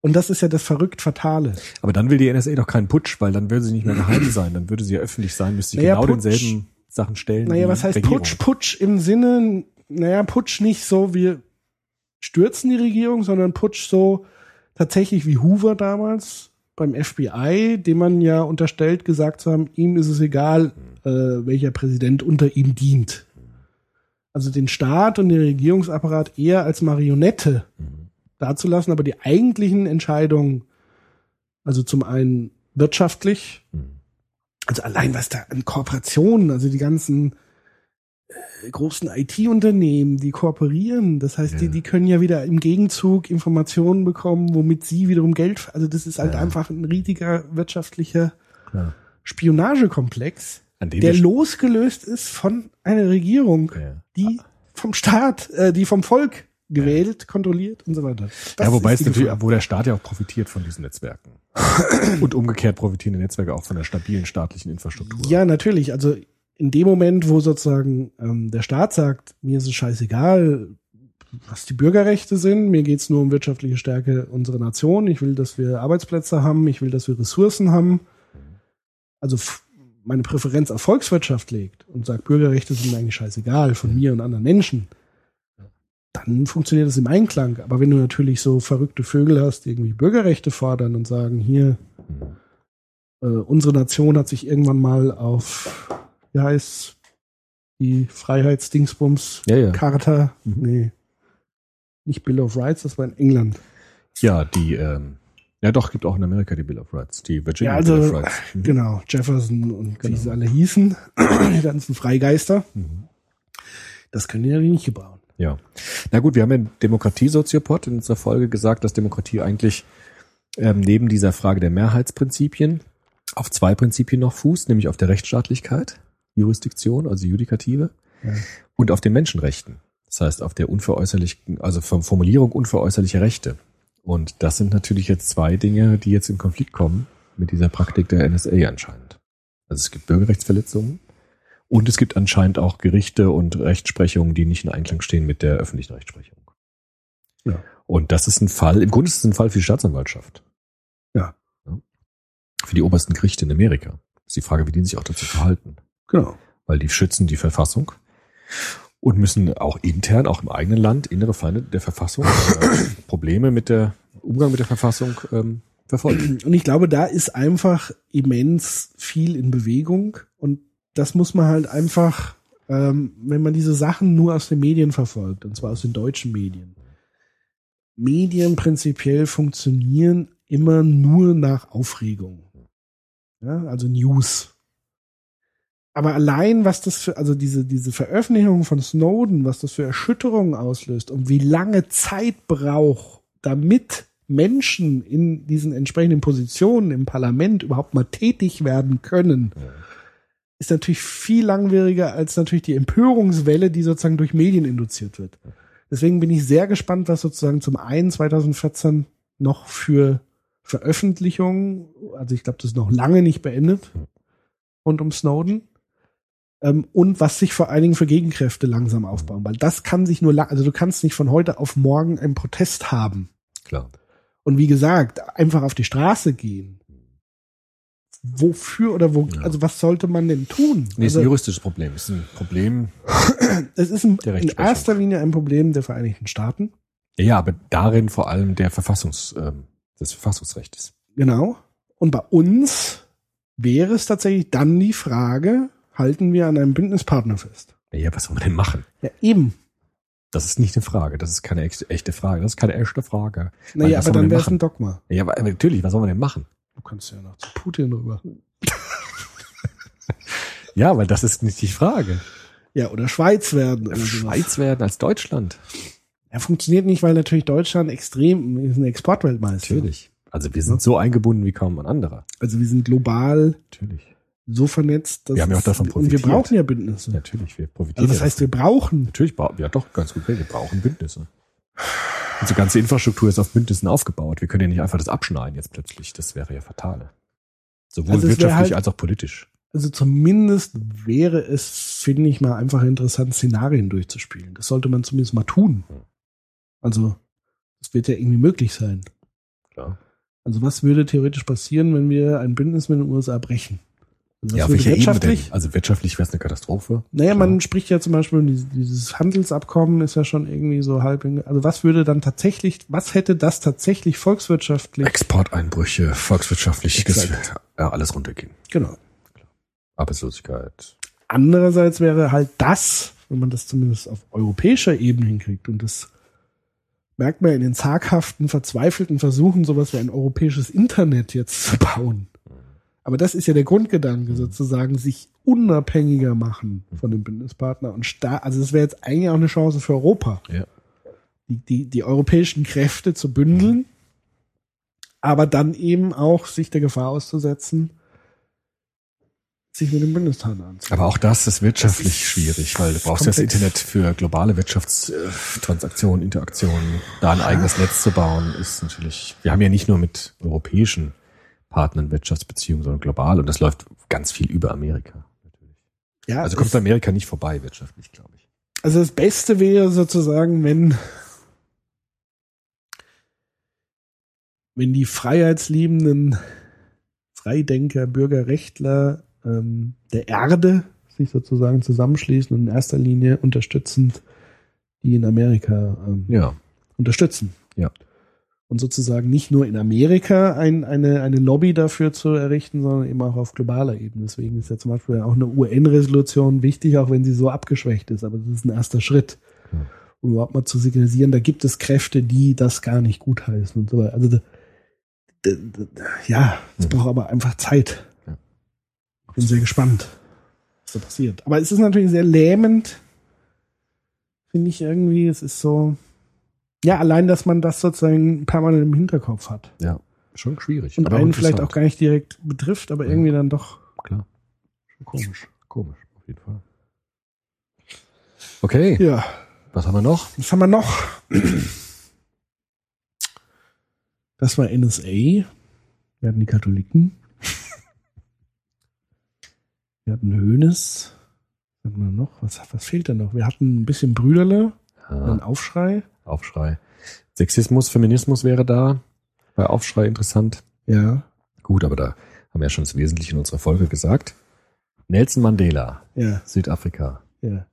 Und das ist ja das verrückt Fatale. Aber dann will die NSA doch keinen Putsch, weil dann würde sie nicht mehr geheim sein. Dann würde sie ja öffentlich sein, müsste sie Naja, genau Putsch- denselben Sachen stellen. Naja, was heißt Regierung. Putsch? Putsch im Sinne, naja, Putsch nicht so, wir stürzen die Regierung, sondern Putsch so tatsächlich wie Hoover damals beim FBI, dem man ja unterstellt gesagt zu haben, ihm ist es egal, äh, welcher Präsident unter ihm dient. Also den Staat und den Regierungsapparat eher als Marionette dazulassen, aber die eigentlichen Entscheidungen, also zum einen wirtschaftlich, also allein was da an Kooperationen, also die ganzen großen IT-Unternehmen, die kooperieren, das heißt, die, die können ja wieder im Gegenzug Informationen bekommen, womit sie wiederum Geld, also das ist halt einfach ein riesiger wirtschaftlicher Klar. Spionagekomplex, der losgelöst ist von einer Regierung, Ja. die vom Staat, äh, die vom Volk gewählt, kontrolliert und so weiter. Das ja, wobei es natürlich, wo der Staat ja auch profitiert von diesen Netzwerken. [coughs] Und umgekehrt profitieren die Netzwerke auch von der stabilen staatlichen Infrastruktur. Ja, natürlich. Also in dem Moment, wo sozusagen ähm, der Staat sagt, mir ist es scheißegal, was die Bürgerrechte sind, mir geht's nur um wirtschaftliche Stärke unserer Nation, ich will, dass wir Arbeitsplätze haben, ich will, dass wir Ressourcen haben. Also meine Präferenz auf Volkswirtschaft legt und sagt, Bürgerrechte sind mir eigentlich scheißegal von mir und anderen Menschen, dann funktioniert das im Einklang. Aber wenn du natürlich so verrückte Vögel hast, die irgendwie Bürgerrechte fordern und sagen, hier, äh, unsere Nation hat sich irgendwann mal auf, wie heißt die Freiheitsdingsbums Ja, ja. Charta, nee, nicht Bill of Rights, das war in England. Ja, die, ähm, ja doch, gibt auch in Amerika die Bill of Rights, die Virginia Ja, also, Bill of Rights. Mhm. genau, Jefferson und wie Genau. sie alle hießen, [clears throat] die ganzen Freigeister, Mhm. das können die ja nicht gebrauchen. Ja. Na gut, wir haben ja Demokratie-Soziopod in unserer Folge gesagt, dass Demokratie eigentlich ähm, neben dieser Frage der Mehrheitsprinzipien auf zwei Prinzipien noch fußt, nämlich auf der Rechtsstaatlichkeit, Jurisdiktion, also Judikative, Ja. und auf den Menschenrechten. Das heißt, auf der unveräußerlichen, also von Formulierung unveräußerlicher Rechte. Und das sind natürlich jetzt zwei Dinge, die jetzt in Konflikt kommen mit dieser Praktik der NSA anscheinend. Also es gibt Bürgerrechtsverletzungen und es gibt anscheinend auch Gerichte und Rechtsprechungen, die nicht in Einklang stehen mit der öffentlichen Rechtsprechung. Ja. Und das ist ein Fall, im Grunde ist es ein Fall für die Staatsanwaltschaft. Ja. Für die obersten Gerichte in Amerika. Das ist die Frage, wie die sich auch dazu verhalten. Genau. Weil die schützen die Verfassung und müssen auch intern, auch im eigenen Land, innere Feinde der Verfassung, äh, Probleme mit der Umgang mit der Verfassung ähm, verfolgen. Und ich glaube, da ist einfach immens viel in Bewegung und das muss man halt einfach, ähm, wenn man diese Sachen nur aus den Medien verfolgt, und zwar aus den deutschen Medien. Medien prinzipiell funktionieren immer nur nach Aufregung. Ja, also News. Aber allein, was das für, also diese, diese Veröffentlichung von Snowden, was das für Erschütterungen auslöst und wie lange Zeit braucht, damit Menschen in diesen entsprechenden Positionen im Parlament überhaupt mal tätig werden können, ist natürlich viel langwieriger als natürlich die Empörungswelle, die sozusagen durch Medien induziert wird. Deswegen bin ich sehr gespannt, was sozusagen zum einen 2014 noch für Veröffentlichungen, also ich glaube, das ist noch lange nicht beendet, rund um Snowden, ähm, und was sich vor allen Dingen für Gegenkräfte langsam aufbauen, weil das kann sich nur, lang, also du kannst nicht von heute auf morgen einen Protest haben. Klar. Und wie gesagt, einfach auf die Straße gehen, wofür oder wo, also was sollte man denn tun? Nee, ist also, ein juristisches Problem. Ist ein Problem. [clears throat] es ist ein, in erster Linie ein Problem der Vereinigten Staaten. Ja, aber darin vor allem der Verfassungs, ähm, des Verfassungsrechts. Genau. Und bei uns wäre es tatsächlich dann die Frage, halten wir an einem Bündnispartner fest? Ja, was soll man denn machen? Ja, eben. Das ist nicht eine Frage. Das ist keine echte, Frage. Das ist keine echte Frage. Naja, aber dann wäre es ein? Dogma. Ja, aber natürlich, was soll man denn machen? Du kannst ja noch zu Putin rüber. [laughs] Ja, weil das ist nicht die Frage. Ja, oder Schweiz werden. oder. Schweiz werden als Deutschland. Ja, funktioniert nicht, weil natürlich Deutschland extrem ist ein Exportweltmeister. Natürlich. Also wir sind so eingebunden wie kaum ein anderer. Also wir sind global Natürlich. So vernetzt, dass Wir haben ja auch davon und wir profitiert. brauchen ja Bündnisse. Natürlich, wir profitieren. Also das ja heißt, wir brauchen. Natürlich ja doch ganz gut. Wir brauchen Bündnisse. Unsere ganze Infrastruktur ist auf Bündnissen aufgebaut. Wir können ja nicht einfach das abschneiden jetzt plötzlich. Das wäre ja fatal. Sowohl Also wirtschaftlich halt- als auch politisch. Also zumindest wäre es, finde ich mal, einfach interessant, Szenarien durchzuspielen. Das sollte man zumindest mal tun. Also, das wird ja irgendwie möglich sein. Klar. Also, was würde theoretisch passieren, wenn wir ein Bündnis mit den USA brechen? Also, Ja, auf welcher Ebene wirtschaftlich? denn? Also wirtschaftlich wäre es eine Katastrophe. Naja, Klar. man spricht ja zum Beispiel, dieses, Handelsabkommen ist ja schon irgendwie so halb, also was würde dann tatsächlich, was hätte das tatsächlich volkswirtschaftlich? Exporteinbrüche, volkswirtschaftlich, ja, alles runtergehen. Genau. Arbeitslosigkeit. Andererseits wäre halt das, wenn man das zumindest auf europäischer Ebene hinkriegt, und das merkt man in den zaghaften, verzweifelten Versuchen, sowas wie ein europäisches Internet jetzt zu bauen. Aber das ist ja der Grundgedanke, sozusagen, sich unabhängiger machen von dem Bündnispartner und sta also das wäre jetzt eigentlich auch eine Chance für Europa, Ja. die, die, die europäischen Kräfte zu bündeln, aber dann eben auch sich der Gefahr auszusetzen, sich mit dem Bündnispartner anzunehmen. Aber auch das ist wirtschaftlich Das ist schwierig, weil du brauchst ja das komplex. Internet für globale Wirtschaftstransaktionen, Interaktionen. Da ein eigenes Netz zu bauen, ist natürlich, wir haben ja nicht nur mit europäischen Partnern Wirtschaftsbeziehungen, sondern global und das läuft ganz viel über Amerika. Natürlich. Ja, Also kommt Amerika nicht vorbei wirtschaftlich, glaube ich. Also das Beste wäre sozusagen, wenn, wenn die freiheitsliebenden Freidenker, Bürgerrechtler ähm, der Erde sich sozusagen zusammenschließen und in erster Linie unterstützend die in Amerika ähm, Ja. unterstützen. Ja. Und sozusagen nicht nur in Amerika ein, eine, eine Lobby dafür zu errichten, sondern eben auch auf globaler Ebene. Deswegen ist ja zum Beispiel auch eine UN-Resolution wichtig, auch wenn sie so abgeschwächt ist. Aber das ist ein erster Schritt, um überhaupt mal zu signalisieren, da gibt es Kräfte, die das gar nicht gutheißen und so weiter. Also da, da, da, ja, es braucht aber einfach Zeit. Bin sehr gespannt, was da passiert. Aber es ist natürlich sehr lähmend, finde ich irgendwie. Es ist so, ja, allein, dass man das sozusagen permanent im Hinterkopf hat. Ja. Schon schwierig. Und aber einen vielleicht auch gar nicht direkt betrifft, aber Ja. irgendwie dann doch Klar. Schon komisch. Komisch, auf jeden Fall. Okay, Ja, was haben wir noch? was haben wir noch? Das war NSA. Wir hatten die Katholiken. Wir hatten Hönes. Was hatten wir noch? Was, fehlt denn noch? Wir hatten ein bisschen Brüderle, einen Ja, Aufschrei. Aufschrei. Sexismus, Feminismus wäre da. Bei Aufschrei interessant. Ja, Gut, aber da haben wir ja schon das Wesentliche in unserer Folge gesagt. Nelson Mandela, ja, Südafrika. ja.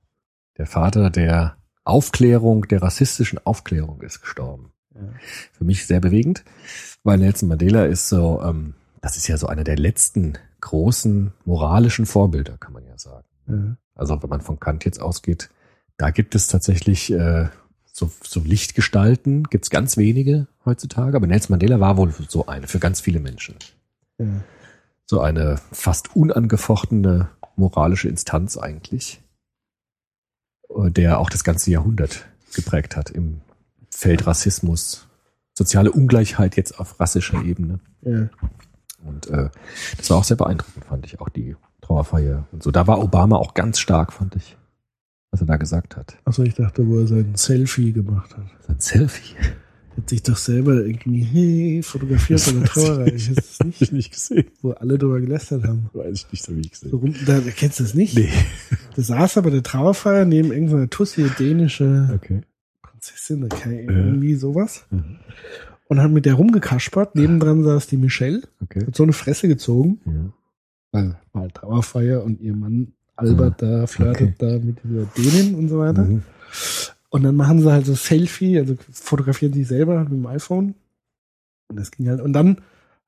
Der Vater der Aufklärung, der rassistischen Aufklärung ist gestorben. ja. Für mich sehr bewegend, weil Nelson Mandela ist so, ähm, das ist ja so einer der letzten großen moralischen Vorbilder, kann man ja sagen. ja. Also wenn man von Kant jetzt ausgeht, da gibt es tatsächlich äh, so, so Lichtgestalten, gibt es ganz wenige heutzutage, aber Nelson Mandela war wohl so eine für ganz viele Menschen. ja. So eine fast unangefochtene moralische Instanz eigentlich, äh, der auch das ganze Jahrhundert geprägt hat im Feld Rassismus, soziale Ungleichheit jetzt auf rassischer Ebene. ja. Und äh, das war auch sehr beeindruckend, fand ich, auch die Trauerfeier und so. Da war Obama auch ganz stark, fand ich, was er da gesagt hat. Achso, ich dachte, wo er sein Selfie gemacht hat. Sein Selfie. Hat sich doch selber irgendwie hey, fotografiert bei der Trauerreihe. Ich das nicht, nicht gesehen. wo alle drüber gelästert haben. Weiß ich nicht, so wie ich So gesehen. rum, da, kennst du das nicht? Nee. Da saß er bei der Trauerfeier neben irgendeiner Tussi, dänische Okay. Prinzessin, oder keine- irgendwie sowas. Mhm. Und hat mit der rumgekaspert. Nebendran saß die Michelle, Okay. hat so eine Fresse gezogen. Ja. Weil mal Trauerfeier und ihr Mann Albert da flirtet da mit dieser Dänin und so weiter. Mhm. Und dann machen sie halt so Selfie, also fotografieren sich selber mit dem iPhone. Und das ging halt. Und dann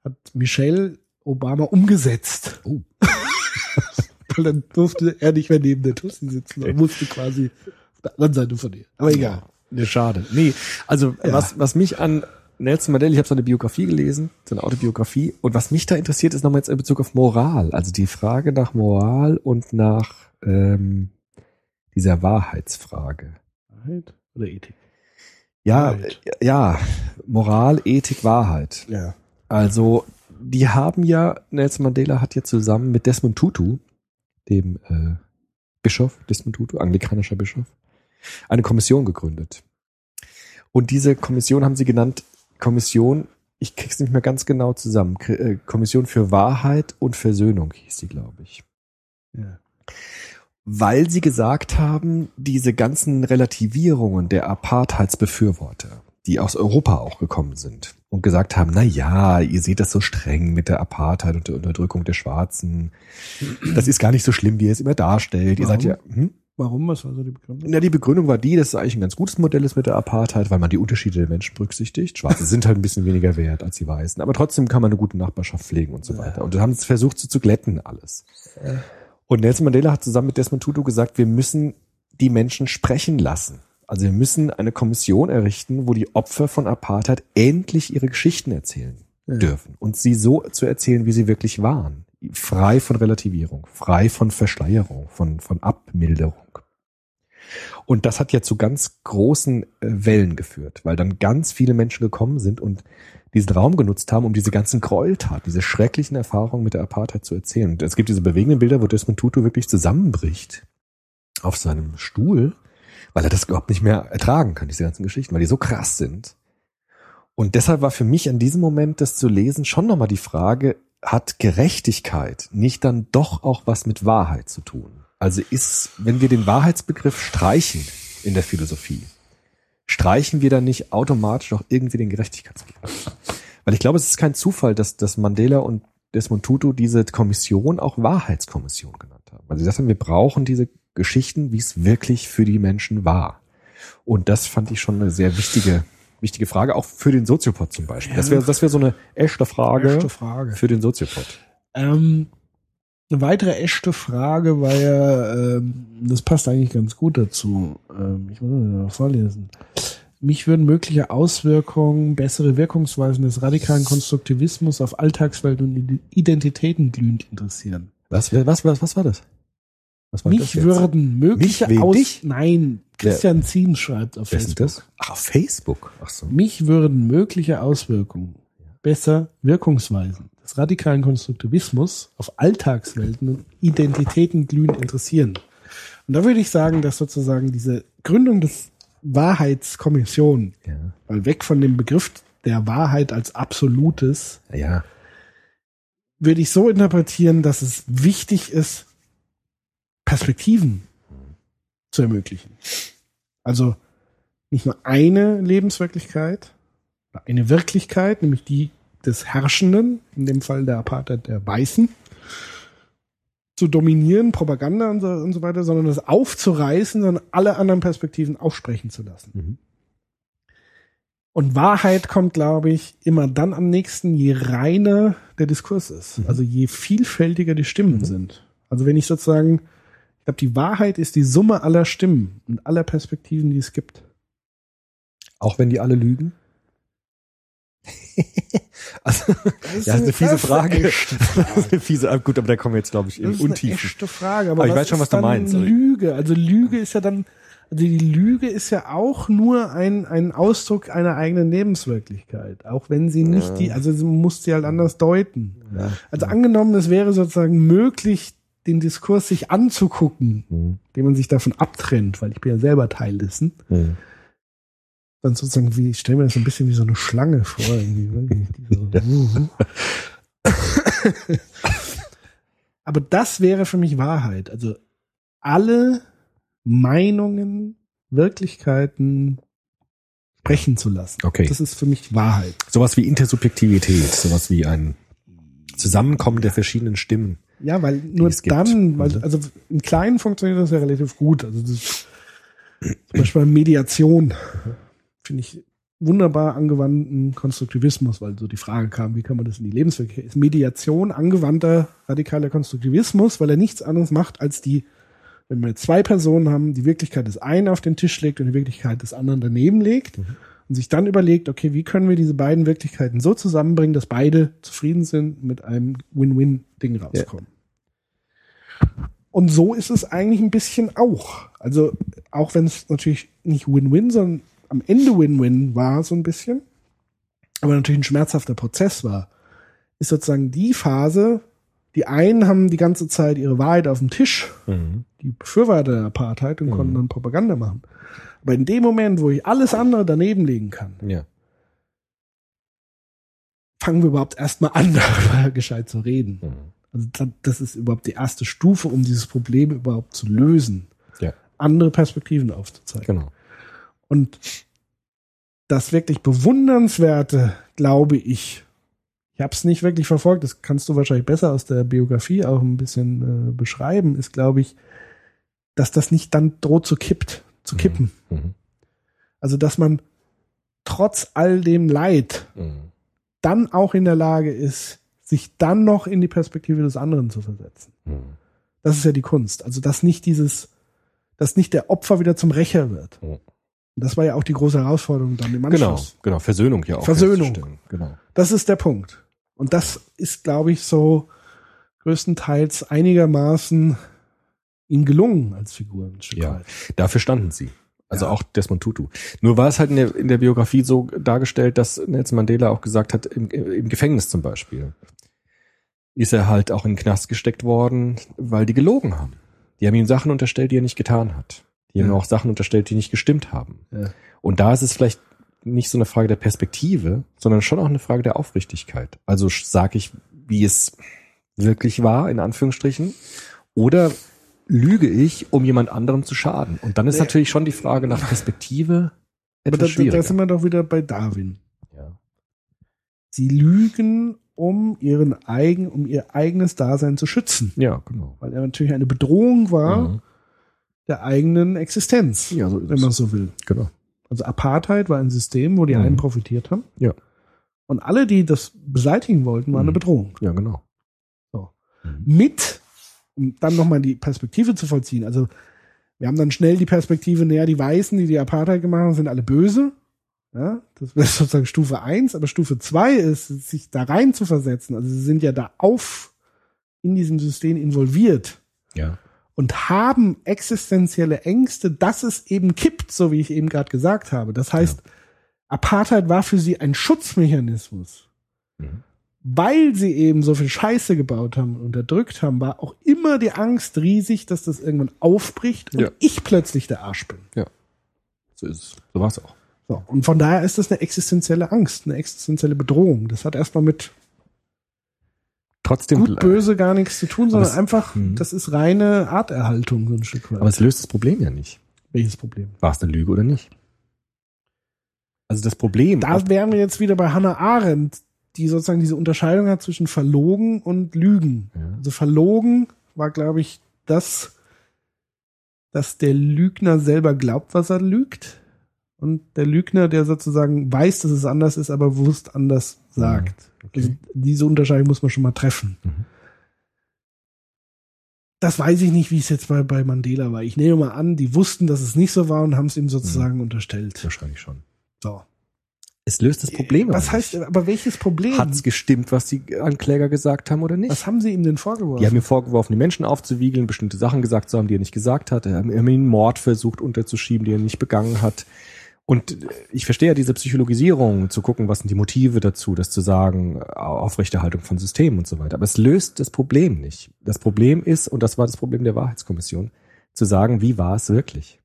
hat Michelle Obama umgesetzt. Oh. [laughs] Weil dann durfte er nicht mehr neben der Tussi sitzen und musste quasi auf der anderen Seite von ihr. Aber egal. Ja, schade. Nee, also Ja. was, was mich an Nelson Mandela, ich habe seine Biografie gelesen, seine Autobiografie, und was mich da interessiert, ist nochmal jetzt in Bezug auf Moral. Also die Frage nach Moral und nach ähm, dieser Wahrheitsfrage. Wahrheit oder Ethik? Ja, Wahrheit. ja, Moral, Ethik, Wahrheit. Ja. Also, die haben ja, Nelson Mandela hat ja zusammen mit Desmond Tutu, dem äh, Bischof, Desmond Tutu, anglikanischer Bischof, eine Kommission gegründet. Und diese Kommission haben sie genannt Kommission, ich krieg's nicht mehr ganz genau zusammen, äh, Kommission für Wahrheit und Versöhnung hieß die, glaube ich. ja. Weil sie gesagt haben, diese ganzen Relativierungen der Apartheidsbefürworter, die aus Europa auch gekommen sind und gesagt haben, na ja, ihr seht das so streng mit der Apartheid und der Unterdrückung der Schwarzen. Das ist gar nicht so schlimm, wie ihr es immer darstellt. Ihr seid ja, hm? Warum? Was war so die Begründung? Na, die Begründung war die, dass es eigentlich ein ganz gutes Modell ist mit der Apartheid, weil man die Unterschiede der Menschen berücksichtigt. Schwarze sind halt ein bisschen weniger wert als die Weißen, aber trotzdem kann man eine gute Nachbarschaft pflegen und so weiter. Und dann haben versucht, so zu glätten alles. Und Nelson Mandela hat zusammen mit Desmond Tutu gesagt, wir müssen die Menschen sprechen lassen. Also wir müssen eine Kommission errichten, wo die Opfer von Apartheid endlich ihre Geschichten erzählen dürfen und sie so zu erzählen, wie sie wirklich waren. Frei von Relativierung, frei von Verschleierung, von, von Abmilderung. Und das hat ja zu ganz großen äh, Wellen geführt, weil dann ganz viele Menschen gekommen sind und diesen Raum genutzt haben, um diese ganzen Gräueltaten, diese schrecklichen Erfahrungen mit der Apartheid zu erzählen. Und es gibt diese bewegenden Bilder, wo Desmond Tutu wirklich zusammenbricht auf seinem Stuhl, weil er das überhaupt nicht mehr ertragen kann, diese ganzen Geschichten, weil die so krass sind. Und deshalb war für mich an diesem Moment das zu lesen schon nochmal die Frage, hat Gerechtigkeit nicht dann doch auch was mit Wahrheit zu tun? Also ist, wenn wir den Wahrheitsbegriff streichen in der Philosophie, streichen wir dann nicht automatisch auch irgendwie den Gerechtigkeitsbegriff? Weil ich glaube, es ist kein Zufall, dass, dass Mandela und Desmond Tutu diese Kommission auch Wahrheitskommission genannt haben. Weil sie gesagt haben, wir brauchen diese Geschichten, wie es wirklich für die Menschen war. Und das fand ich schon eine sehr wichtige, wichtige Frage, auch für den Soziopod zum Beispiel. Das wäre, das wäre so eine echte Frage, Echte Frage. für den Soziopod. Ähm, eine weitere echte Frage war ja, ähm, das passt eigentlich ganz gut dazu. Ähm, ich muss mal vorlesen. Mich würden mögliche Auswirkungen, bessere Wirkungsweisen des radikalen Konstruktivismus auf Alltagswelt und Identitäten glühend interessieren. Was, was, was, was war das? Was war das Mich jetzt? würden mögliche Mich? Wen, Aus dich? Nein, Christian Ziem schreibt auf Wer Facebook. das? Ach, auf Facebook. Ach so. Mich würden mögliche Auswirkungen, besser Wirkungsweisen des radikalen Konstruktivismus auf Alltagswelten und Identitäten glühend interessieren. Und da würde ich sagen, dass sozusagen diese Gründung des Wahrheitskommission, Ja. weil weg von dem Begriff der Wahrheit als Absolutes, Ja. würde ich so interpretieren, dass es wichtig ist, Perspektiven zu ermöglichen. Also nicht nur eine Lebenswirklichkeit, eine Wirklichkeit, nämlich die des Herrschenden, in dem Fall der Apartheid der Weißen, zu dominieren, Propaganda und so, und so weiter, sondern das aufzureißen, sondern alle anderen Perspektiven aufsprechen zu lassen. Mhm. Und Wahrheit kommt, glaube ich, immer dann am nächsten, je reiner der Diskurs ist. Also je vielfältiger die Stimmen sind. Also wenn ich sozusagen, ich glaube, die Wahrheit ist die Summe aller Stimmen und aller Perspektiven, die es gibt. Auch wenn die alle lügen? [laughs] also, ist ja, ist eine fiese das Frage. eine echte [laughs] Das ist eine fiese, gut, aber da kommen wir jetzt, glaube ich, in Das ist eine Untiefen. echte Frage. Aber, Aber ich weiß schon, was du meinst. Lüge. Also Lüge ist ja dann, also die Lüge ist ja auch nur ein, ein Ausdruck einer eigenen Lebenswirklichkeit. Auch wenn sie nicht die, also sie muss sie halt anders deuten. Also angenommen, es wäre sozusagen möglich, den Diskurs sich anzugucken, Mhm. indem man sich davon abtrennt, weil ich bin ja selber Teil dessen. Mhm. Dann sozusagen, wie, ich stelle mir das so ein bisschen wie so eine Schlange vor. Irgendwie, so, Aber das wäre für mich Wahrheit. Also alle Meinungen, Wirklichkeiten sprechen zu lassen. Okay. Das ist für mich Wahrheit. Sowas wie Intersubjektivität, sowas wie ein Zusammenkommen der verschiedenen Stimmen. Ja, weil nur dann, weil, Mhm. also im Kleinen funktioniert das ja relativ gut. Also das, zum Beispiel Mediation finde ich wunderbar angewandten Konstruktivismus, weil so die Frage kam, wie kann man das in die Lebenswirklichkeit? Ist Mediation angewandter radikaler Konstruktivismus, weil er nichts anderes macht als die, wenn wir zwei Personen haben, die Wirklichkeit des einen auf den Tisch legt und die Wirklichkeit des anderen daneben legt und sich dann überlegt, okay, wie können wir diese beiden Wirklichkeiten so zusammenbringen, dass beide zufrieden sind mit einem Win-Win-Ding rauskommen. Und so ist es eigentlich ein bisschen auch. Also auch wenn es natürlich nicht Win-Win, sondern am Ende Win-Win war so ein bisschen, aber natürlich ein schmerzhafter Prozess war, ist sozusagen die Phase, die einen haben die ganze Zeit ihre Wahrheit auf dem Tisch, Mhm. die Befürworter der Apartheid und konnten dann Propaganda machen. Aber in dem Moment, wo ich alles andere daneben legen kann, Ja. fangen wir überhaupt erstmal an, [laughs] darüber gescheit zu reden. Mhm. Also da- das ist überhaupt die erste Stufe, um dieses Problem überhaupt zu lösen. Ja. Andere Perspektiven aufzuzeigen. Genau. Und das wirklich bewundernswerte, glaube ich, ich habe es nicht wirklich verfolgt, das kannst du wahrscheinlich besser aus der Biografie auch ein bisschen äh, beschreiben, ist, glaube ich, dass das nicht dann droht zu kippt, zu kippen. Mhm. Also, dass man trotz all dem Leid Mhm. dann auch in der Lage ist, sich dann noch in die Perspektive des anderen zu versetzen. Mhm. Das ist ja die Kunst. Also, dass nicht dieses, dass nicht der Opfer wieder zum Rächer wird. Das war ja auch die große Herausforderung dann im Genau, Anschluss. genau. Versöhnung ja auch. Versöhnung. Genau. Das ist der Punkt. Und das ist, glaube ich, so größtenteils einigermaßen ihm gelungen als Figur ein Stück Ja. weit. Dafür standen sie. Also Ja. auch Desmond Tutu. Nur war es halt in der, in der Biografie so dargestellt, dass Nelson Mandela auch gesagt hat, im, im Gefängnis zum Beispiel, ist er halt auch in den Knast gesteckt worden, weil die gelogen haben. Die haben ihm Sachen unterstellt, die er nicht getan hat. Die haben Ja. auch Sachen unterstellt, die nicht gestimmt haben. Ja. Und da ist es vielleicht nicht so eine Frage der Perspektive, sondern schon auch eine Frage der Aufrichtigkeit. Also sage ich, wie es wirklich war, in Anführungsstrichen, oder lüge ich, um jemand anderem zu schaden? Und dann ist Nee. natürlich schon die Frage nach Perspektive Aber etwas da, da, da schwieriger. sind wir doch wieder bei Darwin. ja. Sie lügen, um ihren eigen, um ihr eigenes Dasein zu schützen. ja, genau. Weil er natürlich eine Bedrohung war Mhm. Der eigenen Existenz, Ja, so wenn man so will. Genau. Also Apartheid war ein System, wo die Mhm. einen profitiert haben. Ja. Und alle, die das beseitigen wollten, waren Mhm. eine Bedrohung. Ja, genau. So. Mhm. Mit, um dann nochmal die Perspektive zu vollziehen. Also, wir haben dann schnell die Perspektive, naja, die Weißen, die die Apartheid gemacht haben, sind alle böse. Ja, das wäre [laughs] sozusagen Stufe eins. aber Stufe zwei ist, sich da rein zu versetzen. Also, sie sind ja da auf in diesem System involviert Ja. Und haben existenzielle Ängste, dass es eben kippt, so wie ich eben gerade gesagt habe. Das heißt, Apartheid war für sie ein Schutzmechanismus. Mhm. Weil sie eben so viel Scheiße gebaut haben und unterdrückt haben, war auch immer die Angst riesig, dass das irgendwann aufbricht und Ja. ich plötzlich der Arsch bin. So ist es. So war es auch. So, und von daher ist das eine existenzielle Angst, eine existenzielle Bedrohung. Das hat erstmal mit Trotzdem. gut, böse gar nichts zu tun, sondern es- einfach, Mhm. das ist reine Arterhaltung, so ein Stück weit. Aber es löst das Problem ja nicht. Welches Problem? War es eine Lüge oder nicht? Also das Problem. Da wären wir jetzt wieder bei Hannah Arendt, die sozusagen diese Unterscheidung hat zwischen verlogen und lügen. Ja. Also verlogen war, glaube ich, das, dass der Lügner selber glaubt, was er lügt. Und der Lügner, der sozusagen weiß, dass es anders ist, aber bewusst anders sagt. Also diese Unterscheidung muss man schon mal treffen. Mhm. Das weiß ich nicht, wie es jetzt bei, bei Mandela war. Ich nehme mal an, die wussten, dass es nicht so war und haben es ihm sozusagen unterstellt. Wahrscheinlich schon. So. Es löst das Problem. Was heißt, aber welches Problem? Hat's gestimmt, was die Ankläger gesagt haben oder nicht? Was haben sie ihm denn vorgeworfen? Die haben ihm vorgeworfen, die Menschen aufzuwiegeln, bestimmte Sachen gesagt zu haben, die er nicht gesagt hat. Er haben ihm einen Mord versucht unterzuschieben, den er nicht begangen hat. Und äh, ich verstehe ja diese Psychologisierung, zu gucken, was sind die Motive dazu, das zu sagen, Aufrechterhaltung von Systemen und so weiter. Aber es löst das Problem nicht. Das Problem ist, und das war das Problem der Wahrheitskommission, zu sagen, wie war es wirklich?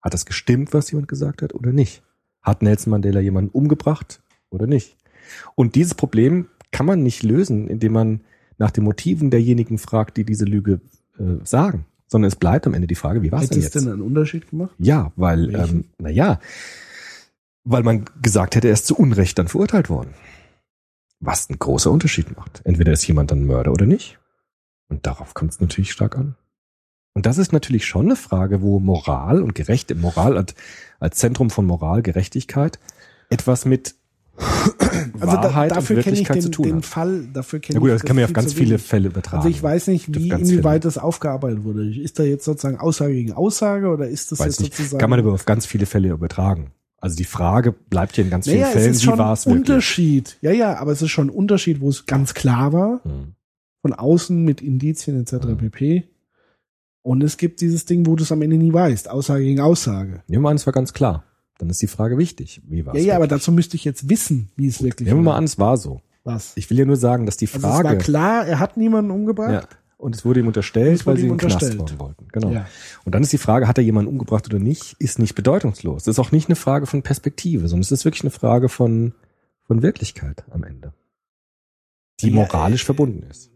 Hat das gestimmt, was jemand gesagt hat oder nicht? Hat Nelson Mandela jemanden umgebracht oder nicht? Und dieses Problem kann man nicht lösen, indem man nach den Motiven derjenigen fragt, die diese Lüge äh, sagen, sondern es bleibt am Ende die Frage, wie war es Hätte denn es jetzt? denn einen Unterschied gemacht? Ja, weil, Welchen? ähm, naja, weil man gesagt hätte, er ist zu Unrecht dann verurteilt worden. Was ein großer Unterschied macht. Entweder ist jemand dann Mörder oder nicht. Und darauf kommt es natürlich stark an. Und das ist natürlich schon eine Frage, wo Moral und Gerecht, Moral als, als Zentrum von Moral, Gerechtigkeit etwas mit Also da, Wahrheit dafür und kenne ich den, zu tun den. Fall, dafür kenne Ja gut, ich das kann man ja auf ganz viele. Fälle übertragen. Also ich weiß nicht, wie inwieweit das aufgearbeitet wurde. Ist da jetzt sozusagen Aussage gegen Aussage oder ist das Weiß jetzt nicht. sozusagen? Kann man aber auf ganz viele Fälle übertragen. Also die Frage bleibt ja in ganz vielen naja, Fällen, es ist wie schon war es? Unterschied. Ja, ja, aber es ist schon ein Unterschied, wo es ganz klar war, Hm. von außen mit Indizien etc. Mhm. pp. Und es gibt dieses Ding, wo du es am Ende nie weißt. Aussage gegen Aussage. Nehmen wir an, es war ganz klar. Dann ist die Frage wichtig. Wie war Ja, es? ja, aber wirklich? dazu müsste ich jetzt wissen, wie es wirklich Nehmen wir mal war. an, es war so. Was? Ich will ja nur sagen, dass die Also es war Frage. klar, er hat niemanden umgebracht. ja, und es wurde ihm unterstellt, wurde weil sie ihm ihn Knast unterstellt. wollen wollten. Genau. Ja. Und dann ist die Frage, hat er jemanden umgebracht oder nicht, ist nicht bedeutungslos. Das ist auch nicht eine Frage von Perspektive, sondern es ist wirklich eine Frage von, von Wirklichkeit am Ende. Die Ja, moralisch verbunden ist.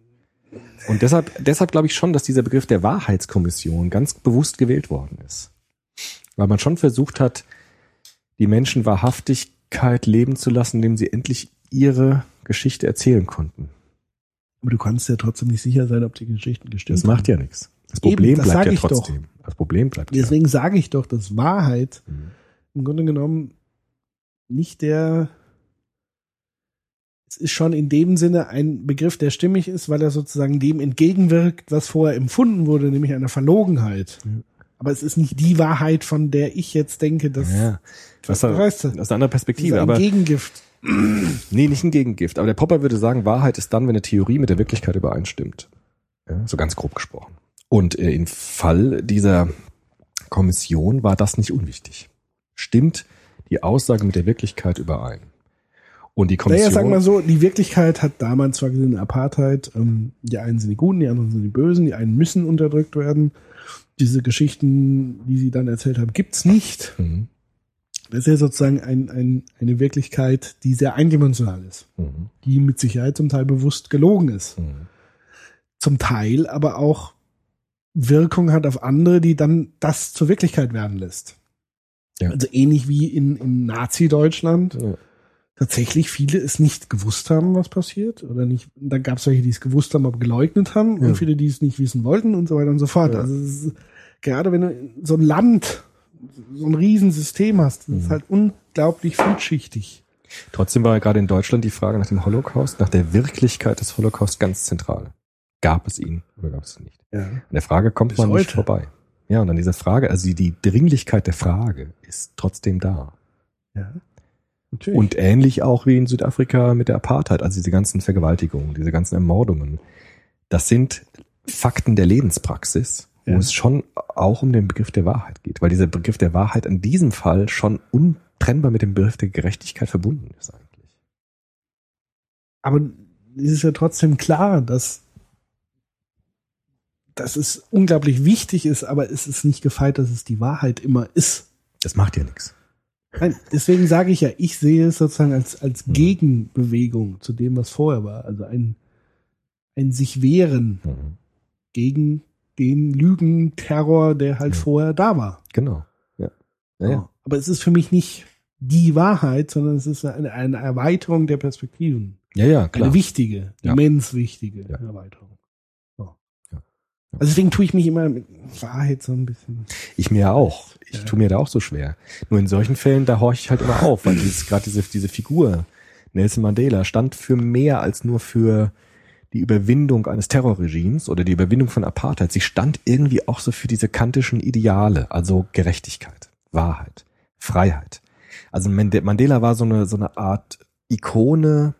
Und deshalb, deshalb glaube ich schon, dass dieser Begriff der Wahrheitskommission ganz bewusst gewählt worden ist. Weil man schon versucht hat, die Menschen Wahrhaftigkeit leben zu lassen, indem sie endlich ihre Geschichte erzählen konnten. Aber du kannst ja trotzdem nicht sicher sein, ob die Geschichten gestimmt Das macht ja nichts. Das Eben, Problem das bleibt ja ich doch. trotzdem. Das Problem bleibt ja. Deswegen sage ich doch, dass Wahrheit Mhm. im Grunde genommen nicht der. Es ist schon in dem Sinne ein Begriff, der stimmig ist, weil er sozusagen dem entgegenwirkt, was vorher empfunden wurde, nämlich einer Verlogenheit. Aber es ist nicht die Wahrheit, von der ich jetzt denke, dass Ja. Du weißt das es. ist eine andere das ist Perspektive. ein Aber Gegengift. [clears throat] nee, nicht ein Gegengift. Aber der Popper würde sagen, Wahrheit ist dann, wenn eine Theorie mit der Wirklichkeit übereinstimmt. Ja, so ganz grob gesprochen. Und äh, im Fall dieser Kommission war das nicht unwichtig. Stimmt die Aussage mit der Wirklichkeit überein? Und die Kommission. Naja, sag mal so, die Wirklichkeit hat damals zwar gesehen, Apartheid, ähm, die einen sind die Guten, die anderen sind die Bösen, die einen müssen unterdrückt werden. Diese Geschichten, die sie dann erzählt haben, gibt's nicht. Mhm. Das ist ja sozusagen ein, ein, eine Wirklichkeit, die sehr eindimensional ist, Mhm. die mit Sicherheit zum Teil bewusst gelogen ist. Mhm. Zum Teil aber auch Wirkung hat auf andere, die dann das zur Wirklichkeit werden lässt. Ja. Also ähnlich wie in, in Nazi-Deutschland Ja. tatsächlich viele es nicht gewusst haben, was passiert. Oder nicht, dann gab es welche, die es gewusst haben, aber geleugnet haben Ja. und viele, die es nicht wissen wollten und so weiter und so fort. Also es ist, gerade wenn du so ein Land, so ein Riesensystem hast, das ist Mhm. halt unglaublich vielschichtig. Trotzdem war ja gerade in Deutschland die Frage nach dem Holocaust, nach der Wirklichkeit des Holocaust ganz zentral. Gab es ihn oder gab es ihn nicht? Ja. An der Frage kommt Bis man nicht heute. vorbei. Ja, und an dieser Frage, also die, die Dringlichkeit der Frage ist trotzdem da. ja. Natürlich. Und ähnlich auch wie in Südafrika mit der Apartheid, also diese ganzen Vergewaltigungen, diese ganzen Ermordungen. Das sind Fakten der Lebenspraxis, wo Ja. es schon auch um den Begriff der Wahrheit geht, weil dieser Begriff der Wahrheit in diesem Fall schon untrennbar mit dem Begriff der Gerechtigkeit verbunden ist eigentlich. Aber es ist ja trotzdem klar, dass, dass es unglaublich wichtig ist, aber es ist nicht gefeit, dass es die Wahrheit immer ist. Das macht ja nichts. Nein, deswegen sage ich ja, ich sehe es sozusagen als, als Mhm. Gegenbewegung zu dem, was vorher war. Also ein, ein sich wehren Mhm. gegen den Lügenterror, der halt Ja. vorher da war. Genau. Ja. Ja, ja. Aber es ist für mich nicht die Wahrheit, sondern es ist eine, eine Erweiterung der Perspektiven. ja, ja klar. Eine wichtige, immens wichtige. Erweiterung. So. Also deswegen tue ich mich immer mit Wahrheit so ein bisschen. Ich mir auch. Ich tue mir da auch so schwer. Nur in solchen Fällen, da horche ich halt immer auf, weil gerade diese, diese Figur, Nelson Mandela, stand für mehr als nur für die Überwindung eines Terrorregimes oder die Überwindung von Apartheid. Sie stand irgendwie auch so für diese kantischen Ideale, also Gerechtigkeit, Wahrheit, Freiheit. Also Mande- Mandela war so eine, so eine Art Ikone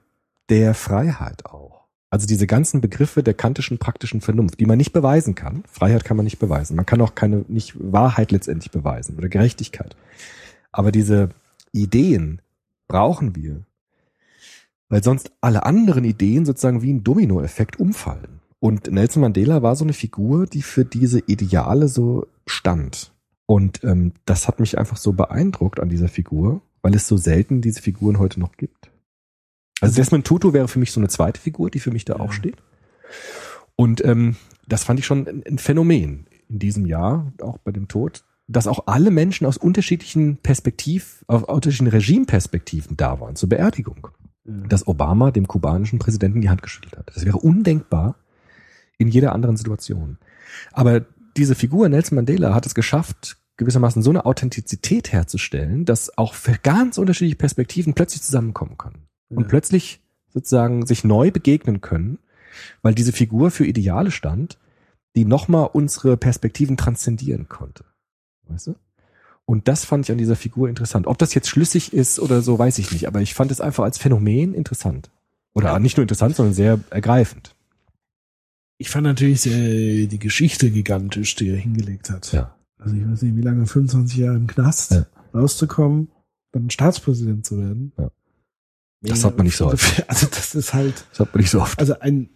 der Freiheit auch. Also diese ganzen Begriffe der kantischen praktischen Vernunft, die man nicht beweisen kann. Freiheit kann man nicht beweisen. Man kann auch keine, nicht Wahrheit letztendlich beweisen oder Gerechtigkeit. Aber diese Ideen brauchen wir, weil sonst alle anderen Ideen sozusagen wie ein Dominoeffekt umfallen. Und Nelson Mandela war so eine Figur, die für diese Ideale so stand. Und ähm, das hat mich einfach so beeindruckt an dieser Figur, weil es so selten diese Figuren heute noch gibt. Also Desmond Tutu wäre für mich so eine zweite Figur, die für mich da Ja. auch steht. Und ähm, das fand ich schon ein, ein Phänomen in diesem Jahr, auch bei dem Tod, dass auch alle Menschen aus unterschiedlichen Perspektiv, aus unterschiedlichen Regimeperspektiven da waren zur Beerdigung dass Obama dem kubanischen Präsidenten die Hand geschüttelt hat. Das wäre undenkbar in jeder anderen Situation. Aber diese Figur Nelson Mandela hat es geschafft, gewissermaßen so eine Authentizität herzustellen, dass auch für ganz unterschiedliche Perspektiven plötzlich zusammenkommen können und Ja. plötzlich sozusagen sich neu begegnen können, weil diese Figur für Ideale stand, die nochmal unsere Perspektiven transzendieren konnte. Weißt du? Und das fand ich an dieser Figur interessant. Ob das jetzt schlüssig ist oder so, weiß ich nicht, aber ich fand es einfach als Phänomen interessant. Oder nicht nur interessant, sondern sehr ergreifend. Ich fand natürlich sehr, die Geschichte gigantisch, die er hingelegt hat. Ja. Also ich weiß nicht, wie lange, 25 Jahre im Knast, Ja. rauszukommen, dann Staatspräsident zu werden. Ja. Das hat man nicht so häufig. [laughs] Also das ist halt, Das hat man nicht so oft. also ein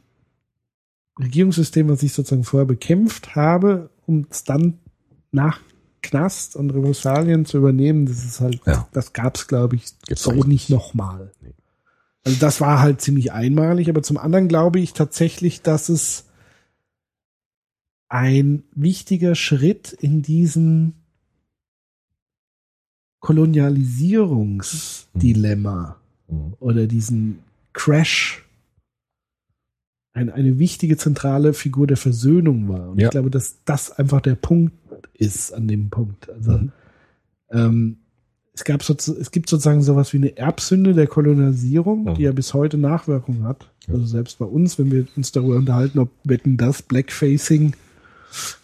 Regierungssystem, was ich sozusagen vorher bekämpft habe, um es dann nach Knast und Repressalien zu übernehmen, das ist halt, Ja. das gab's, glaube ich, Gibt's so nicht nicht. nochmal. Nee. Also das war halt ziemlich einmalig, aber zum anderen glaube ich tatsächlich, dass es ein wichtiger Schritt in diesen Kolonialisierungsdilemma Mhm. oder diesen Crash ein, eine wichtige zentrale Figur der Versöhnung war. Und Ja. ich glaube, dass das einfach der Punkt ist an dem Punkt. Also Mhm. ähm, es gab so, es gibt sozusagen sowas wie eine Erbsünde der Kolonialisierung, Mhm. die ja bis heute Nachwirkungen hat. Ja. Also selbst bei uns, wenn wir uns darüber unterhalten, ob Wetten das Blackfacing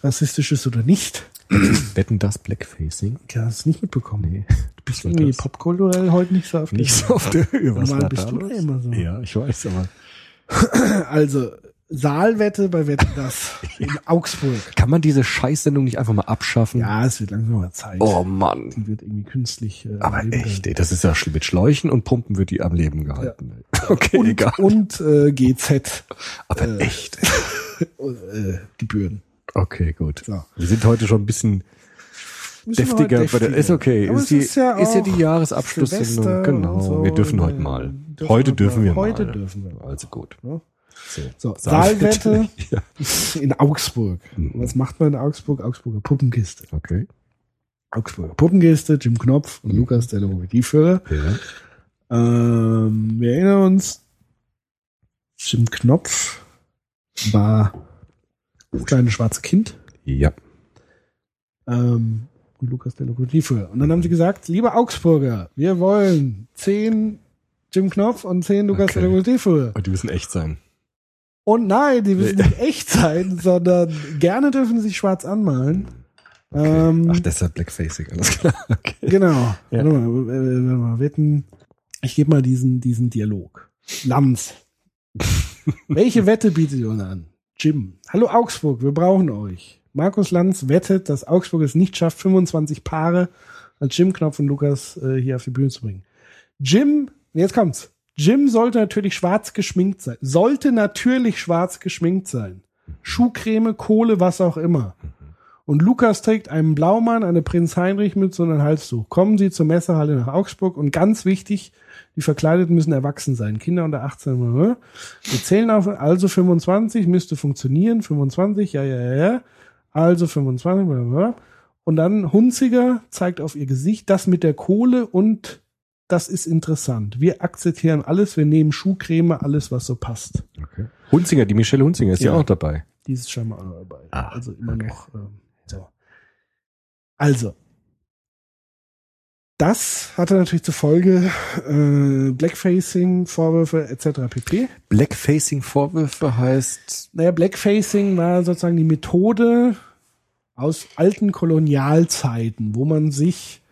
rassistisch ist oder nicht. [clears throat] Wetten das Blackfacing? Ich habe es nicht mitbekommen. Nee. Du bist irgendwie das? popkulturell heute nicht so auf der Nicht so auf der [laughs] Höhe. Was Normal bist da du ja immer so. Ja, ich weiß, aber. [clears throat] Also, Saalwette bei Wetten das [laughs] in Augsburg. Kann man diese Scheißsendung nicht einfach mal abschaffen? Ja, es wird langsam mal Zeit. Oh Mann. Die wird irgendwie künstlich. Äh, Aber echt, ey, das ist ja mit Schläuchen und Pumpen wird die am Leben gehalten. ey. [laughs] Okay, und, egal. und äh, GZ Aber äh, echt. [laughs] äh, Gebühren. Okay, gut. So. Wir sind heute schon ein bisschen Müssen deftiger. heute der- Ist okay. Aber Ist es die, ist ja, ist ja die Jahresabschlusssendung. Genau. so. wir dürfen heute Äh, mal. dürfen heute wir dürfen mal. wir Heute mal. dürfen wir mal. Also gut. Ja. So. Saalwette. [laughs] Ja. in Augsburg. Mhm. Was macht man in Augsburg? Augsburger Puppenkiste. Okay. Augsburger Puppenkiste, Jim Knopf und Lukas, der Lokomotivführer. Ja. Ähm, wir erinnern uns, Jim Knopf war das kleine schwarze Kind ja. ähm, und Lukas der Lokomotivführer. Und dann haben sie gesagt, liebe Augsburger, wir wollen zehn Jim Knopf und zehn Lukas Okay. der Lokomotivführer. Und die müssen echt sein. Und nein, die müssen nicht echt sein, sondern gerne dürfen sie sich schwarz anmalen. Okay. Ähm, Ach, deshalb Blackfacing, alles klar. [laughs] Okay. Genau. Ja. Warte mal, äh, warte mal, wetten. Ich gebe mal diesen, diesen Dialog. Lanz. [laughs] Welche Wette bietet ihr uns an? Jim. Hallo Augsburg, wir brauchen euch. Markus Lanz wettet, dass Augsburg es nicht schafft, 25 Paare als Jim Knopf und Lukas äh, hier auf die Bühne zu bringen. Jim, jetzt kommt's. Jim sollte natürlich schwarz geschminkt sein. Sollte natürlich schwarz geschminkt sein. Schuhcreme, Kohle, was auch immer. Und Lukas trägt einen Blaumann, eine Prinz Heinrich Mütze und ein Halstuch. Kommen Sie zur Messehalle nach Augsburg und ganz wichtig, die Verkleideten müssen erwachsen sein. Kinder unter 18. Wir zählen auf, also 25, müsste funktionieren. 25, ja, ja, ja, ja. Also 25, blablabla. Und dann Hunziger zeigt auf ihr Gesicht das mit der Kohle und das ist interessant. Wir akzeptieren alles, wir nehmen Schuhcreme, alles, was so passt. okay. Hunzinger, die Michelle Hunzinger ist ja, Ja. auch dabei. Die ist scheinbar auch dabei. Ah, also immer okay. noch ähm, so. Also, das hatte natürlich zur Folge äh, Blackfacing, Vorwürfe etc. pp. Blackfacing-Vorwürfe heißt, Naja, Blackfacing war sozusagen die Methode aus alten Kolonialzeiten, wo man sich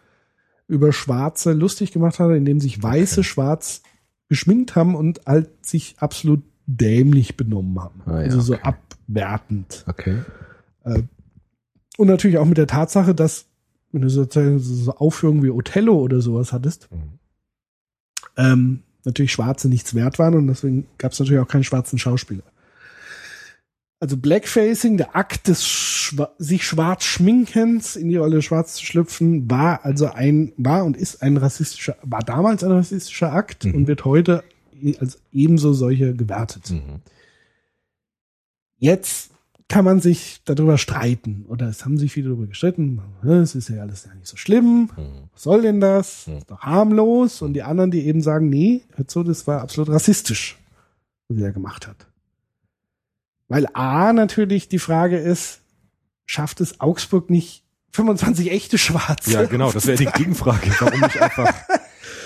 über Schwarze lustig gemacht hat, indem sich Weiße schwarz geschminkt haben und halt sich absolut dämlich benommen haben. Ah ja, also so okay. abwertend. okay. Und natürlich auch mit der Tatsache, dass, wenn du sozusagen so so Aufführungen wie Othello oder sowas hattest, Mhm. ähm, natürlich Schwarze nichts wert waren und deswegen gab es natürlich auch keinen schwarzen Schauspieler. Also Blackfacing, der Akt des Schwa sich schwarz schminkens in die Rolle schwarz zu schlüpfen, war also ein, war und ist ein rassistischer, war damals ein rassistischer Akt Mhm. und wird heute e- als ebenso solche gewertet. Mhm. Jetzt kann man sich darüber streiten oder es haben sich viele darüber gestritten. Es ist ja alles ja nicht so schlimm. Mhm. Was soll denn das? Hm. Ist doch harmlos. Und die anderen, die eben sagen, nee, hört so, das war absolut rassistisch, was er gemacht hat. Weil A natürlich die Frage ist, schafft es Augsburg nicht 25 echte Schwarze? Ja, genau, das wäre die [laughs] Gegenfrage. Warum nicht einfach,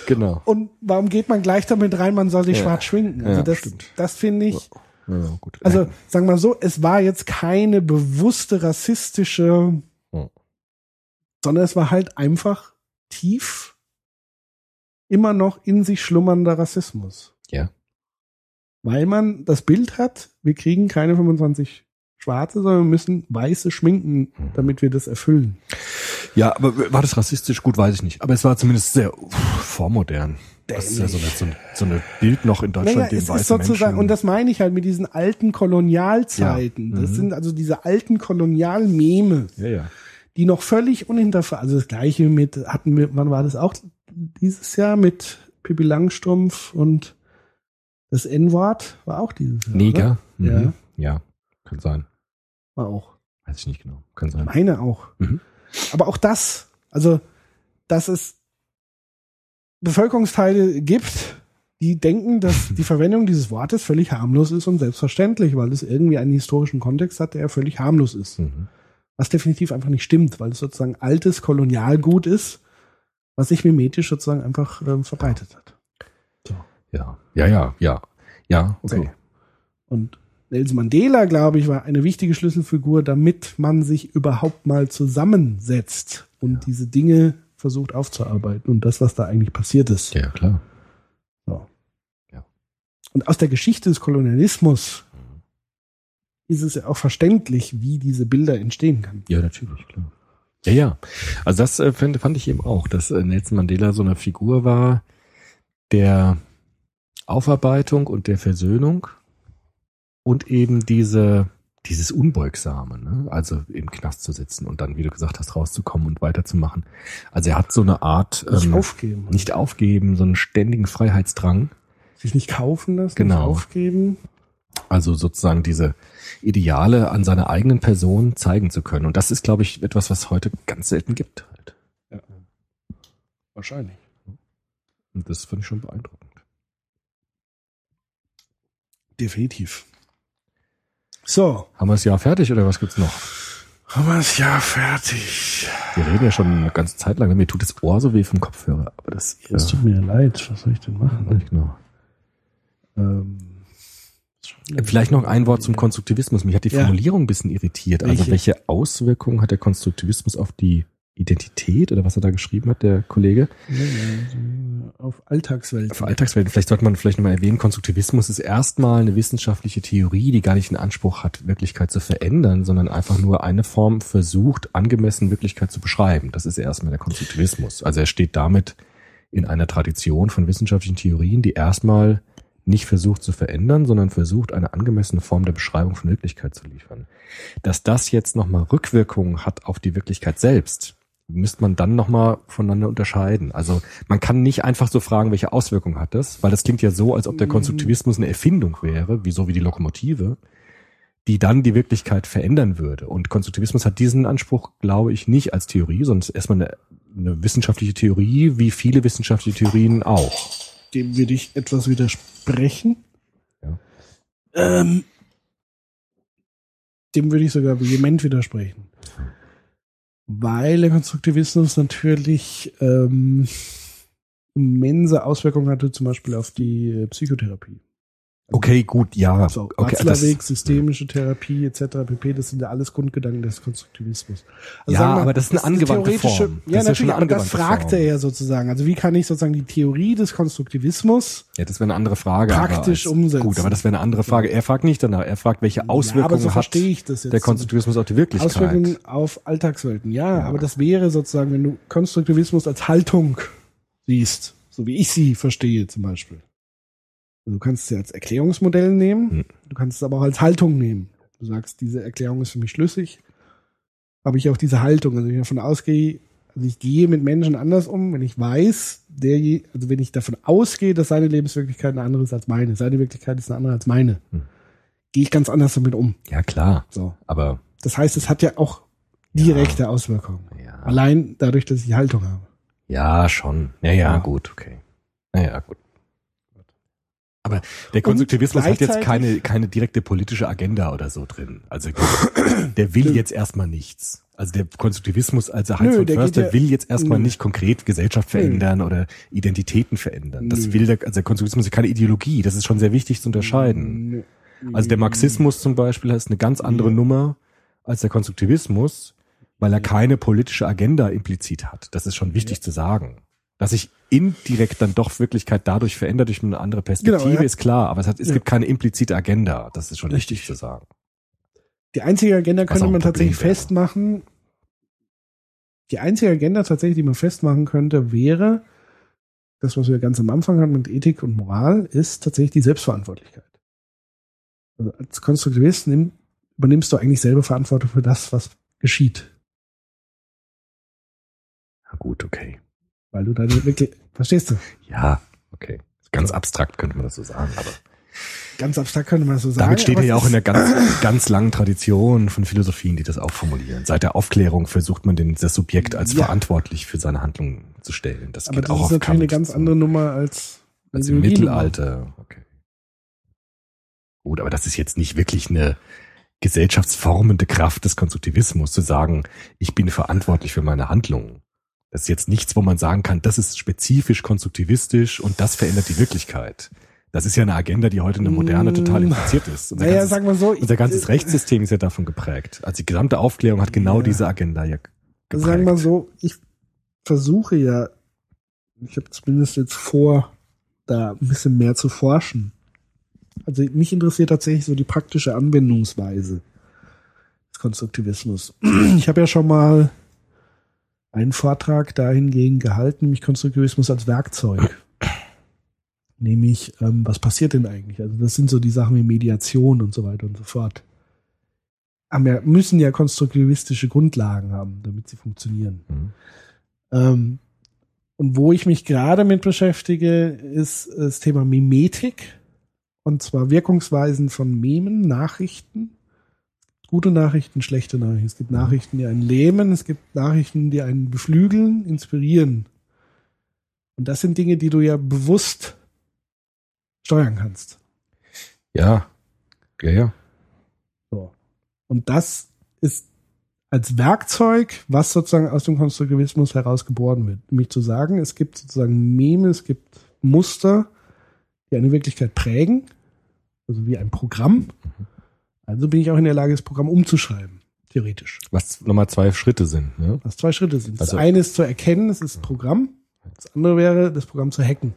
genau. Und warum geht man gleich damit rein, man soll sich Ja. schwarz schminken? Also Ja, das, stimmt. das finde ich, Ja, gut. also sagen wir mal so, es war jetzt keine bewusste rassistische, Ja. sondern es war halt einfach tief immer noch in sich schlummernder Rassismus. Weil man das Bild hat, wir kriegen keine 25 Schwarze, sondern wir müssen Weiße schminken, Mhm. damit wir das erfüllen. Ja, aber war das rassistisch? Gut, weiß ich nicht. Aber es war zumindest sehr uff, vormodern. Das ist ja so ein, so eine Bild noch in Deutschland, Naja, dem es ist weiße sozusagen, Menschen. und das meine ich halt mit diesen alten Kolonialzeiten. Ja. Das Mhm. sind also diese alten Kolonialmeme, ja, ja. die noch völlig unhinterfragt, also das gleiche mit, hatten wir, wann war das auch dieses Jahr mit Pippi Langstrumpf und das N-Wort war auch dieses Jahr. Neger. Mhm. Ja, Ja, kann sein. war auch. Weiß ich nicht genau. Kann sein. Meine auch. Mhm. Aber auch das, also, dass es Bevölkerungsteile gibt, die denken, dass [laughs] die Verwendung dieses Wortes völlig harmlos ist und selbstverständlich, weil es irgendwie einen historischen Kontext hat, der völlig harmlos ist. Mhm. Was definitiv einfach nicht stimmt, weil es sozusagen altes Kolonialgut ist, was sich mimetisch sozusagen einfach ähm, verbreitet hat. Ja, ja, ja, ja. Ja, okay. Und Nelson Mandela, glaube ich, war eine wichtige Schlüsselfigur, damit man sich überhaupt mal zusammensetzt und diese Dinge versucht aufzuarbeiten und das, was da eigentlich passiert ist. Ja, klar. So. Ja. Und aus der Geschichte des Kolonialismus ist es ja auch verständlich, wie diese Bilder entstehen kann. Ja, natürlich, klar. Ja, ja. Also das äh, fand, fand ich eben auch, dass äh, Nelson Mandela so eine Figur war der Aufarbeitung und der Versöhnung und eben diese dieses Unbeugsame, ne? also im Knast zu sitzen und dann, wie du gesagt hast, rauszukommen und weiterzumachen. Also er hat so eine Art Nicht ähm, aufgeben. nicht aufgeben, so einen ständigen Freiheitsdrang. sich nicht kaufen lassen, Genau. nicht aufgeben. Also sozusagen diese Ideale an seiner eigenen Person zeigen zu können. Und das ist, glaube ich, etwas, was heute ganz selten gibt. Halt. Wahrscheinlich. Und das fand ich schon beeindruckend. Definitiv. So, Haben wir das Jahr fertig oder was gibt's noch? haben wir das Jahr fertig. Wir reden ja schon eine ganze Zeit lang. Mir tut das Ohr so weh vom Kopfhörer. Aber das Es ja, tut mir leid, was soll ich denn machen? nicht genau. Ähm, Vielleicht noch ein Wort zum Konstruktivismus. Mich hat die Ja. Formulierung ein bisschen irritiert. Also Welche? welche Auswirkungen hat der Konstruktivismus auf die Identität oder was er da geschrieben hat, der Kollege? Auf Alltagswelt. Für Alltagswelten, vielleicht sollte man vielleicht nochmal erwähnen, Konstruktivismus ist erstmal eine wissenschaftliche Theorie, die gar nicht den Anspruch hat, Wirklichkeit zu verändern, sondern einfach nur eine Form versucht, angemessen Wirklichkeit zu beschreiben. Das ist erstmal der Konstruktivismus. Also er steht damit in einer Tradition von wissenschaftlichen Theorien, die erstmal nicht versucht zu verändern, sondern versucht, eine angemessene Form der Beschreibung von Wirklichkeit zu liefern. Dass das jetzt nochmal Rückwirkungen hat auf die Wirklichkeit selbst, müsste man dann nochmal voneinander unterscheiden. Also man kann nicht einfach so fragen, welche Auswirkungen hat das, weil das klingt ja so, als ob der Konstruktivismus eine Erfindung wäre, wie so wie die Lokomotive, die dann die Wirklichkeit verändern würde. Und Konstruktivismus hat diesen Anspruch, glaube ich, nicht als Theorie, sondern erstmal eine, eine wissenschaftliche Theorie, wie viele wissenschaftliche Theorien auch. Dem würde ich etwas widersprechen. Ja. Ähm, dem würde ich sogar vehement widersprechen. Weil der Konstruktivismus natürlich ähm, immense Auswirkungen hatte, zum Beispiel auf die äh, Psychotherapie. Okay, gut, ja. So, okay, Watzlawick, systemische Therapie etc. pp. Das sind ja alles Grundgedanken des Konstruktivismus. Also Ja, mal, aber das ist eine angewandte Form. Das Ja, ja natürlich, aber das fragte Form. er sozusagen. Also wie kann ich sozusagen die Theorie des Konstruktivismus Ja, das wäre eine andere Frage. Praktisch aber umsetzen. Gut, aber das wäre eine andere Frage. Er fragt nicht danach. Er fragt, welche ja, Auswirkungen so hat das der Konstruktivismus auf die Wirklichkeit. Auswirkungen auf Alltagswelten. Ja, Ja. aber das wäre sozusagen, wenn du Konstruktivismus als Haltung siehst, so wie ich sie verstehe zum Beispiel. Also du kannst es ja als Erklärungsmodell nehmen, Hm. du kannst es aber auch als Haltung nehmen. Du sagst, diese Erklärung ist für mich schlüssig, habe ich auch diese Haltung. Also wenn ich davon ausgehe, also ich gehe mit Menschen anders um, wenn ich weiß, der, also wenn ich davon ausgehe, dass seine Lebenswirklichkeit eine andere ist als meine, seine Wirklichkeit ist eine andere als meine, Hm. gehe ich ganz anders damit um. Ja, klar. So. Aber Das heißt, es hat ja auch direkte Auswirkungen. ja, Allein dadurch, dass ich die Haltung habe. ja schon. Ja, ja, Ja. gut, okay. Naja, gut. Aber der Konstruktivismus hat jetzt keine, keine direkte politische Agenda oder so drin. Also der will jetzt erstmal nichts. Also der Konstruktivismus, also Heinz Nö, von der Förster ja- will jetzt erstmal Nö. nicht konkret Gesellschaft verändern oder Identitäten verändern. Das Nö. will der, also der Konstruktivismus ist keine Ideologie. Das ist schon sehr wichtig zu unterscheiden. Also der Marxismus zum Beispiel ist eine ganz andere Nummer als der Konstruktivismus, weil er keine politische Agenda implizit hat. Das ist schon wichtig zu sagen. Dass sich indirekt dann doch Wirklichkeit dadurch verändert durch eine andere Perspektive, Genau, ja. ist klar, aber es, hat, es Ja. gibt keine implizite Agenda. Das ist schon Richtig. zu sagen. Die einzige Agenda könnte man tatsächlich wäre. festmachen. Die einzige Agenda tatsächlich, die man festmachen könnte, wäre, das, was wir ganz am Anfang hatten mit Ethik und Moral, ist tatsächlich die Selbstverantwortlichkeit. Also als Konstruktivist nimm, übernimmst du eigentlich selber Verantwortung für das, was geschieht. Ja, gut, okay. Weil du dann wirklich, verstehst du? Ja, okay. Ganz abstrakt könnte man das so sagen, aber Ganz abstrakt könnte man das so sagen. damit steht er ja auch in der ganz, ganz langen Tradition von Philosophien, die das auch formulieren. Seit der Aufklärung versucht man den, das Subjekt als Ja. verantwortlich für seine Handlungen zu stellen. Das aber geht das auch ist auf natürlich eine Kant. ganz andere Nummer als, als im. Mittelalter. Okay. Gut, aber das ist jetzt nicht wirklich eine gesellschaftsformende Kraft des Konstruktivismus, zu sagen, ich bin verantwortlich für meine Handlungen. Das ist jetzt nichts, wo man sagen kann, das ist spezifisch konstruktivistisch und das verändert die Wirklichkeit. Das ist ja eine Agenda, die heute in der Moderne total Mm. infiziert ist. Unser, Naja, ganzes, sagen wir so. unser ganzes Rechtssystem ist ja davon geprägt. Also die gesamte Aufklärung hat genau Ja. diese Agenda ja geprägt. Sagen wir so, ich versuche ja, ich habe zumindest jetzt vor, da ein bisschen mehr zu forschen. Also mich interessiert tatsächlich so die praktische Anwendungsweise des Konstruktivismus. [clears throat] Ich habe ja schon mal einen Vortrag dahingehend gehalten, nämlich Konstruktivismus als Werkzeug. Nämlich, ähm, was passiert denn eigentlich? Also das sind so die Sachen wie Mediation und so weiter und so fort. Haben ja, müssen ja konstruktivistische Grundlagen haben, damit sie funktionieren. Mhm. Ähm, und wo ich mich gerade mit beschäftige, ist das Thema Mimetik. Und zwar Wirkungsweisen von Memen, Nachrichten. Gute Nachrichten, schlechte Nachrichten. Es gibt Nachrichten, die einen lähmen, es gibt Nachrichten, die einen beflügeln, inspirieren. Und das sind Dinge, die du ja bewusst steuern kannst. Ja. Ja, ja. So. Und das ist als Werkzeug, was sozusagen aus dem Konstruktivismus herausgeboren wird. Nämlich zu sagen, es gibt sozusagen Meme, es gibt Muster, die eine Wirklichkeit prägen, also wie ein Programm. Also bin ich auch in der Lage, das Programm umzuschreiben, theoretisch. Was nochmal zwei Schritte sind. Ne? Was zwei Schritte sind. Das Also- eine ist zu erkennen, es ist Programm. Das andere wäre, das Programm zu hacken.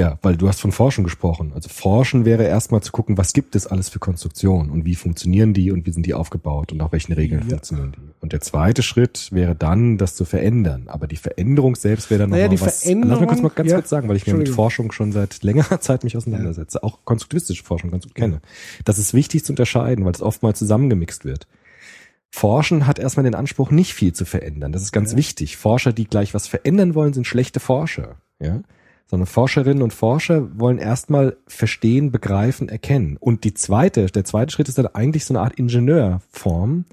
Ja, weil du hast von Forschen gesprochen. Also Forschen wäre erstmal zu gucken, was gibt es alles für Konstruktionen und wie funktionieren die und wie sind die aufgebaut und nach welchen Regeln Ja. funktionieren die. Und der zweite Schritt wäre dann, das zu verändern. Aber die Veränderung selbst wäre dann Naja, nochmal die was. Veränderung- Lass mich kurz mal ganz ja. kurz sagen, weil ich mir mit. Forschung schon seit längerer [laughs] Zeit mich auseinandersetze. Auch konstruktivistische Forschung ganz gut kenne. Das ist wichtig zu unterscheiden, weil es oftmals zusammengemixt wird. Forschen hat erstmal den Anspruch, nicht viel zu verändern. Das ist ganz wichtig. Forscher, die gleich was verändern wollen, sind schlechte Forscher. Ja? Sondern Forscherinnen und Forscher wollen erstmal verstehen, begreifen, erkennen. Und die zweite, der zweite Schritt ist dann eigentlich so eine Art Ingenieurform,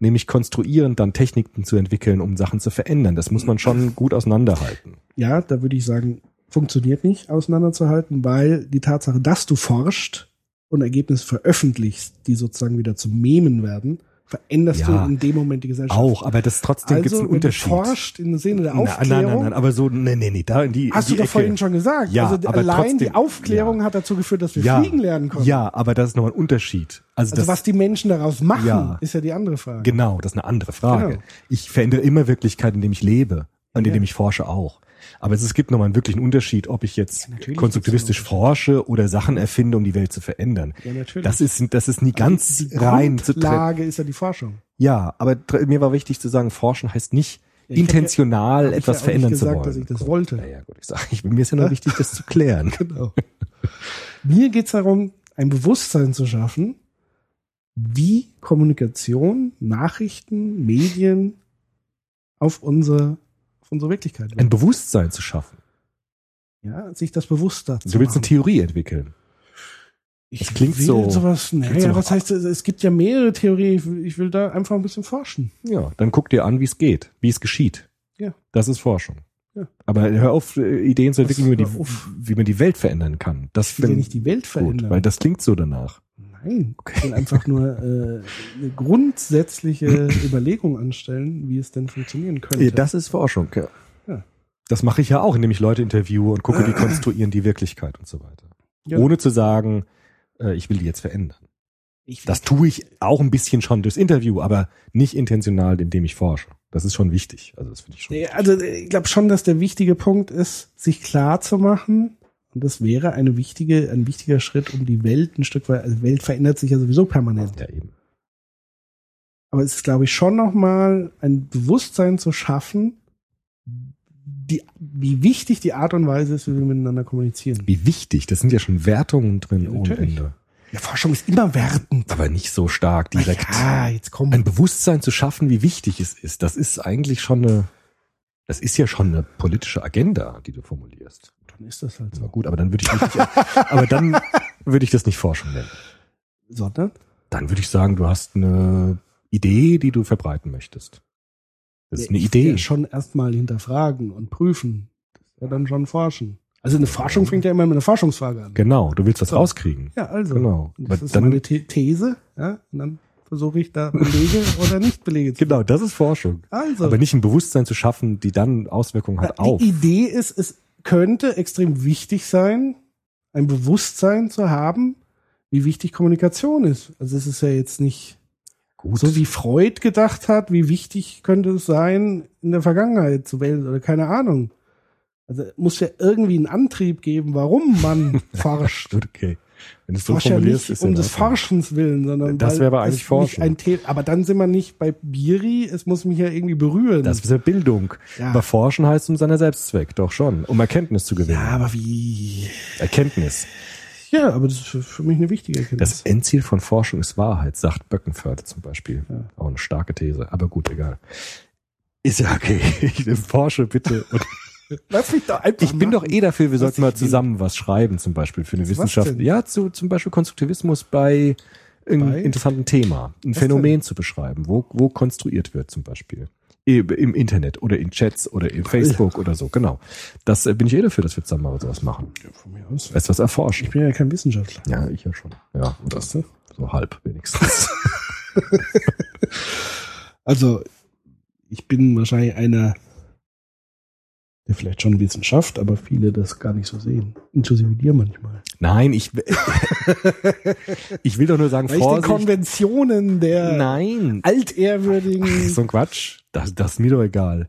nämlich konstruierend dann Techniken zu entwickeln, um Sachen zu verändern. Das muss man schon gut auseinanderhalten. Ja, da würde ich sagen, funktioniert nicht auseinanderzuhalten, weil die Tatsache, dass du forscht und Ergebnisse veröffentlichst, die sozusagen wieder zu Memen werden, veränderst Ja, du in dem Moment die Gesellschaft. Auch, aber das trotzdem also, gibt's einen Unterschied. du forscht im Sinne der Aufklärung, nein, nein, nein, aber so, nee, nee, nee, da in die, hast in du die doch Ecke. vorhin schon gesagt. Ja, also aber allein die trotzdem- Aufklärung ja. hat dazu geführt, dass wir ja, fliegen lernen konnten. Ja, aber das ist noch ein Unterschied. Also, Also das, was die Menschen daraus machen, Ja. ist ja die andere Frage. Genau, das ist eine andere Frage. Genau. Ich verändere immer Wirklichkeit, indem ich lebe und indem ich forsche auch. Aber es, es gibt nochmal einen wirklichen Unterschied, ob ich jetzt Ja, konstruktivistisch forsche oder Sachen erfinde, um die Welt zu verändern. Ja, natürlich. Das ist, das ist nie ganz die rein zu. Grundlage ist ja die Forschung. Ja, aber mir war wichtig zu sagen, forschen heißt nicht Ja, ich intentional ich etwas ja verändern nicht zu gesagt, wollen. dass ich das Gut. wollte. Naja, gut, ich sage, ich, mir ist ja nur wichtig, das zu klären. [laughs] Genau. Mir geht's darum, ein Bewusstsein zu schaffen, wie Kommunikation, Nachrichten, Medien auf unsere, auf unsere Wirklichkeit Ein. Bewusstsein zu schaffen. Ja, sich das bewusster zu Du willst eine machen. Theorie entwickeln. Ich das klingt will so- Sowas, naja, so was heißt? Es gibt ja mehrere Theorien. Ich will- da einfach ein bisschen forschen. Ja, dann guck dir an, wie es geht, wie es geschieht. Ja. Das ist Forschung. Ja. Aber hör auf, äh, Ideen zu entwickeln, wie man, die, wie man die Welt verändern kann. Das Ich will ja nicht die Welt gut, verändern. weil das klingt so danach. Nein, ich will einfach nur äh, eine grundsätzliche [clears throat] Überlegung anstellen, wie es denn funktionieren könnte. Das ist Forschung, ja. Ja. Das mache ich ja auch, indem ich Leute interviewe und gucke, wie [clears throat] konstruieren die Wirklichkeit und so weiter. Ja. Ohne zu sagen, äh, ich will die jetzt verändern. ich Das tue ich auch ein bisschen schon durchs Interview, aber nicht intentional, indem ich forsche. Das ist schon wichtig. Also das finde ich schon. Also ich glaube schon, dass der wichtige Punkt ist, sich klar zu machen. Und das wäre eine wichtige, ein wichtiger Schritt, um die Welt ein Stück weit, also die Welt verändert sich ja sowieso permanent. Ja, eben. Aber es ist, glaube ich, schon nochmal ein Bewusstsein zu schaffen, die, wie wichtig die Art und Weise ist, wie wir miteinander kommunizieren. Wie wichtig, das sind ja schon Wertungen drin Ja, ohne. Ende. Ja, Forschung ist immer wertend. Aber nicht so stark direkt. Ja, jetzt komm. Ein Bewusstsein zu schaffen, wie wichtig es ist, das ist eigentlich schon eine, das ist ja schon eine politische Agenda, die du formulierst. Dann ist das halt so. gut, aber dann würde ich nicht, aber dann würde ich das nicht Forschung nennen. Sondern? Dann würde ich sagen, du hast eine Idee, die du verbreiten möchtest. Das ist eine Ich Idee. Ja schon erstmal hinterfragen und prüfen. Das ist ja dann schon forschen. Also eine Forschung fängt ja immer mit einer Forschungsfrage an. Genau, du willst was So. rauskriegen. Ja, also. Genau. Und Aber Das ist dann- meine The These, ja. Und dann versuche ich da Belege [laughs] oder nicht Belege zu Genau, das ist Forschung. Also. Aber nicht ein Bewusstsein zu schaffen, die dann Auswirkungen hat Na, auf. Die Idee ist, es könnte extrem wichtig sein, ein Bewusstsein zu haben, wie wichtig Kommunikation ist. Also es ist ja jetzt nicht Gut. so wie Freud gedacht hat, wie wichtig könnte es sein, in der Vergangenheit zu wählen oder keine Ahnung. Also es muss ja irgendwie einen Antrieb geben, warum man [laughs] forscht. okay. Wenn du es so Forscht ja formulierst, nicht ist um des. Forschens willen, sondern Das wäre aber eigentlich Forschung. Ein The aber dann sind wir nicht bei Biri, es muss mich ja irgendwie berühren. Das ist ja Bildung. Ja. Aber Forschen heißt um seiner Selbstzweck, doch schon. Um Erkenntnis zu gewinnen. ja, aber wie? Erkenntnis. Ja, aber das ist für, mich eine wichtige Erkenntnis. Das Endziel von Forschung ist Wahrheit, sagt Böckenförde zum Beispiel. Ja. Auch eine starke These. Aber gut, egal. Ist ja okay. [laughs] Ich forsche bitte. Und Lass mich doch einfach ich bin doch machen. eh dafür, wir Was sollten mal ich will. zusammen was schreiben, zum Beispiel für eine Was Wissenschaft. denn? Ja, zu, zum Beispiel Konstruktivismus bei Bei? interessanten Thema. Ein Was Phänomen zu beschreiben, wo, wo konstruiert wird zum Beispiel. Im Internet oder in Chats oder in Facebook oder so, genau. Das äh, bin ich eh dafür, dass wir zusammen mal sowas machen. Ja, von mir aus. Weißt du, was erforschen? Ich bin ja kein Wissenschaftler. Ja, ich ja schon. Ja, oder Das, ne? so halb wenigstens. [laughs] [laughs] Also, ich bin wahrscheinlich einer, der vielleicht schon Wissenschaft, aber viele das gar nicht so sehen. Inklusive dir manchmal. Nein, ich, [laughs] ich will doch nur sagen, Weil ich den Vorsicht. Konventionen der Nein. altehrwürdigen So ein Quatsch. Das, das ist mir doch egal.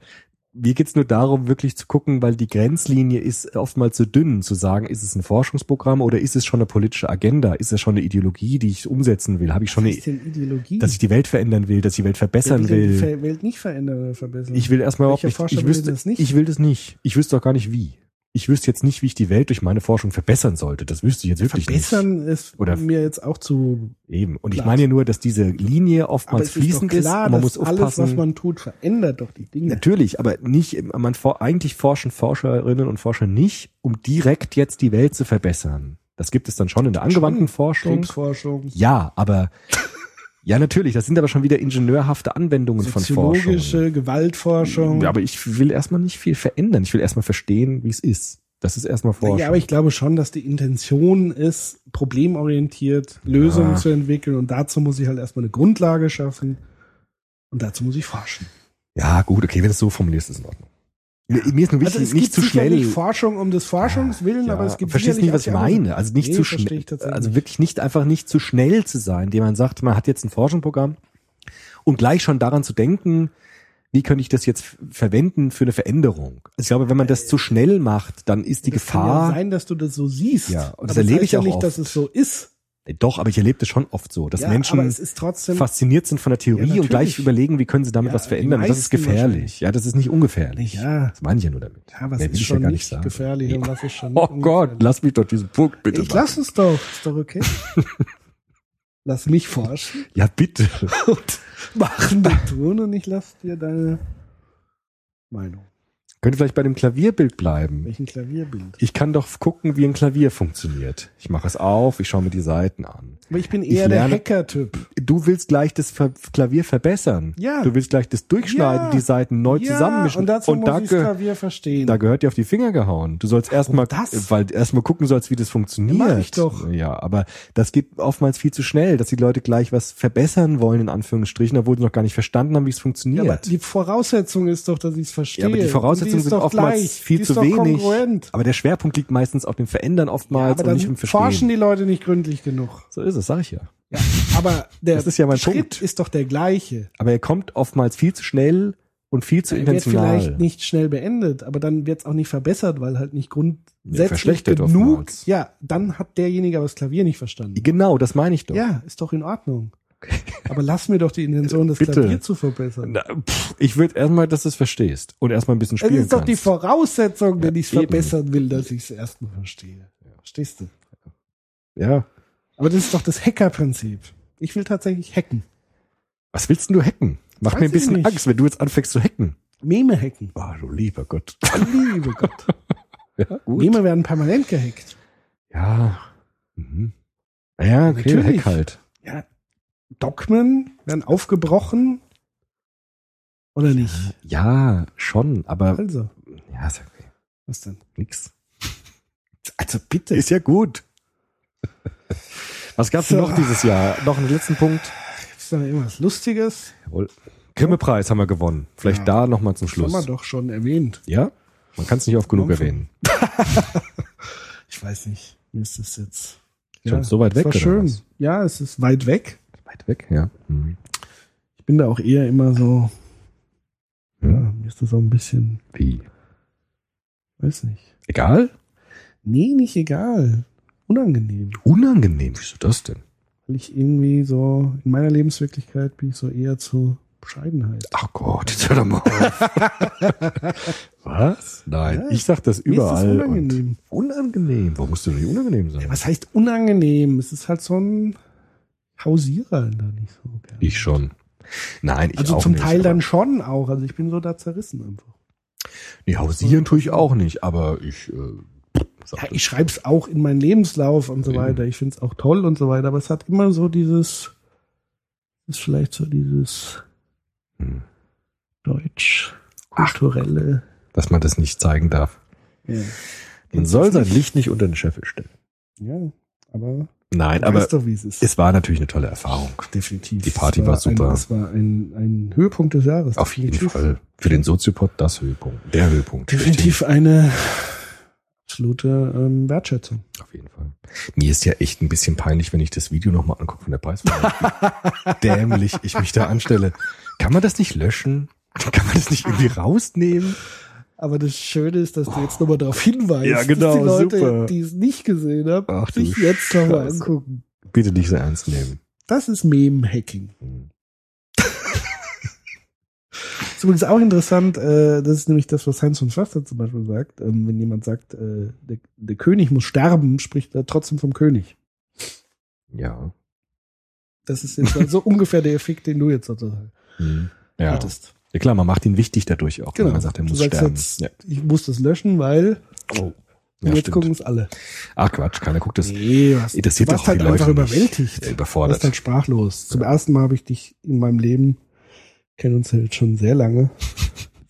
Mir geht's nur darum, wirklich zu gucken, weil die Grenzlinie ist oftmals zu dünn, zu sagen, ist es ein Forschungsprogramm oder ist es schon eine politische Agenda? Ist es schon eine Ideologie, die ich umsetzen will? Habe ich schon eine, Ideologie? dass ich die Welt verändern will, dass ich die Welt verbessern denn die will? Ver- Welt nicht verändern oder verbessern. Ich will erstmal überhaupt nicht, ich will wüsste, das nicht? ich will das nicht. Ich wüsste auch gar nicht wie. Ich wüsste jetzt nicht, wie ich die Welt durch meine Forschung verbessern sollte. Das wüsste ich jetzt wirklich Verbessern ist Oder- mir jetzt auch zu. nicht. Eben. Und ich Klar. meine ja nur, dass diese Linie oftmals ist fließend ist, klar, man muss alles, aufpassen. was man tut, verändert doch die Dinge. Natürlich, aber nicht, man eigentlich forschen Forscherinnen und Forscher nicht, um direkt jetzt die Welt zu verbessern. Das gibt es dann schon in der angewandten Forschung. Krebsforschung, Ja, aber ja, natürlich, das sind aber schon wieder ingenieurhafte Anwendungen von Forschung. soziologische Gewaltforschung. Ja, aber ich will erstmal nicht viel verändern. Ich will erstmal verstehen, wie es ist. Das ist erstmal Forschung. Ja, aber ich glaube schon, dass die Intention ist, problemorientiert Lösungen zu entwickeln und dazu muss ich halt erstmal eine Grundlage schaffen und dazu muss ich forschen. ja, gut, okay, wenn du es so formulierst, ist in Ordnung. Mir mir ist nur wichtig, also nicht zu schnell. sicherlich Forschung um des Forschungs willen, Ja, aber es gibt verstehst nicht, was ich meine. Also nicht Nee, zu schnell. Also nicht. wirklich nicht einfach nicht zu schnell zu sein, indem man sagt, man hat jetzt ein Forschungsprogramm und gleich schon daran zu denken, wie könnte ich das jetzt verwenden für eine Veränderung. Also ich glaube, wenn man das zu schnell macht, dann ist die das kann Gefahr. ja sein, dass du das so siehst. Ja, und das aber erlebe heißt ich ja auch nicht, oft. dass es so ist. Äh, Doch, aber ich erlebe das schon oft so, dass ja, Menschen trotzdem fasziniert sind von der Theorie Ja, und gleich überlegen, wie können sie damit Ja, was verändern. Das ist gefährlich. Ja, das ist nicht ungefährlich. Ja. Das meine ich ja nur damit. Ja, was Mehr ist schon nicht sagen. gefährlich und was ist schon Oh Gott, lass mich doch diesen Punkt bitte Ich machen. lass es doch, ist doch okay. [laughs] lass mich forschen Ja, bitte. [laughs] und machen und tun und ich lass dir deine Meinung. Könnte vielleicht bei dem Klavierbild bleiben. Welchen Klavierbild? Ich kann doch gucken, wie ein Klavier funktioniert. Ich mache es auf, ich schaue mir die Seiten an. Aber ich bin Ich eher der lerne- Hacker-Typ. Du willst gleich das Klavier verbessern. Ja. Du willst gleich das Durchschneiden, Ja. die Seiten neu ja, zusammenmischen. und dazu da, muss ich ge das Klavier verstehen. da gehört dir auf die Finger gehauen. Du sollst erstmal, weil erstmal gucken sollst, wie das funktioniert. Ja, mach ich doch. Ja, aber das geht oftmals viel zu schnell, dass die Leute gleich was verbessern wollen, in Anführungsstrichen, obwohl sie noch gar nicht verstanden haben, wie es ja, funktioniert. aber die Voraussetzung ist doch, dass ich es verstehe. Ja, aber die Und Voraussetzungen ist sind oftmals gleich. viel zu wenig. Kongruent. Aber der Schwerpunkt liegt meistens auf dem Verändern Ja, oftmals aber und nicht im Verstehen. forschen die Leute nicht gründlich genug. so ist es, sag ich ja. Aber der Das ist ja mein Schritt Punkt. ist doch der gleiche. Aber er kommt oftmals viel zu schnell und viel zu wird intentional. vielleicht nicht schnell beendet, aber dann wird es auch nicht verbessert, weil halt nicht Ja, grundsätzlich verschlechtert genug. oftmals. Ja, dann hat derjenige aber das Klavier nicht verstanden. Genau, das meine ich doch. Ja, ist doch in Ordnung. Aber lass mir doch die Intention, das Bitte. Klavier zu verbessern. Na, pff, ich würde erstmal, dass du es verstehst und erstmal ein bisschen spielen ist doch die. Voraussetzung, wenn ich es verbessern will, dass ich es erstmal verstehe. Verstehst du? Ja. Aber das ist doch das Hacker-Prinzip. Ich will tatsächlich hacken. Was willst denn du hacken? Mach Weiß mir ein bisschen. Angst, wenn du jetzt anfängst zu hacken. Meme hacken. Oh, du lieber Gott. Liebe Gott. [laughs] Ja, gut. Meme werden permanent gehackt. Ja. Mhm. Ja, okay, Natürlich. Hack halt. Ja, Dogmen werden aufgebrochen. Oder nicht? Ja, schon, aber Also, ja, ist okay. was denn? Nix. Also bitte. Ist ja gut. Was gab's denn So. noch dieses Jahr? Noch einen letzten Punkt. Ist da irgendwas Lustiges? Jawohl. Grimme-Preis haben wir gewonnen. Vielleicht Ja. da nochmal zum Das haben Schluss. wir doch schon erwähnt. Ja? Man kann es nicht oft genug erwähnen. [laughs] Ich weiß nicht. Mir ist das jetzt. Schon so weit weg, War schön. was? Ja, es ist weit weg. Weit weg, ja. Mhm. Ich bin da auch eher immer so. Ja, Hm. mir ist das auch ein bisschen, Wie? weiß nicht. Egal? Nee, nicht egal. Unangenehm. Unangenehm. Wieso das denn? Weil ich irgendwie so, in meiner Lebenswirklichkeit bin ich so eher zu Bescheidenheit. Ach Gott, jetzt hör doch mal auf. [laughs] Was? Nein, Ja. ich sag das Mir ist das überall. unangenehm. Und unangenehm. Warum musst du nicht unangenehm sein? Was heißt unangenehm? Es ist halt so ein Hausierer da nicht so. gerne. Ich schon. Nein, ich Also zum nicht, Teil dann schon auch. Also ich bin so da zerrissen einfach. Nee, hausieren tue ich auch nicht, aber ich, äh, Ja, ich schreibe es auch in meinen Lebenslauf und so weiter. Ich finde es auch toll und so weiter. Aber es hat immer so dieses, ist vielleicht so dieses Hm. deutsch-kulturelle. dass man das nicht zeigen darf. Ja. Man soll sein Licht nicht unter den Scheffel stellen. ja, aber Nein, aber doch, wie es ist. es war natürlich eine tolle Erfahrung. definitiv. die Party Es war super. Ein, es war ein, ein Höhepunkt des Jahres. Auf jeden definitiv. Fall. Für den Soziopod das Höhepunkt. Der Höhepunkt. Definitiv eine absolute ähm, Wertschätzung. Richtig. Auf jeden Fall. Mir ist ja echt ein bisschen peinlich, wenn ich das Video nochmal angucke von der Preisverleihung. [laughs] Dämlich ich mich da anstelle. Kann man das nicht löschen? Kann man das nicht irgendwie rausnehmen? Aber das Schöne ist, dass du jetzt nochmal darauf hinweist, Ja, genau, dass die Leute, super. die es nicht gesehen haben, Ach sich jetzt nochmal angucken. Bitte nicht so ernst nehmen. Das ist Meme-Hacking. Hm. [laughs] Ist übrigens auch interessant, äh, das ist nämlich das, was Heinz von Förster zum Beispiel sagt. Ähm, wenn jemand sagt, äh, der, der König muss sterben, spricht er trotzdem vom König. Ja. Das ist jetzt so [laughs] ungefähr der Effekt, den du jetzt sozusagen Hm. Ja. hattest. Ja klar, man macht ihn wichtig dadurch auch, Genau. wenn man sagt, er du muss sterben. jetzt, ja. ich muss das löschen, weil Oh. Ja, jetzt stimmt. gucken es alle. Ach Quatsch, keiner guckt das. Nee, was, Interessiert du warst halt die einfach Leute nicht. überwältigt. Ja, Du überfordert. warst halt sprachlos. Zum ersten Mal habe ich dich in meinem Leben, kennen uns halt schon sehr lange,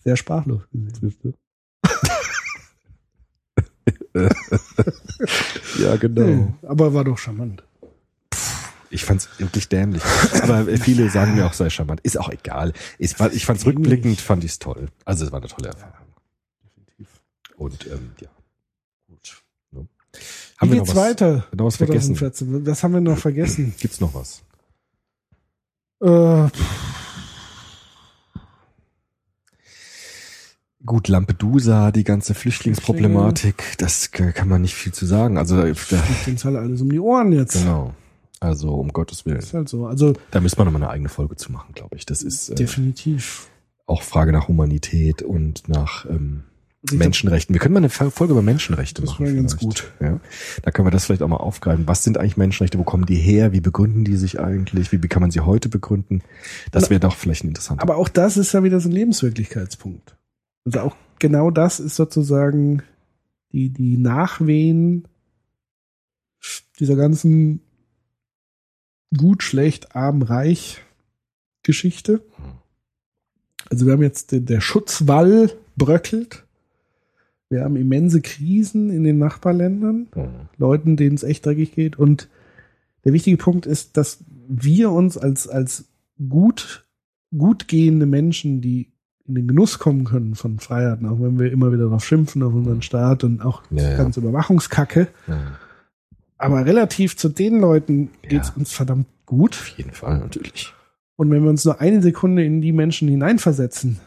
sehr sprachlos gesehen. [laughs] Ja, genau. Nee, aber war doch charmant. Ich fand's wirklich dämlich. Aber äh, viele sagen mir auch, sei charmant. Ist auch egal. Ich, ich fand's rückblickend, fand ich's toll. Also es war eine tolle Erfahrung. Und ähm, ja. Gut. Ne? Wie wir noch geht's was, weiter? noch was vergessen? 2014? Was haben wir noch vergessen? [clears throat] Gibt's noch was? Äh, Gut, Lampedusa, die ganze Flüchtlingsproblematik, das kann man nicht viel zu sagen. Also äh, da, fliegt uns halt alles um die Ohren jetzt. genau. Also um Gottes Willen. Ist halt so. Also Da müssen wir nochmal eine eigene Folge zu machen, glaube ich. Das ist äh, definitiv. auch Frage nach Humanität und nach ähm, Menschenrechten. Wir können mal eine Folge über Menschenrechte Das machen. wäre ganz vielleicht. Ja. Da können wir das vielleicht auch mal aufgreifen. Was sind eigentlich Menschenrechte? Wo kommen die her? Wie begründen die sich eigentlich? Wie kann man sie heute begründen? Das wäre doch vielleicht ein interessanter. Aber auch das ist ja wieder so ein Lebenswirklichkeitspunkt. Also auch genau das ist sozusagen die, die Nachwehen dieser ganzen gut, schlecht, arm, reich Geschichte. Also wir haben jetzt den, der Schutzwall bröckelt. Wir haben immense Krisen in den Nachbarländern. Leuten, denen es echt dreckig geht. Und der wichtige Punkt ist, dass wir uns als, als gut, gut gehende Menschen, die in den Genuss kommen können von Freiheiten, auch wenn wir immer wieder darauf schimpfen auf unseren Staat und auch Ja, ja. ganz Überwachungskacke. Ja, Aber relativ zu den Leuten geht's Ja. uns verdammt gut. auf jeden Fall, natürlich. Und wenn wir uns nur eine Sekunde in die Menschen hineinversetzen,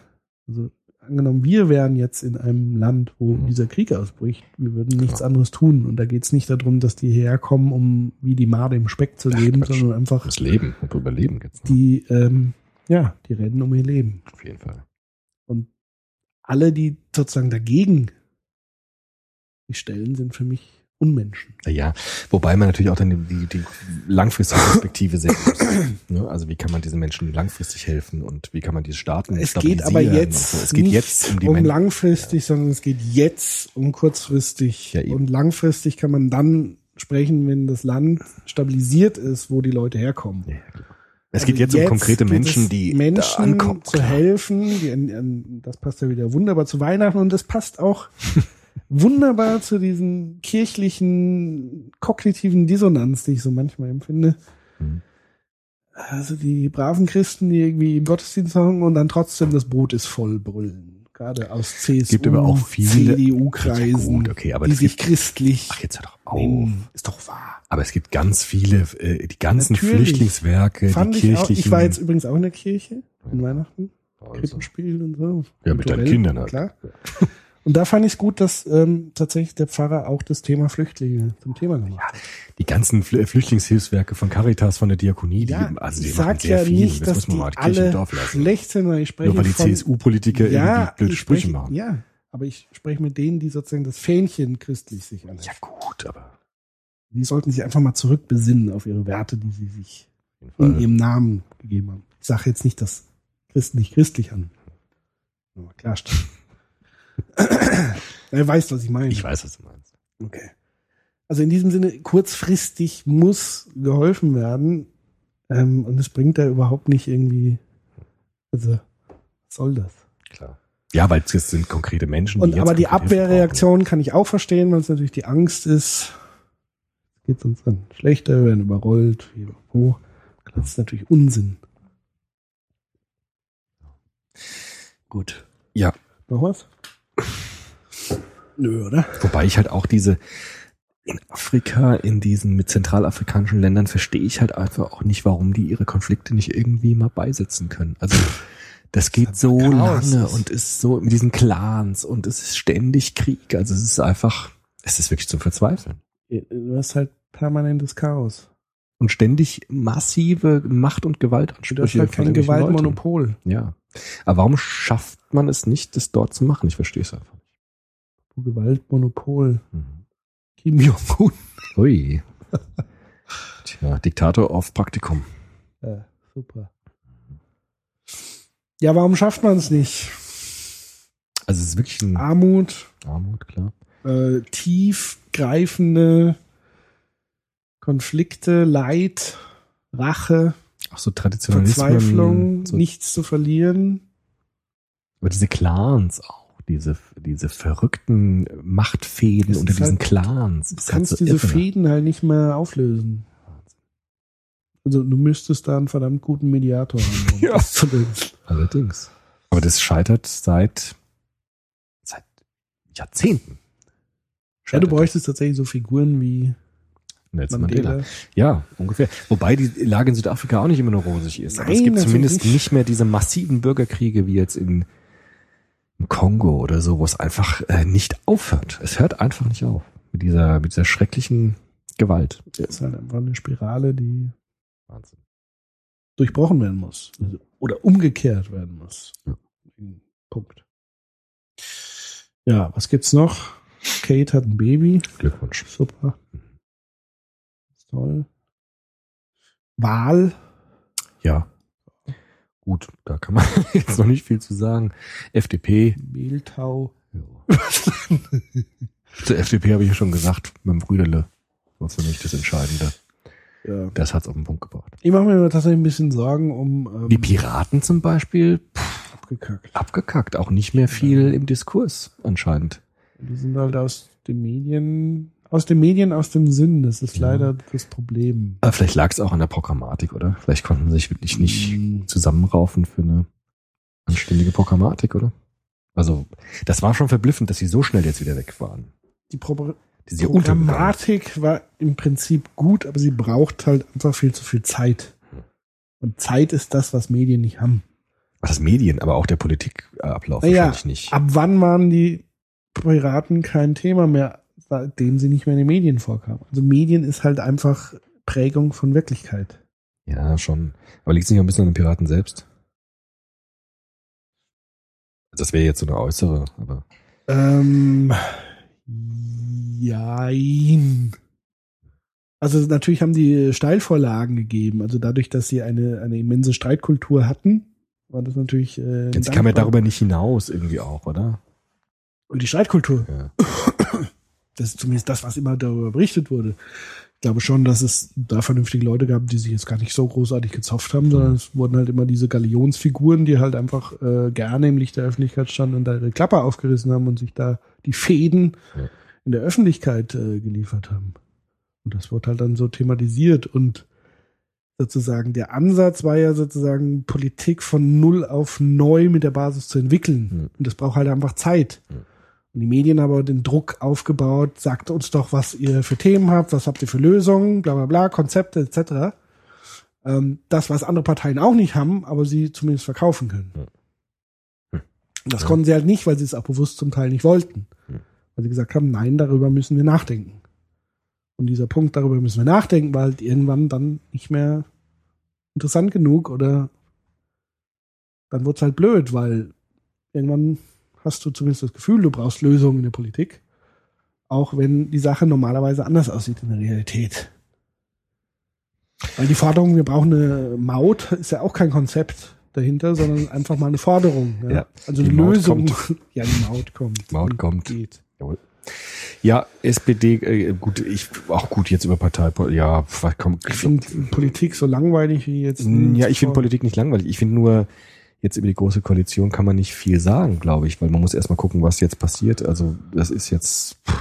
also angenommen, wir wären jetzt in einem Land, wo Mhm. dieser Krieg ausbricht, wir würden nichts Klar. anderes tun. Und da geht's nicht darum, dass die hierher kommen, um wie die Made im Speck zu Ach, leben, Quatsch. sondern einfach Das Leben, und Überleben geht's. Ne? die, ähm, ja, die rennen um ihr Leben. Auf jeden Fall. Und alle, die sozusagen dagegen sich stellen, sind für mich Unmenschen. Ja, wobei man natürlich auch dann die, die langfristige Perspektive sehen muss. [clears throat] Ne? Also wie kann man diesen Menschen langfristig helfen und wie kann man diese Staaten Es geht aber jetzt, so. Es geht nicht jetzt um die um langfristig, sondern es geht jetzt um kurzfristig. Ja, und langfristig kann man dann sprechen, wenn das Land stabilisiert ist, wo die Leute herkommen. Ja. Es Also geht jetzt, um konkrete Menschen, die Menschen da ankommen. zu helfen. Die, das passt ja wieder wunderbar zu Weihnachten und das passt auch [laughs] wunderbar zu diesen kirchlichen kognitiven Dissonanz, die ich so manchmal empfinde. Mhm. Also die braven Christen, die irgendwie im Gottesdienst sagen und dann trotzdem das Brot ist voll brüllen. Gerade aus CSU, gibt aber auch viele- CDU-Kreisen, Ja, okay, aber die sich gibt- christlich Ach, jetzt hör doch auf. nennen. Ist doch wahr. Aber es gibt ganz viele, äh, die ganzen Natürlich. Flüchtlingswerke, Fand die ich auch. kirchlichen. Ich war jetzt übrigens auch in der Kirche an Weihnachten. also, Krippenspiel und so. ja, mit deinen Kindern halt. Klar. Und da fand ich es gut, dass ähm, tatsächlich der Pfarrer auch das Thema Flüchtlinge zum Thema gemacht hat. Die ganzen Fl Flüchtlingshilfswerke von Caritas, von der Diakonie, die, Ja, also die ich machen sehr ja viel. nicht, das dass muss man die mal die Kirche im alle schlecht sind, weil ich spreche Nur weil die CSU-Politiker ja, irgendwie blöde Sprüche machen. Ja, aber ich spreche mit denen, die sozusagen das Fähnchen christlich sich anhängen. Ja, gut, aber Die sollten sich einfach mal zurückbesinnen auf ihre Werte, die sie sich in ihrem Namen gegeben haben. Ich sage jetzt nicht, dass Christen nicht christlich an. Aber klarstellen. Er weiß, was ich meine. ich weiß, was du meinst. Okay. Also in diesem Sinne, kurzfristig muss geholfen werden. Ähm, und es bringt da überhaupt nicht irgendwie. Also, was soll das? Klar. Ja, weil es sind konkrete Menschen. Und jetzt aber die Abwehrreaktion kann ich auch verstehen, weil es natürlich die Angst ist. Geht uns dann schlechter, wir werden überrollt, wie wo. Das ist natürlich Unsinn. Gut. Ja, Noch was? Nö, oder? wobei ich halt auch diese in Afrika, in diesen mit zentralafrikanischen Ländern verstehe ich halt einfach auch nicht, warum die ihre Konflikte nicht irgendwie mal beisetzen können. Also das geht so Chaos lange und ist so mit diesen Clans und es ist ständig Krieg. Also es ist einfach, es ist wirklich zum Verzweifeln. Du hast halt permanentes Chaos. Und ständig massive Macht- und Du hast Gewaltansprüche halt kein. Gewaltmonopol. Ja. Aber warum schafft man es nicht, das dort zu machen? Ich verstehe es einfach nicht. Gewaltmonopol. Mhm. Kim Jong-un. Ui. Tja, Diktator auf Praktikum. Ja, super. Ja, warum schafft man es nicht? Also es ist wirklich ein Armut, Armut, klar. äh, tiefgreifende Konflikte, Leid, Rache, Auch so Traditionalismus. Verzweiflung, So, nichts zu verlieren. aber diese Clans auch, diese, diese verrückten Machtfäden unter diesen halt- Clans. Du ist kannst halt so diese irre. Fäden halt nicht mehr auflösen. Also du müsstest da einen verdammt guten Mediator haben. Um [laughs] Ja. das zu lösen. Allerdings. Aber das scheitert seit, seit Jahrzehnten. Ja, du Scheitert bräuchtest tatsächlich so Figuren wie Nelson Mandela. Mandela. Ja, ungefähr. Wobei die Lage in Südafrika auch nicht immer nur rosig ist. Aber es Nein, gibt zumindest nicht. nicht mehr diese massiven Bürgerkriege wie jetzt in im Kongo oder so, wo es einfach äh, nicht aufhört. Es hört einfach nicht auf mit dieser mit dieser schrecklichen Gewalt. Das ist halt einfach eine Spirale, die Wahnsinn. durchbrochen werden muss. Also, oder umgekehrt werden muss. Ja. Punkt. Ja, was gibt's noch? Kate hat ein Baby. Glückwunsch. Super. Ist toll. Wahl. Ja. Gut, da kann man [laughs] jetzt noch nicht viel zu sagen. FDP. Mehltau. Zur FDP habe ich ja schon gesagt, beim Brüderle war für mich das Entscheidende. Ja. Das hat's auf den Punkt gebracht. Ich mache mir tatsächlich ein bisschen Sorgen um ähm, Die Piraten zum Beispiel, pff, abgekackt. abgekackt, auch nicht mehr viel im Diskurs anscheinend. Die sind halt aus den Medien, aus den Medien, aus dem Sinn. Das ist Ja. leider das Problem. Aber vielleicht lag es auch an der Programmatik, oder? Vielleicht konnten sie sich wirklich nicht Mhm. zusammenraufen für eine anständige Programmatik, oder? Also, das war schon verblüffend, dass sie so schnell jetzt wieder weg waren. Die Pro Die sind ja untergegangen. Programmatik war im Prinzip gut, aber sie braucht halt einfach viel zu viel Zeit. Und Zeit ist das, was Medien nicht haben. Was das Medien, aber auch der Politikablauf Naja, wahrscheinlich nicht. Ab wann waren die Piraten kein Thema mehr, seitdem sie nicht mehr in den Medien vorkamen? Also Medien ist halt einfach Prägung von Wirklichkeit. Ja, schon. Aber liegt es nicht auch ein bisschen an den Piraten selbst? Das wäre jetzt so eine äußere, aber Ähm, jein. Also natürlich haben die Steilvorlagen gegeben. Also dadurch, dass sie eine, eine immense Streitkultur hatten, war das natürlich. Äh, jetzt kam ja darüber nicht hinaus irgendwie auch, oder? Und die Streitkultur. Ja. [laughs] Das ist zumindest das, was immer darüber berichtet wurde. Ich glaube schon, dass es da vernünftige Leute gab, die sich jetzt gar nicht so großartig gezopft haben, sondern es wurden halt immer diese Galionsfiguren, die halt einfach äh, gerne im Licht der Öffentlichkeit standen und da ihre Klappe aufgerissen haben und sich da die Fäden Ja. in der Öffentlichkeit äh, geliefert haben. Und das wurde halt dann so thematisiert und sozusagen der Ansatz war ja sozusagen Politik von null auf neu mit der Basis zu entwickeln. Mhm. Und das braucht halt einfach Zeit. Und die Medien haben aber den Druck aufgebaut, sagt uns doch, was ihr für Themen habt, was habt ihr für Lösungen, bla bla bla, Konzepte etc. Ähm, das, was andere Parteien auch nicht haben, aber sie zumindest verkaufen können. Hm. Und Das Ja. konnten sie halt nicht, weil sie es auch bewusst zum Teil nicht wollten. Hm. Weil sie gesagt haben, nein, darüber müssen wir nachdenken. Und dieser Punkt, darüber müssen wir nachdenken, war halt irgendwann dann nicht mehr interessant genug oder dann wurde es halt blöd, weil irgendwann hast du zumindest das Gefühl, du brauchst Lösungen in der Politik, auch wenn die Sache normalerweise anders aussieht in der Realität. Weil die Forderung, wir brauchen eine Maut, ist ja auch kein Konzept dahinter, sondern einfach mal eine Forderung. Ja? Ja, also die eine Maut Lösung. kommt. [laughs] Ja, die Maut kommt. Maut Und kommt. Geht. Jawohl. Ja, SPD, äh, gut, ich auch gut jetzt über Partei, ja, was komm, Ich finde Politik so langweilig wie jetzt. ja, ich finde Politik nicht langweilig. Ich finde nur jetzt über die große Koalition kann man nicht viel sagen, glaube ich, weil man muss erstmal gucken, was jetzt passiert. Also das ist jetzt, pff,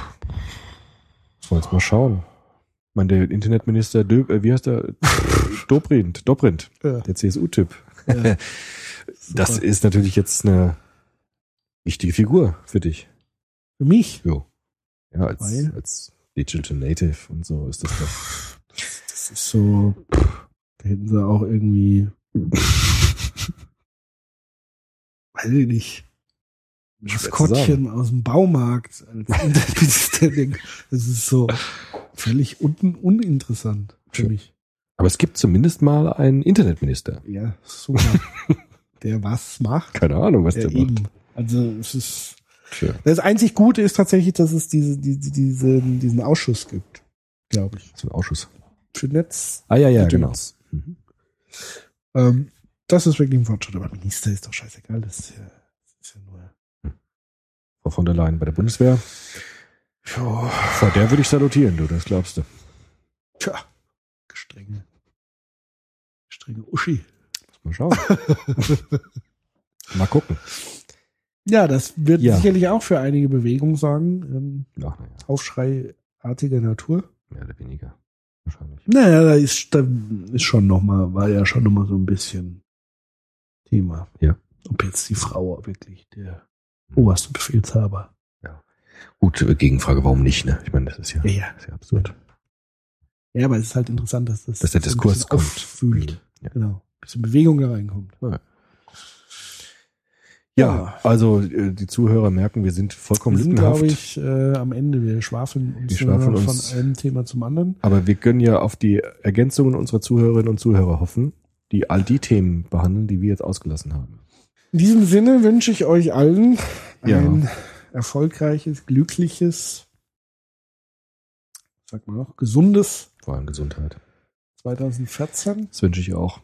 muss man jetzt mal schauen. Ich meine, der Internetminister, Dö, äh, wie heißt der? [laughs] Dobrindt, Dobrindt, Ja. der CSU-Typ. Ja. [laughs] Das ist natürlich jetzt eine wichtige Figur für dich. Für mich. Jo. Ja, als, Weil? als Digital Native und so ist das doch. Das ist so, da hätten sie auch irgendwie, [laughs] weiß ich nicht, Maskottchen aus dem Baumarkt als. [laughs] Das ist so völlig un uninteressant für Schön. mich. Aber es gibt zumindest mal einen Internetminister. Ja, super. [laughs] Der was macht. Keine Ahnung, was der eben. macht. Also es ist Tja. das einzig Gute ist tatsächlich, dass es diese, diese, diesen, diesen Ausschuss gibt, glaube ich. So ein Ausschuss. Für Netz. Ah ja, ja, genau. Mhm. Ähm, das ist wirklich ein Fortschritt, aber Minister ist doch scheißegal. Das ist ja, das ist ja nur. Frau von der Leyen bei der Bundeswehr. Ja, Vor der würde ich salutieren, du, das glaubst du. tja, strenge. Strenge Uschi. Mal schauen. [laughs] mal gucken. Ja, das wird Ja. sicherlich auch für einige Bewegung sorgen. Ähm, Ja, Aufschreiartiger Natur. mehr oder weniger. Wahrscheinlich. Naja, da ist, da ist schon noch mal, war ja schon noch mal so ein bisschen Thema. Ja. Ob jetzt die Frau wirklich der oberste Befehlshaber. Gut, äh, Gegenfrage, warum nicht, ne? Ich meine, das ist ja, Ja, ja. sehr absurd. Ja, aber es ist halt interessant, dass das Dass der Diskurs kommt. auffühlt. Ja. Genau. Ein bisschen Bewegung da reinkommt. Ja, also äh, die Zuhörer merken, wir sind vollkommen Wir sind, lückenhaft. glaube ich, äh, am Ende. Wir schwafeln uns Wir schwafeln uns- von einem Thema zum anderen. Aber wir können ja auf die Ergänzungen unserer Zuhörerinnen und Zuhörer hoffen, die all die Themen behandeln, die wir jetzt ausgelassen haben. In diesem Sinne wünsche ich euch allen Ja. ein erfolgreiches, glückliches, sag mal noch, gesundes Vor allem Gesundheit. 2014. Das wünsche ich auch.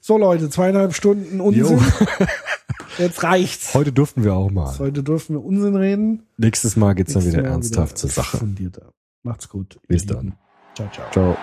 So Leute, zweieinhalb Stunden Unsinn. Jo. [laughs] Jetzt reicht's. Heute durften wir auch mal. Heute dürfen wir Unsinn reden. Nächstes Mal geht's dann Nächstes wieder Mal ernsthaft zur Sache. Fundierter. Macht's gut. Bis dann. Ciao, ciao. Ciao.